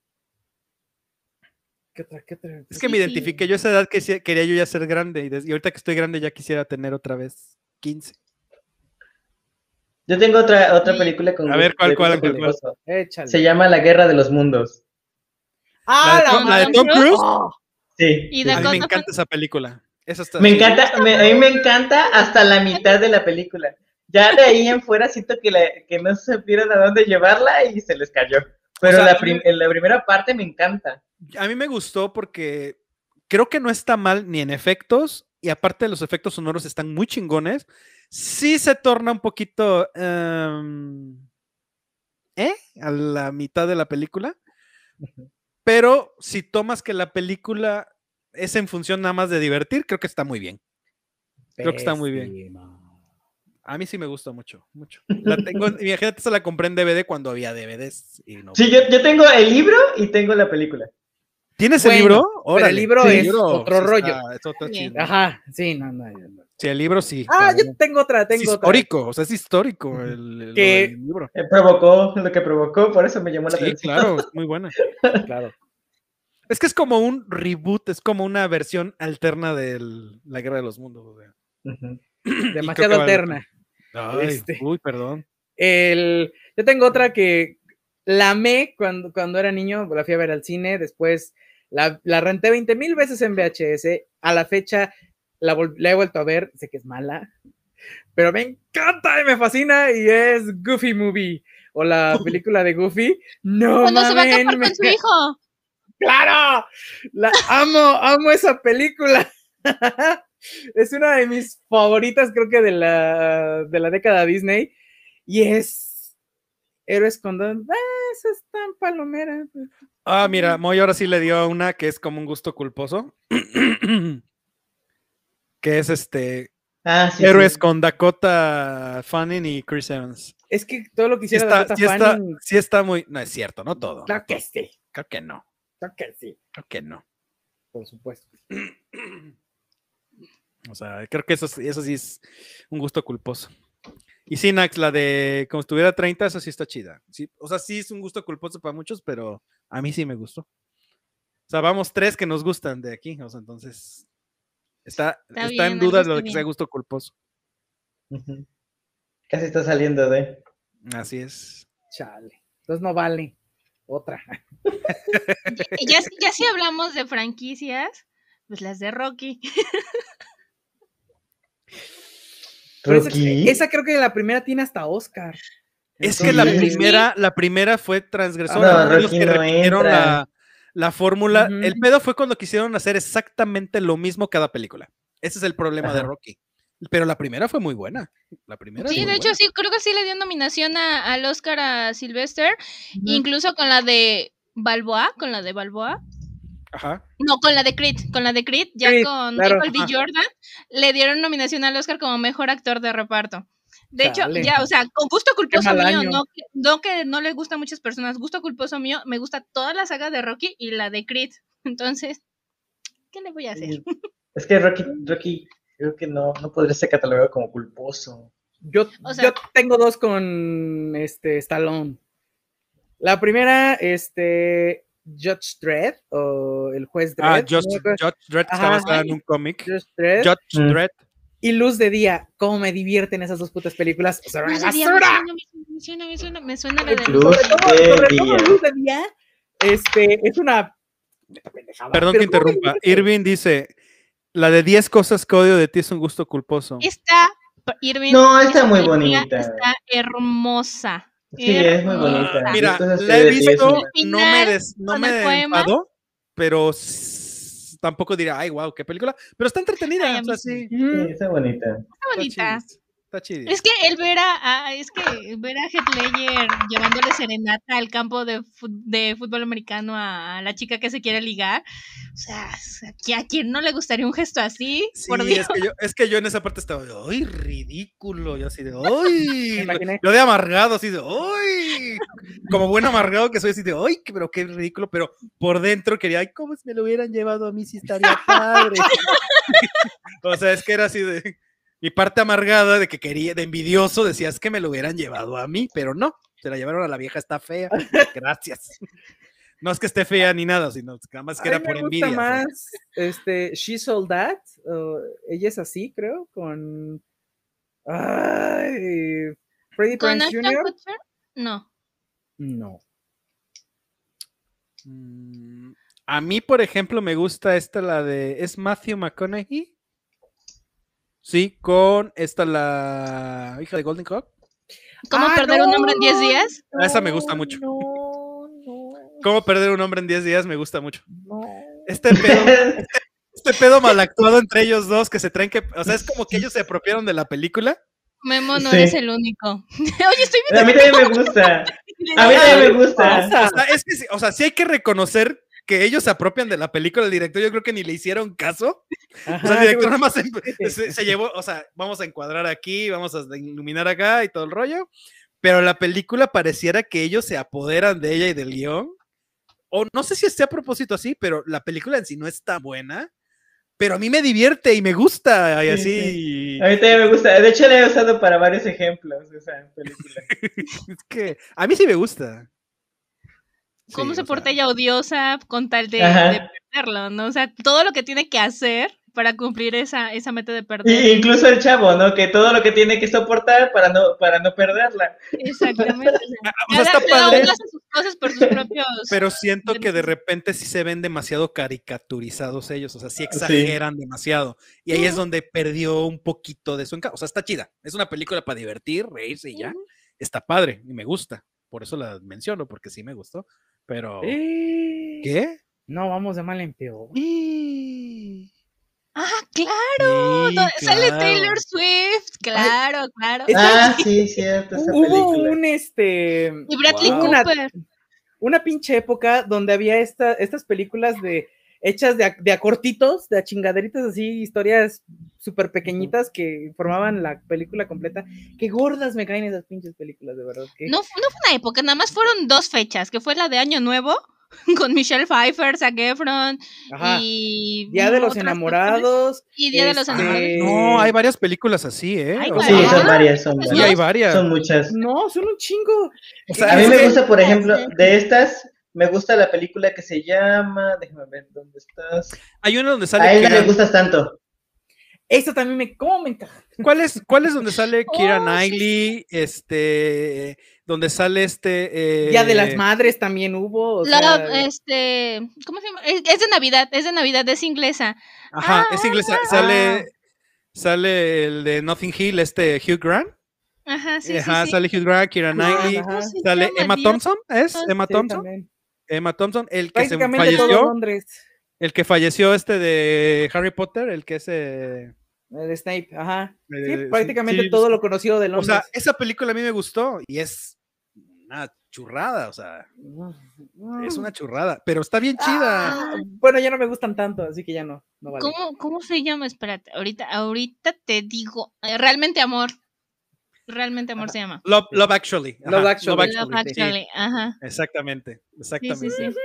¿Qué. Es que Sí, me sí. identifiqué, yo a esa edad que quería yo ya ser grande y, ahorita que estoy grande ya quisiera tener otra vez 15. Yo tengo otra, otra Sí. película con A ver, ¿cuál, cuál, cuál, cuál? Se llama La Guerra de los Mundos. ¡Ah, la, de Tom, la de Tom Tom Cruise? ¡Oh! Sí. Y sí, A mí me encanta esa película. Esa está Me encanta, me- a mí me encanta hasta la mitad de la película. Ya de ahí en fuera siento que, la- que no supieron a dónde llevarla y se les cayó. Pero sea, la, a mí prim- me- la primera parte me encanta. A mí me gustó porque creo que no está mal ni en efectos y aparte los efectos sonoros están muy chingones. Sí se torna un poquito em, ¿eh? a la mitad de la película, pero si tomas que la película es en función nada más de divertir, creo que está muy bien. Creo que está muy bien. A mí sí me gusta mucho, mucho. La tengo, [laughs] imagínate, se la compré en DVD cuando había DVDs y no. Sí, yo, yo tengo el libro y tengo la película. ¿Tienes el libro? pero el Órale. libro Sí, es otro sí rollo. está- es otro. Ajá, sí, no, no. no. Sí, el libro sí. Ah, yo tengo otra, Es tengo otra. histórico, o sea, es histórico el, el- Que- libro. Eh, provocó lo que provocó, por eso me llamó la Sí, atención. claro, es muy buena. [laughs] Claro. Es que es como un reboot, es como una versión alterna de La Guerra de los Mundos. o sea. Ujú. [clears throat] Demasiado vale alterna. Ay, Este. Uy, perdón. El, yo tengo otra que la amé cuando, cuando era niño, la fui a ver al cine, después la, la renté 20 mil veces en VHS, a la fecha la, he vuelto a ver, sé que es mala, pero me encanta y me fascina y es Goofy Movie o la [laughs] película de Goofy. No, Cuando se va a mamen, casar me- con su hijo. ¡Claro! La amo, amo esa película. [laughs] es una de mis favoritas, creo que de la, de la década Disney. Y es Héroes con Don. Ah, esa es tan palomera. Ah, mira, Moy ahora sí le dio una que es como un gusto culposo. [clears throat] que es este Ah, sí. Héroes sí. con Dakota Fanning y Chris Evans. Es que todo lo que Sí hiciera está, Dakota sí está, Fanning, sí está muy. No es cierto, no todo. Claro que sí, Creo que no. claro que sí, Creo que no. por supuesto. O sea, creo que eso, sí- eso sí es un gusto culposo. Y sí, Nax, la de como estuviera 30, eso sí está chida. Sí, o sea, sí es un gusto culposo para muchos, pero a mí sí me gustó. O sea, vamos tres que nos gustan de aquí. O sea, entonces está, Está está, bien, en duda lo de que sea gusto culposo. Casi está saliendo de. Así es. Chale. Entonces no vale. Otra. Y ya, ya si hablamos de franquicias, pues las de Rocky. Esa, creo que la primera tiene hasta Oscar. Es que la primera, la primera fue transgresora. No, fueron los que no repitieron entra. la, la fórmula. El pedo fue cuando quisieron hacer exactamente lo mismo cada película. Ese es el problema de. Rocky. Pero la primera fue muy buena. La primera. Sí, de hecho buena. sí, creo que sí le dio nominación a- al Oscar a Sylvester, incluso con la de Balboa, con la de Balboa. Ajá. No, con la de Creed, con la de Creed, ya Creed, con claro. Michael B. Jordan, le dieron nominación al Oscar como mejor actor de reparto. De hecho, ya, o sea, con gusto culposo mío, no, que- no que no le gusta a muchas personas, gusto culposo mío, me gusta toda la saga de Rocky y la de Creed. [laughs] Entonces, ¿qué le voy a hacer? Es que Rocky, Rocky creo que no, no podría ser catalogado como culposo. Yo, O sea- yo tengo dos con este Stallone. La primera, este Judge Dredd o el juez Dredd. Ah, no Judge, acuerdo. Judge Dredd Ajá. basada en un cómic. Judge Dredd Judge Mm. Y Luz de Día. ¿Cómo me divierten esas dos putas películas? O sea, una me basura. suena, me suena, me suena, me suena la de Luz Sobre todo, de Día. Luz de Día. Este, es una Perdón que pero ¿cómo me interrumpa. Irving dice: La de 10 cosas que odio de ti es un gusto culposo. Esta, Irving, No, está muy bonita. Está hermosa. Sí, es muy bonita. Mira, la he visto, no me, des- no me enfadó, pero tampoco diría, ay, wow, qué película. Pero está entretenida. Ay, a o sea, sí. Sí, está bonita. Está bonita. Está chido. Es que el ver a, a- es que ver a Heath Ledger llevándole serenata al campo de, fútbol americano a, la chica que se quiere ligar, o sea, ¿a a quién no le gustaría un gesto así? Sí, Por Dios. es que, yo, es que yo en esa parte estaba de, ¡ay, ridículo! Yo así de, ¡ay! [laughs] Yo de amargado, así de, ¡ay! Como buen amargado que soy, así de, ¡ay! Pero qué ridículo. Pero por dentro quería, ¡ay, cómo si me lo hubieran llevado a mí si estaría padre! [laughs] [laughs] o sea, es que era así de. Mi parte amargada de que quería, de envidioso, decía, es que me lo hubieran llevado a mí, pero no, se la llevaron a la vieja, está fea. [laughs] Gracias. No es que esté fea ni nada, sino que nada más que A era mí por me gusta envidia. más este She Sold That. ella es así, creo, con Ay, Freddie ¿Con Ashton Jr. Kutcher? No. No. Mm, A mí, por ejemplo, me gusta esta, la de. ¿Es Matthew McConaughey? Sí, con esta, la hija de Golden Hawk. ¿Cómo Ah, perder un no, hombre en 10 días? Ah, esa me gusta mucho. No, no, ¿Cómo perder un hombre en 10 días? Me gusta mucho. no. Este pedo, [laughs] este pedo mal actuado entre ellos dos que se traen que. O sea, es como que ellos se apropiaron de la película. Memo no Sí. eres el único. [laughs] Oye, estoy A mí [laughs] también me gusta. A mí también me gusta. pasa? O sea, es que, sí- o sea, sí hay que reconocer que ellos se apropian de la película. El director, yo creo que ni le hicieron caso. O sea, el director nada más se, se- se llevó, o sea, vamos a encuadrar aquí, vamos a iluminar acá y todo el rollo. Pero la película pareciera que ellos se apoderan de ella y del guion. o no sé si esté a propósito así, pero la película en sí no está buena, pero a mí me divierte y me gusta y Sí, así. A mí también me gusta. De hecho, la he usado para varios ejemplos esa película. [laughs] Es que a mí sí me gusta. Cómo Sí, se porta sea, ella odiosa con tal de, de perderlo, ¿no? O sea, todo lo que tiene que hacer para cumplir esa, esa meta de perder. Y incluso el chavo, ¿no? Que todo lo que tiene que soportar para no, para no perderla. Exactamente. [laughs] o sea, o sea, está padre. uno hace sus cosas por sus propios. Pero siento que de repente sí se ven demasiado caricaturizados ellos, o sea, sí exageran demasiado. Y ahí es donde perdió un poquito de su encanto. O sea, está chida. Es una película para divertir, reírse y ya. Está padre y me gusta. Por eso la menciono, porque sí me gustó. Pero. Eh, ¿Qué? No, vamos de mal en peor. Ah, claro. Sí, Sale claro. Taylor Swift. Claro, claro. Ah, sí, cierto, esa Hubo película. un este Y Bradley Wow. Una- Cooper. una pinche época donde había esta, estas películas de hechas de a, de a cortitos, de a chingaderitas así, historias súper pequeñitas que formaban la película completa. Qué gordas me caen esas pinches películas, de verdad. que- No, no fue una época, nada más fueron dos fechas, que fue la de Año Nuevo [laughs] con Michelle Pfeiffer, Zac Efron Ajá. y Día de los enamorados. Y Día de los este, Enamorados. No, hay varias películas así, ¿eh? Hay Sí, son varias, son Sí, sí, varias. hay varias. Son muchas. No, son un chingo. O sea, A mí me gusta, por ejemplo, de estas, me gusta la película que se llama, déjame ver dónde estás. hay una donde sale A él no le gustas tanto. Esa también me, ¿cómo me encaja? ¿Cuál es, ¿Cuál es donde sale [laughs] Kira Oh, sí, Knightley? Este, donde sale este. Día de las eh, Madres también hubo. o Love, sea, este, ¿cómo se llama? Es, es de Navidad, es de Navidad, es inglesa. Ajá, Ah, es inglesa. ah, Sale, sale el de Nothing Hill, este Hugh Grant. Ajá, sí, Ajá, sí, sí. sale Hugh Grant, Kira Knightley. ajá. ¿Cómo se Sale Emma? Thompson, ¿es? Ah, Emma sí, Thompson. Emma Thompson, el que se Prácticamente falleció. Londres. El que falleció este de Harry Potter, el que es. eh, El de Snape, ajá. Sí, Eh, prácticamente sí, todo sí. lo conocido de O Londres. sea, esa película a mí me gustó y es una churrada, o sea, es una churrada, pero está bien chida. Ah, bueno, ya no me gustan tanto, así que ya no. no vale. ¿Cómo, ¿Cómo se llama? Espérate, ahorita, ahorita te digo. eh, Realmente amor. Realmente amor se llama. Love, Love Actually. ajá, Love Actually. Love sí, Actually, ajá. exactamente, exactamente. sí, sí.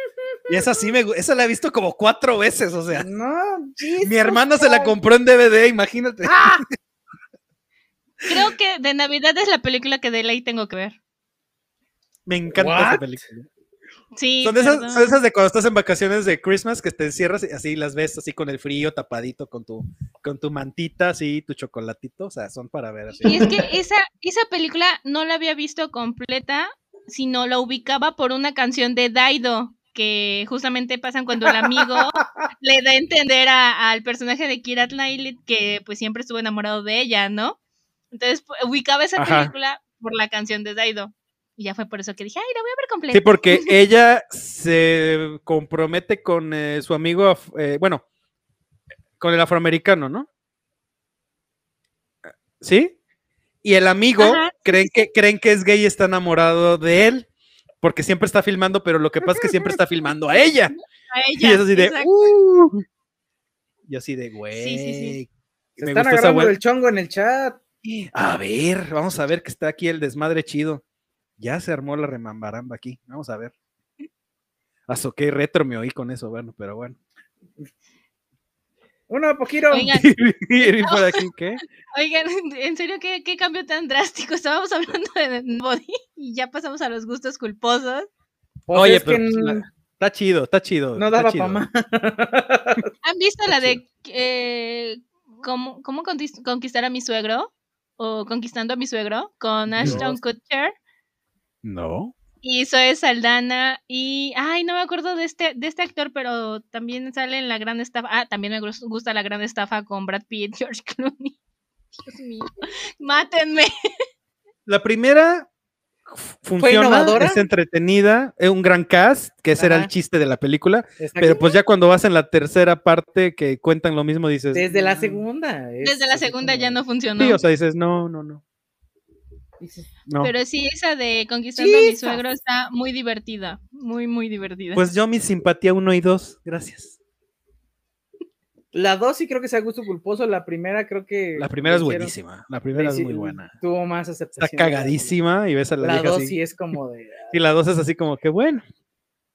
Y esa sí me esa la he visto como cuatro veces, o sea, No, mi hermana se la compró en DVD, imagínate. Creo que de Navidad es la película que de ley tengo que ver. Me encanta esa película. Sí, Son de, esas, son de esas de cuando estás en vacaciones de Christmas que te encierras y así las ves así con el frío tapadito con tu con tu mantita así tu chocolatito, o sea, son para ver así. Y es que esa, esa película no la había visto completa, sino la ubicaba por una canción de Daido, que justamente pasan cuando el amigo [laughs] le da a entender al personaje de Kira Knightley que pues siempre estuvo enamorado de ella, ¿no? Entonces ubicaba esa Ajá. película por la canción de Daido. Y ya fue por eso que dije, ay, la voy a ver completa. Sí, porque [laughs] ella se compromete con eh, su amigo, eh, bueno, con el afroamericano, ¿no? ¿Sí? Y el amigo Ajá, creen sí, que creen que es gay y está enamorado de él, porque siempre está filmando, pero lo que pasa es que siempre está filmando a [laughs] ella. A [laughs] Y ella. es así de. "Uh". y así de, güey. Sí, sí, sí. Se me están agarrando el chongo en el chat. A ver, vamos a ver que está aquí el desmadre chido. Ya se armó la remambaramba aquí. Vamos a ver. Qué retro me oí con eso, bueno, pero bueno. [laughs] Uno, poquito. Oigan, [laughs] por aquí, [laughs] ¿qué? oigan, en serio, ¿qué, qué cambio tan drástico? Estábamos hablando de body y ya pasamos a los gustos culposos. Pues Oye, es pero que pues, está chido, está chido. no daba para más. ¿Han visto Está la de eh, cómo, cómo conquis- conquistar a mi suegro? ¿O conquistando a mi suegro? Con Ashton Kutcher No. y Zoe Saldana. Y, ay, no me acuerdo de este, de este actor, pero también sale en La Gran Estafa. Ah, también me gus- gusta La Gran Estafa con Brad Pitt, [laughs] George Clooney. Dios mío, mátenme. La primera funciona, es entretenida, es un gran cast, que ese era el chiste de la película, pero pues ya cuando vas en la tercera parte que cuentan lo mismo dices... Desde la "Mm". segunda. es Desde la segunda ya no funcionó. Sí, o sea, dices, no, no, no. Dices, no. Pero sí, esa de Conquistando a mi suegro está muy divertida. Muy, muy divertida. Pues yo mi simpatía uno y dos, gracias. La dos sí creo que sea gusto culposo. La primera creo que. La primera es hicieron- buenísima, la primera es muy buena. Tuvo más Está aceptación. cagadísima y ves a la, La vieja dos así. sí es como de. [laughs] Y la dos es así como que bueno.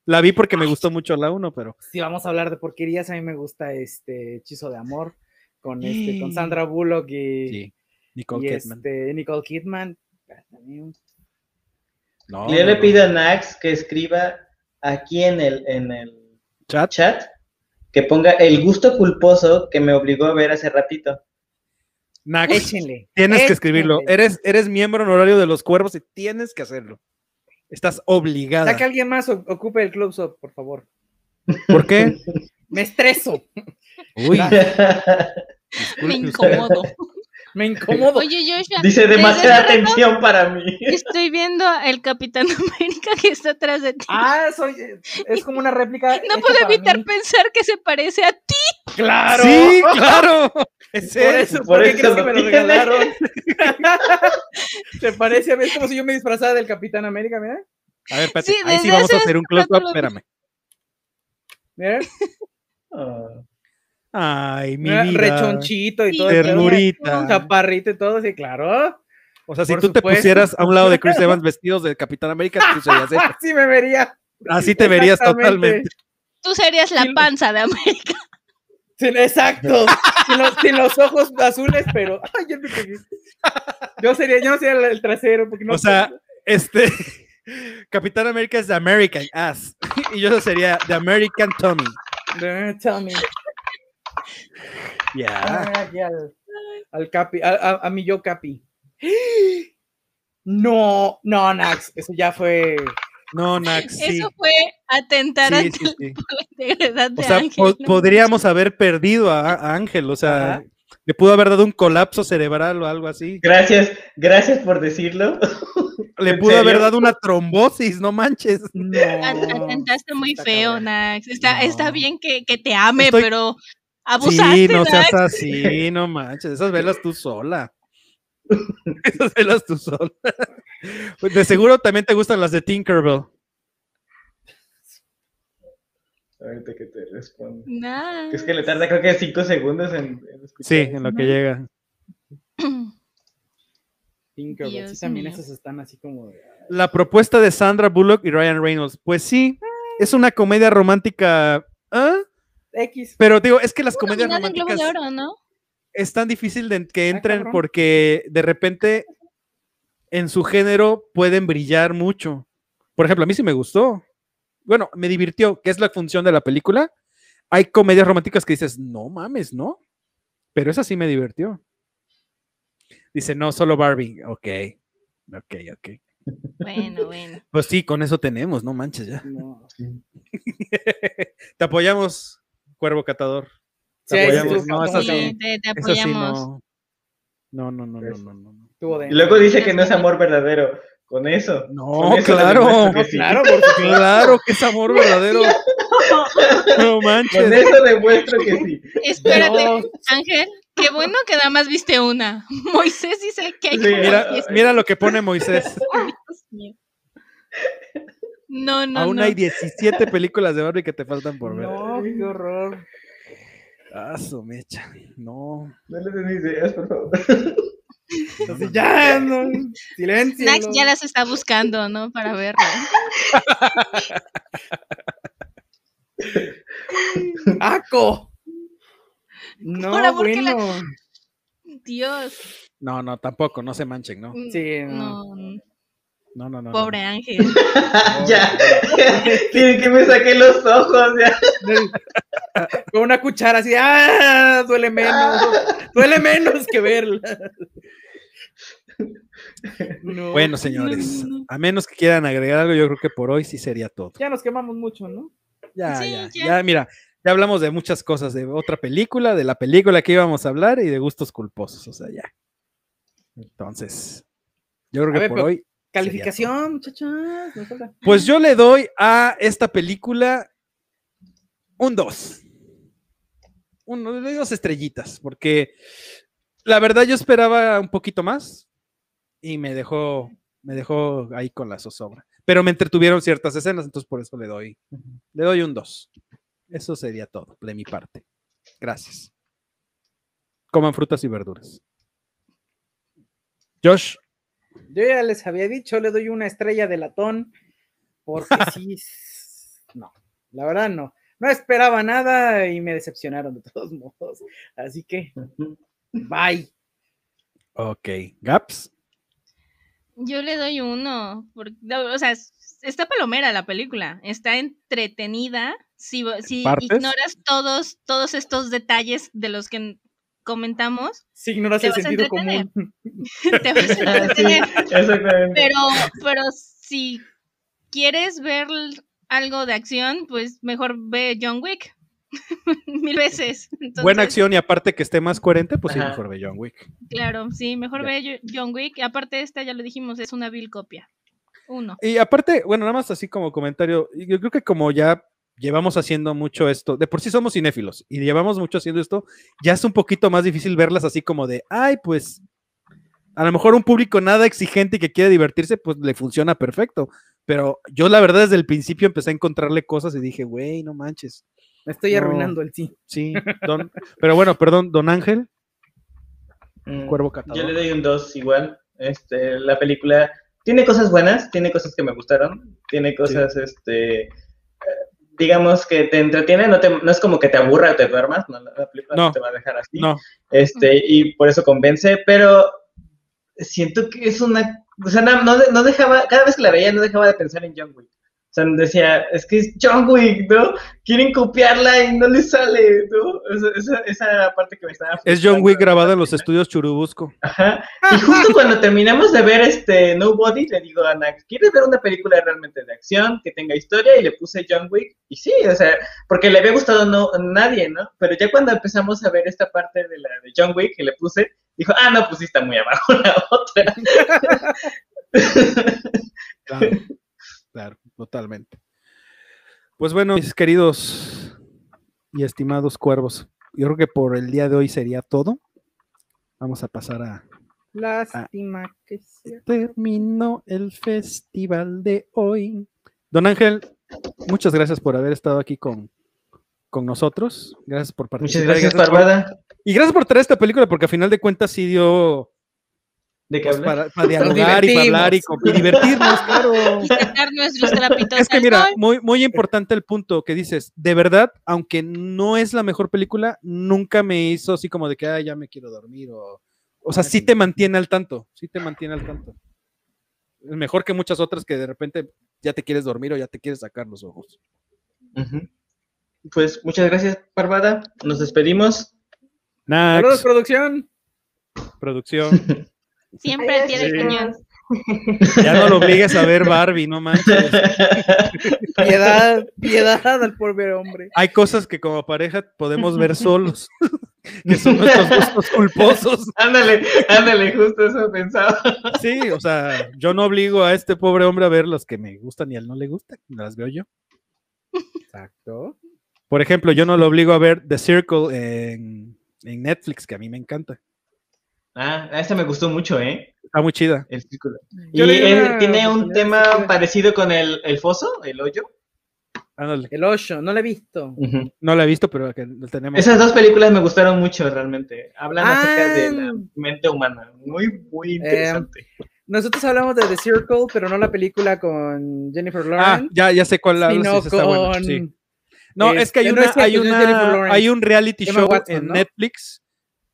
La vi porque me gustó mucho la 1, pero. Si vamos a hablar de porquerías, a mí me gusta este Hechizo de Amor con, este, con Sandra Bullock y, Sí. Nicole y Kidman. este, Nicole Kidman. No, Yo no, le no. pido a Nax que escriba aquí en el, en el Chat. chat que ponga el gusto culposo que me obligó a ver hace ratito. Nax, Échenle. tienes que escribirlo. Eres, eres miembro honorario de los cuervos y tienes que hacerlo. Estás obligada. Ya que alguien más ocupe el close-up, por favor. ¿Por qué? [laughs] Me estreso, Uy, Me incomodo. [laughs] me incomodo. Oye, Joshua, Dice demasiada rato atención para mí. [laughs] Estoy viendo el Capitán América que está atrás de ti. Ah, soy, es como una réplica. [laughs] no puedo evitar mí. pensar que se parece a ti. ¡Claro! Sí, claro. [laughs] Es Por eso, Por ¿por qué eso crees que me lo regalaron? ¿Te parece a mí? Es como si yo me disfrazara del Capitán América, mira. A ver, espérate. Sí, ahí sí vamos a hace hacer un close-up. Espérame. Mira, Ah, Ay, mi vida. rechonchito y Sí, todo. Ternurita. Chaparrito y todo, sí, claro. O sea, si Por tú te pusieras a un lado de Chris [laughs] Evans vestidos de Capitán América, tú serías eso. [laughs] Así me vería. Así te verías totalmente. Tú serías la panza de América. Sí, exacto. sin, los, sin los ojos azules, pero. Ay, yo me pegué. Yo sería, yo no sería el, el trasero, porque no. O sea, este. [laughs] Capitán América es The American Ass. Y yo sería The American Tommy. Tell me. [laughs] Ya. Ah, aquí al, al Capi, a, a- a mi yo Capi. [gasps] No, no, Nax, eso ya fue. No, Nax, sí. Eso fue atentar Sí, ante sí, [laughs] sí. la integridad de O sea, Ángel. po- ¿no? podríamos haber perdido a, a Ángel. O sea, Ajá. le pudo haber dado un colapso cerebral o algo así. Gracias, gracias por decirlo. Le ¿En pudo haber dado una trombosis, no manches. No. Atentaste muy Está feo, cabrón. Nax. Está, No. está bien que, que te ame, Estoy- pero abusaste, Sí, no seas así, no manches. Esas velas tú sola. [laughs] Esas velas tú sola. Pues de seguro también te gustan las de Tinkerbell. Ahorita que te respondo. Que es que le tarda creo que cinco segundos en, en escuchar Sí, en lo que llega. [clears throat] Tinkerbell, sí, también esas están así como. de- La propuesta de Sandra Bullock y Ryan Reynolds. Pues sí, es una comedia romántica. ¿ah? X. Pero digo, es que las comedias románticas de Oro, ¿no? es tan difícil de que Ah, entren porque de repente en su género pueden brillar mucho. Por ejemplo, a mí sí me gustó. Bueno, me divirtió, que es la función de la película. Hay comedias románticas que dices, no mames, ¿no? Pero esa sí me divirtió. Dice, no, solo Barbie. Ok, ok, ok. Bueno, bueno. Pues sí, con eso tenemos, no manches ya. No. [laughs] Te apoyamos, Cuervo Catador. Sí, Te sí apoyamos. No, cabrón. esa sí. Sí, te, te Esa sí apoyamos. no. No, no, no, no, no, no. Y luego dice que no es amor verdadero. Con eso. No, con eso claro. que sí. claro. Claro que es amor verdadero. [laughs] No Con manches. eso demuestro que sí. Espérate, No. Ángel, qué bueno que nada más viste una. [laughs] Moisés dice que hay Sí, Mira, mira lo que pone Moisés. [laughs] Dios mío. No, no, Aún no. hay 17 películas de Barbie que te faltan por ver. No, qué horror. Ah, su mecha. No. No le den ideas, por favor. Entonces ya, no. Silencio. Nax ya las está buscando, ¿no? Para verlo. [laughs] ¡Aco! No, Ahora, ¿por qué la- bueno. Dios. No, no, tampoco, no se manchen, ¿no. Sí, no. No, No, no, no. no. pobre Ángel. [laughs] ya. [laughs] Quieren que me saque los ojos. Ya. Con una cuchara así, ¡ah! Duele menos. Duele menos que verla. No. Bueno, señores, no, no. a menos que quieran agregar algo, yo creo que por hoy sí sería todo. Ya nos quemamos mucho, ¿no? Ya, Sí, ya, ya. ya, mira, ya hablamos de muchas cosas, de otra película, de la película que íbamos a hablar y de gustos culposos, o sea, ya. Entonces, yo creo A que ver, por pero- hoy. Calificación, falta. Pues yo le doy a esta película un 2. Uno de dos estrellitas, porque la verdad yo esperaba un poquito más y me dejó, me dejó ahí con la zozobra. Pero me entretuvieron ciertas escenas, entonces por eso le doy, le doy un 2. Eso sería todo de mi parte. Gracias. Coman frutas y verduras. Josh, Yo ya les había dicho, le doy una estrella de latón. Porque [laughs] sí. no, la verdad no. No esperaba nada y me decepcionaron de todos modos. Así que, bye. Ok. Gaps. Yo le doy uno. Porque, o sea, es- está palomera la película. Está entretenida. Si, si ignoras todos, todos estos detalles de los que comentamos, Si ignoras Te el sentido común. [laughs] te vas a [laughs] Ah, sí, entretener. exactamente. Pero, pero si quieres ver algo de acción, pues mejor ve John Wick. [laughs] Mil veces. Entonces, Buena acción y aparte que esté más coherente, pues sí, mejor ve John Wick. Claro, sí, mejor Ya. ve John Wick. Aparte, esta ya lo dijimos, es una vil copia. Uno. Y aparte, bueno, nada más así como comentario, yo creo que como ya llevamos haciendo mucho esto, de por sí somos cinéfilos y llevamos mucho haciendo esto, ya es un poquito más difícil verlas así como de, ay, pues a lo mejor un público nada exigente y que quiere divertirse, pues le funciona perfecto. Pero yo la verdad desde el principio empecé a encontrarle cosas y dije, güey, no manches. Me estoy No. arruinando el sí. Sí, don, pero bueno, perdón, don Ángel, Mm, Cuervo Catador. Yo le doy un 2 igual. Este, la película tiene cosas buenas, tiene cosas que me gustaron, tiene cosas, este, eh, digamos que te entretiene, no, te, no es como que te aburra o te duermas, no, la la película no, No. te va a dejar así. No, Este, y por eso convence, pero siento que es una, o sea, no, no dejaba, cada vez que la veía no dejaba de pensar en John Wick. O sea, decía, es que es John Wick, ¿no? Quieren copiarla y no les sale, ¿no? Esa, esa, parte que me estaba... es John Wick grabado en los estudios Churubusco. Ajá. Y justo cuando terminamos de ver este Nobody, le digo a Nax, ¿quieres ver una película realmente de acción, que tenga historia? Y le puse John Wick. Y sí, o sea, porque le había gustado no, a nadie, ¿no? Pero ya cuando empezamos a ver esta parte de la de John Wick, que le puse, dijo, ah, no, pues sí está muy abajo la otra. [laughs] Claro, claro, totalmente. Pues bueno, mis queridos y estimados cuervos, yo creo que por el día de hoy sería todo. Vamos a pasar a... Lástima que sea. Terminó el festival de hoy. Don Ángel, muchas gracias por haber estado aquí con, con nosotros. Gracias por Muchas participar. y gracias, por- Parvada. y gracias por traer esta película, porque a final de cuentas sí dio ¿De qué pues, para, para dialogar y para hablar y, divertirnos, claro. [laughs] Y sacar nuestros trapitos Es que mira, muy, muy importante el punto que dices. De verdad, aunque no es la mejor película, nunca me hizo así como de que "Ay, ya me quiero dormir. O, o sea, sí te mantiene al tanto. Sí te mantiene al tanto. Es mejor que muchas otras que de repente ya te quieres dormir o ya te quieres sacar los ojos. Pues muchas gracias, Parvada. Nos despedimos. Saludos, producción. producción. [laughs] Siempre al pie del Sí. cañón. Ya no lo obligues a ver Barbie, no manches. [laughs] Piedad, piedad al pobre hombre. Hay cosas que como pareja podemos ver solos, [laughs] que son nuestros gustos culposos. ándale, ándale, justo eso pensaba. Sí, o sea, yo no obligo a este pobre hombre a ver los que me gustan y a él no le gustan, las veo yo. Exacto. Por ejemplo, yo no lo obligo a ver The Circle en, en Netflix, que a mí me encanta. Ah, esta me gustó mucho, ¿eh? Está muy chida. El círculo. Yo y él tiene un tema parecido con el, el foso, el hoyo. Ándale. El Osho, no lo he visto. No la he visto, pero que lo tenemos. Esas dos películas me gustaron mucho realmente. Hablan acerca de la Ah. mente humana. Muy, muy interesante. Nosotros hablamos de The Circle, pero no la película con Jennifer Ah, Lawrence, ya, ya sé cuál sino esa está buena, sí. No, es que hay Este, no una, es que- hay una, hay un reality Emma show Watson, en ¿no? Netflix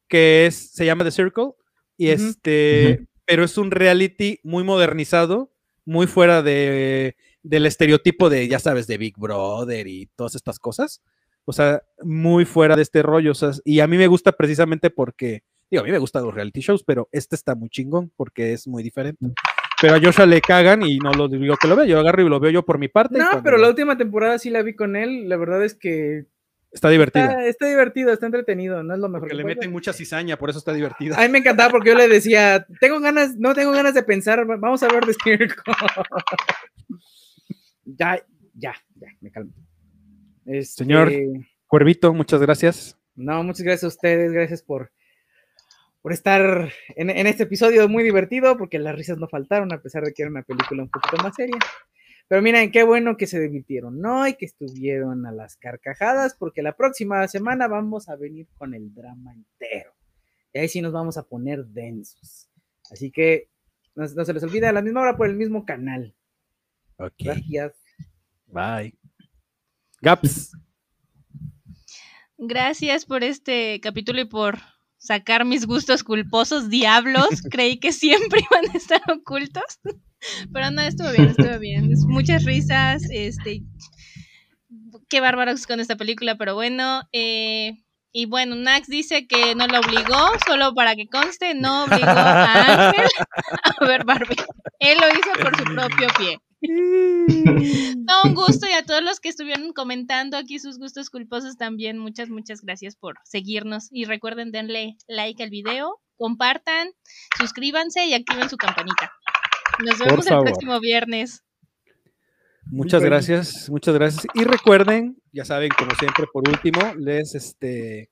que es, se llama The Circle, y Ujú. este, pero es un reality muy modernizado, muy fuera de, del estereotipo de, ya sabes, de Big Brother y todas estas cosas. O sea, muy fuera de este rollo. O sea, y a mí me gusta precisamente porque, digo, a mí me gustan los reality shows, pero este está muy chingón porque es muy diferente. Pero a Joshua le cagan y no lo digo que lo veo, yo agarro y lo veo yo por mi parte. No, cuando- pero la última temporada sí la vi con él. La verdad es que Está divertido. está, está divertido, está entretenido. No es lo mejor. Porque que le puede meten mucha cizaña, por eso está divertido. A mí me encantaba porque yo le decía, tengo ganas, no tengo ganas de pensar, va- vamos a ver The Circle. ya, ya, ya, me calmo. Este, Señor. Cuervito, muchas gracias. No, muchas gracias a ustedes, gracias por, por estar en, en este episodio muy divertido, porque las risas no faltaron, a pesar de que era una película un poquito más seria. Pero miren, qué bueno que se divirtieron, ¿no? Y que estuvieron a las carcajadas, porque la próxima semana vamos a venir con el drama entero. Y ahí sí nos vamos a poner densos. Así que no, no se les olvide a la misma hora por el mismo canal. Ok. Gracias. Bye. Gaps. Gracias por este capítulo y por sacar mis gustos culposos, diablos. [laughs] Creí que siempre iban a estar ocultos. Pero no, estuvo bien, estuvo bien. Muchas risas, este, qué bárbaros con esta película, pero bueno, eh, y bueno, Nax dice que no lo obligó, solo para que conste, no obligó a Ángel a ver Barbie. Él lo hizo por su propio pie. No, un gusto y a todos los que estuvieron comentando aquí sus gustos culposos también, muchas, muchas gracias por seguirnos y recuerden denle like al video, compartan, suscríbanse y activen su campanita. Nos vemos el próximo viernes. Muchas gracias, muchas gracias. Y recuerden, ya saben, como siempre, por último, les este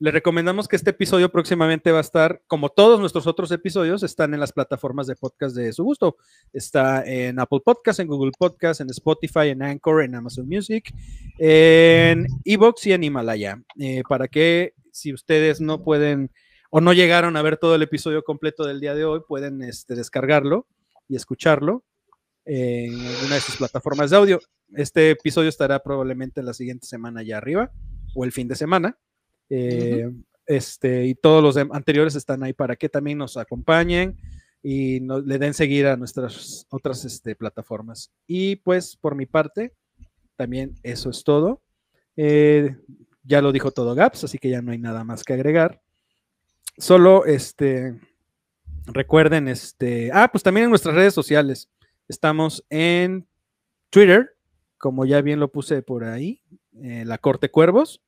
les recomendamos que este episodio próximamente va a estar, como todos nuestros otros episodios, están en las plataformas de podcast de su gusto. Está en Apple Podcast, en Google Podcast, en Spotify, en Anchor, en Amazon Music, en Evox y en Himalaya. Eh, para que si ustedes no pueden o no llegaron a ver todo el episodio completo del día de hoy, pueden este, descargarlo y escucharlo en una de sus plataformas de audio. Este episodio estará probablemente la siguiente semana ya arriba o el fin de semana. Eh, este, y todos los anteriores están ahí para que también nos acompañen y le den seguir a nuestras otras este, plataformas. Y pues por mi parte, también eso es todo. Eh, ya lo dijo todo Gaps, así que ya no hay nada más que agregar. Solo este recuerden este, ah, pues también en nuestras redes sociales. Estamos en Twitter, como ya bien lo puse por ahí, eh, la Corte Cuervos.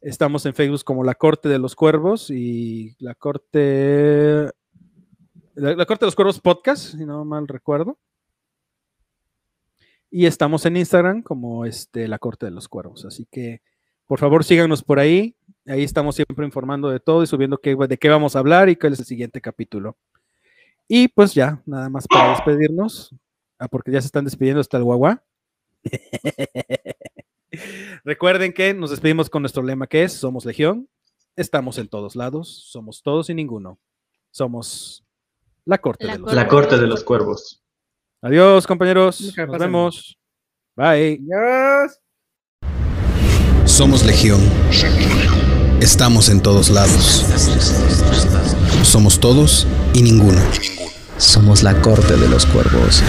Estamos en Facebook como La Corte de los Cuervos y La Corte. La, Corte de los Cuervos Podcast, si no mal recuerdo. Y estamos en Instagram como este, La Corte de los Cuervos. Así que, por favor, síganos por ahí. Ahí estamos siempre informando de todo y subiendo qué, de qué vamos a hablar y cuál es el siguiente capítulo. Y pues ya, nada más para despedirnos. Ah, porque ya se están despidiendo hasta el guagua. [laughs] Recuerden que nos despedimos con nuestro lema que es, somos Legión, estamos en todos lados, somos todos y ninguno. Somos la corte, de, los la corte de los cuervos. Adiós, compañeros. Nos vemos. Bye. Adiós. Somos Legión. Estamos en todos lados. Somos todos y ninguno. Somos la corte de los cuervos.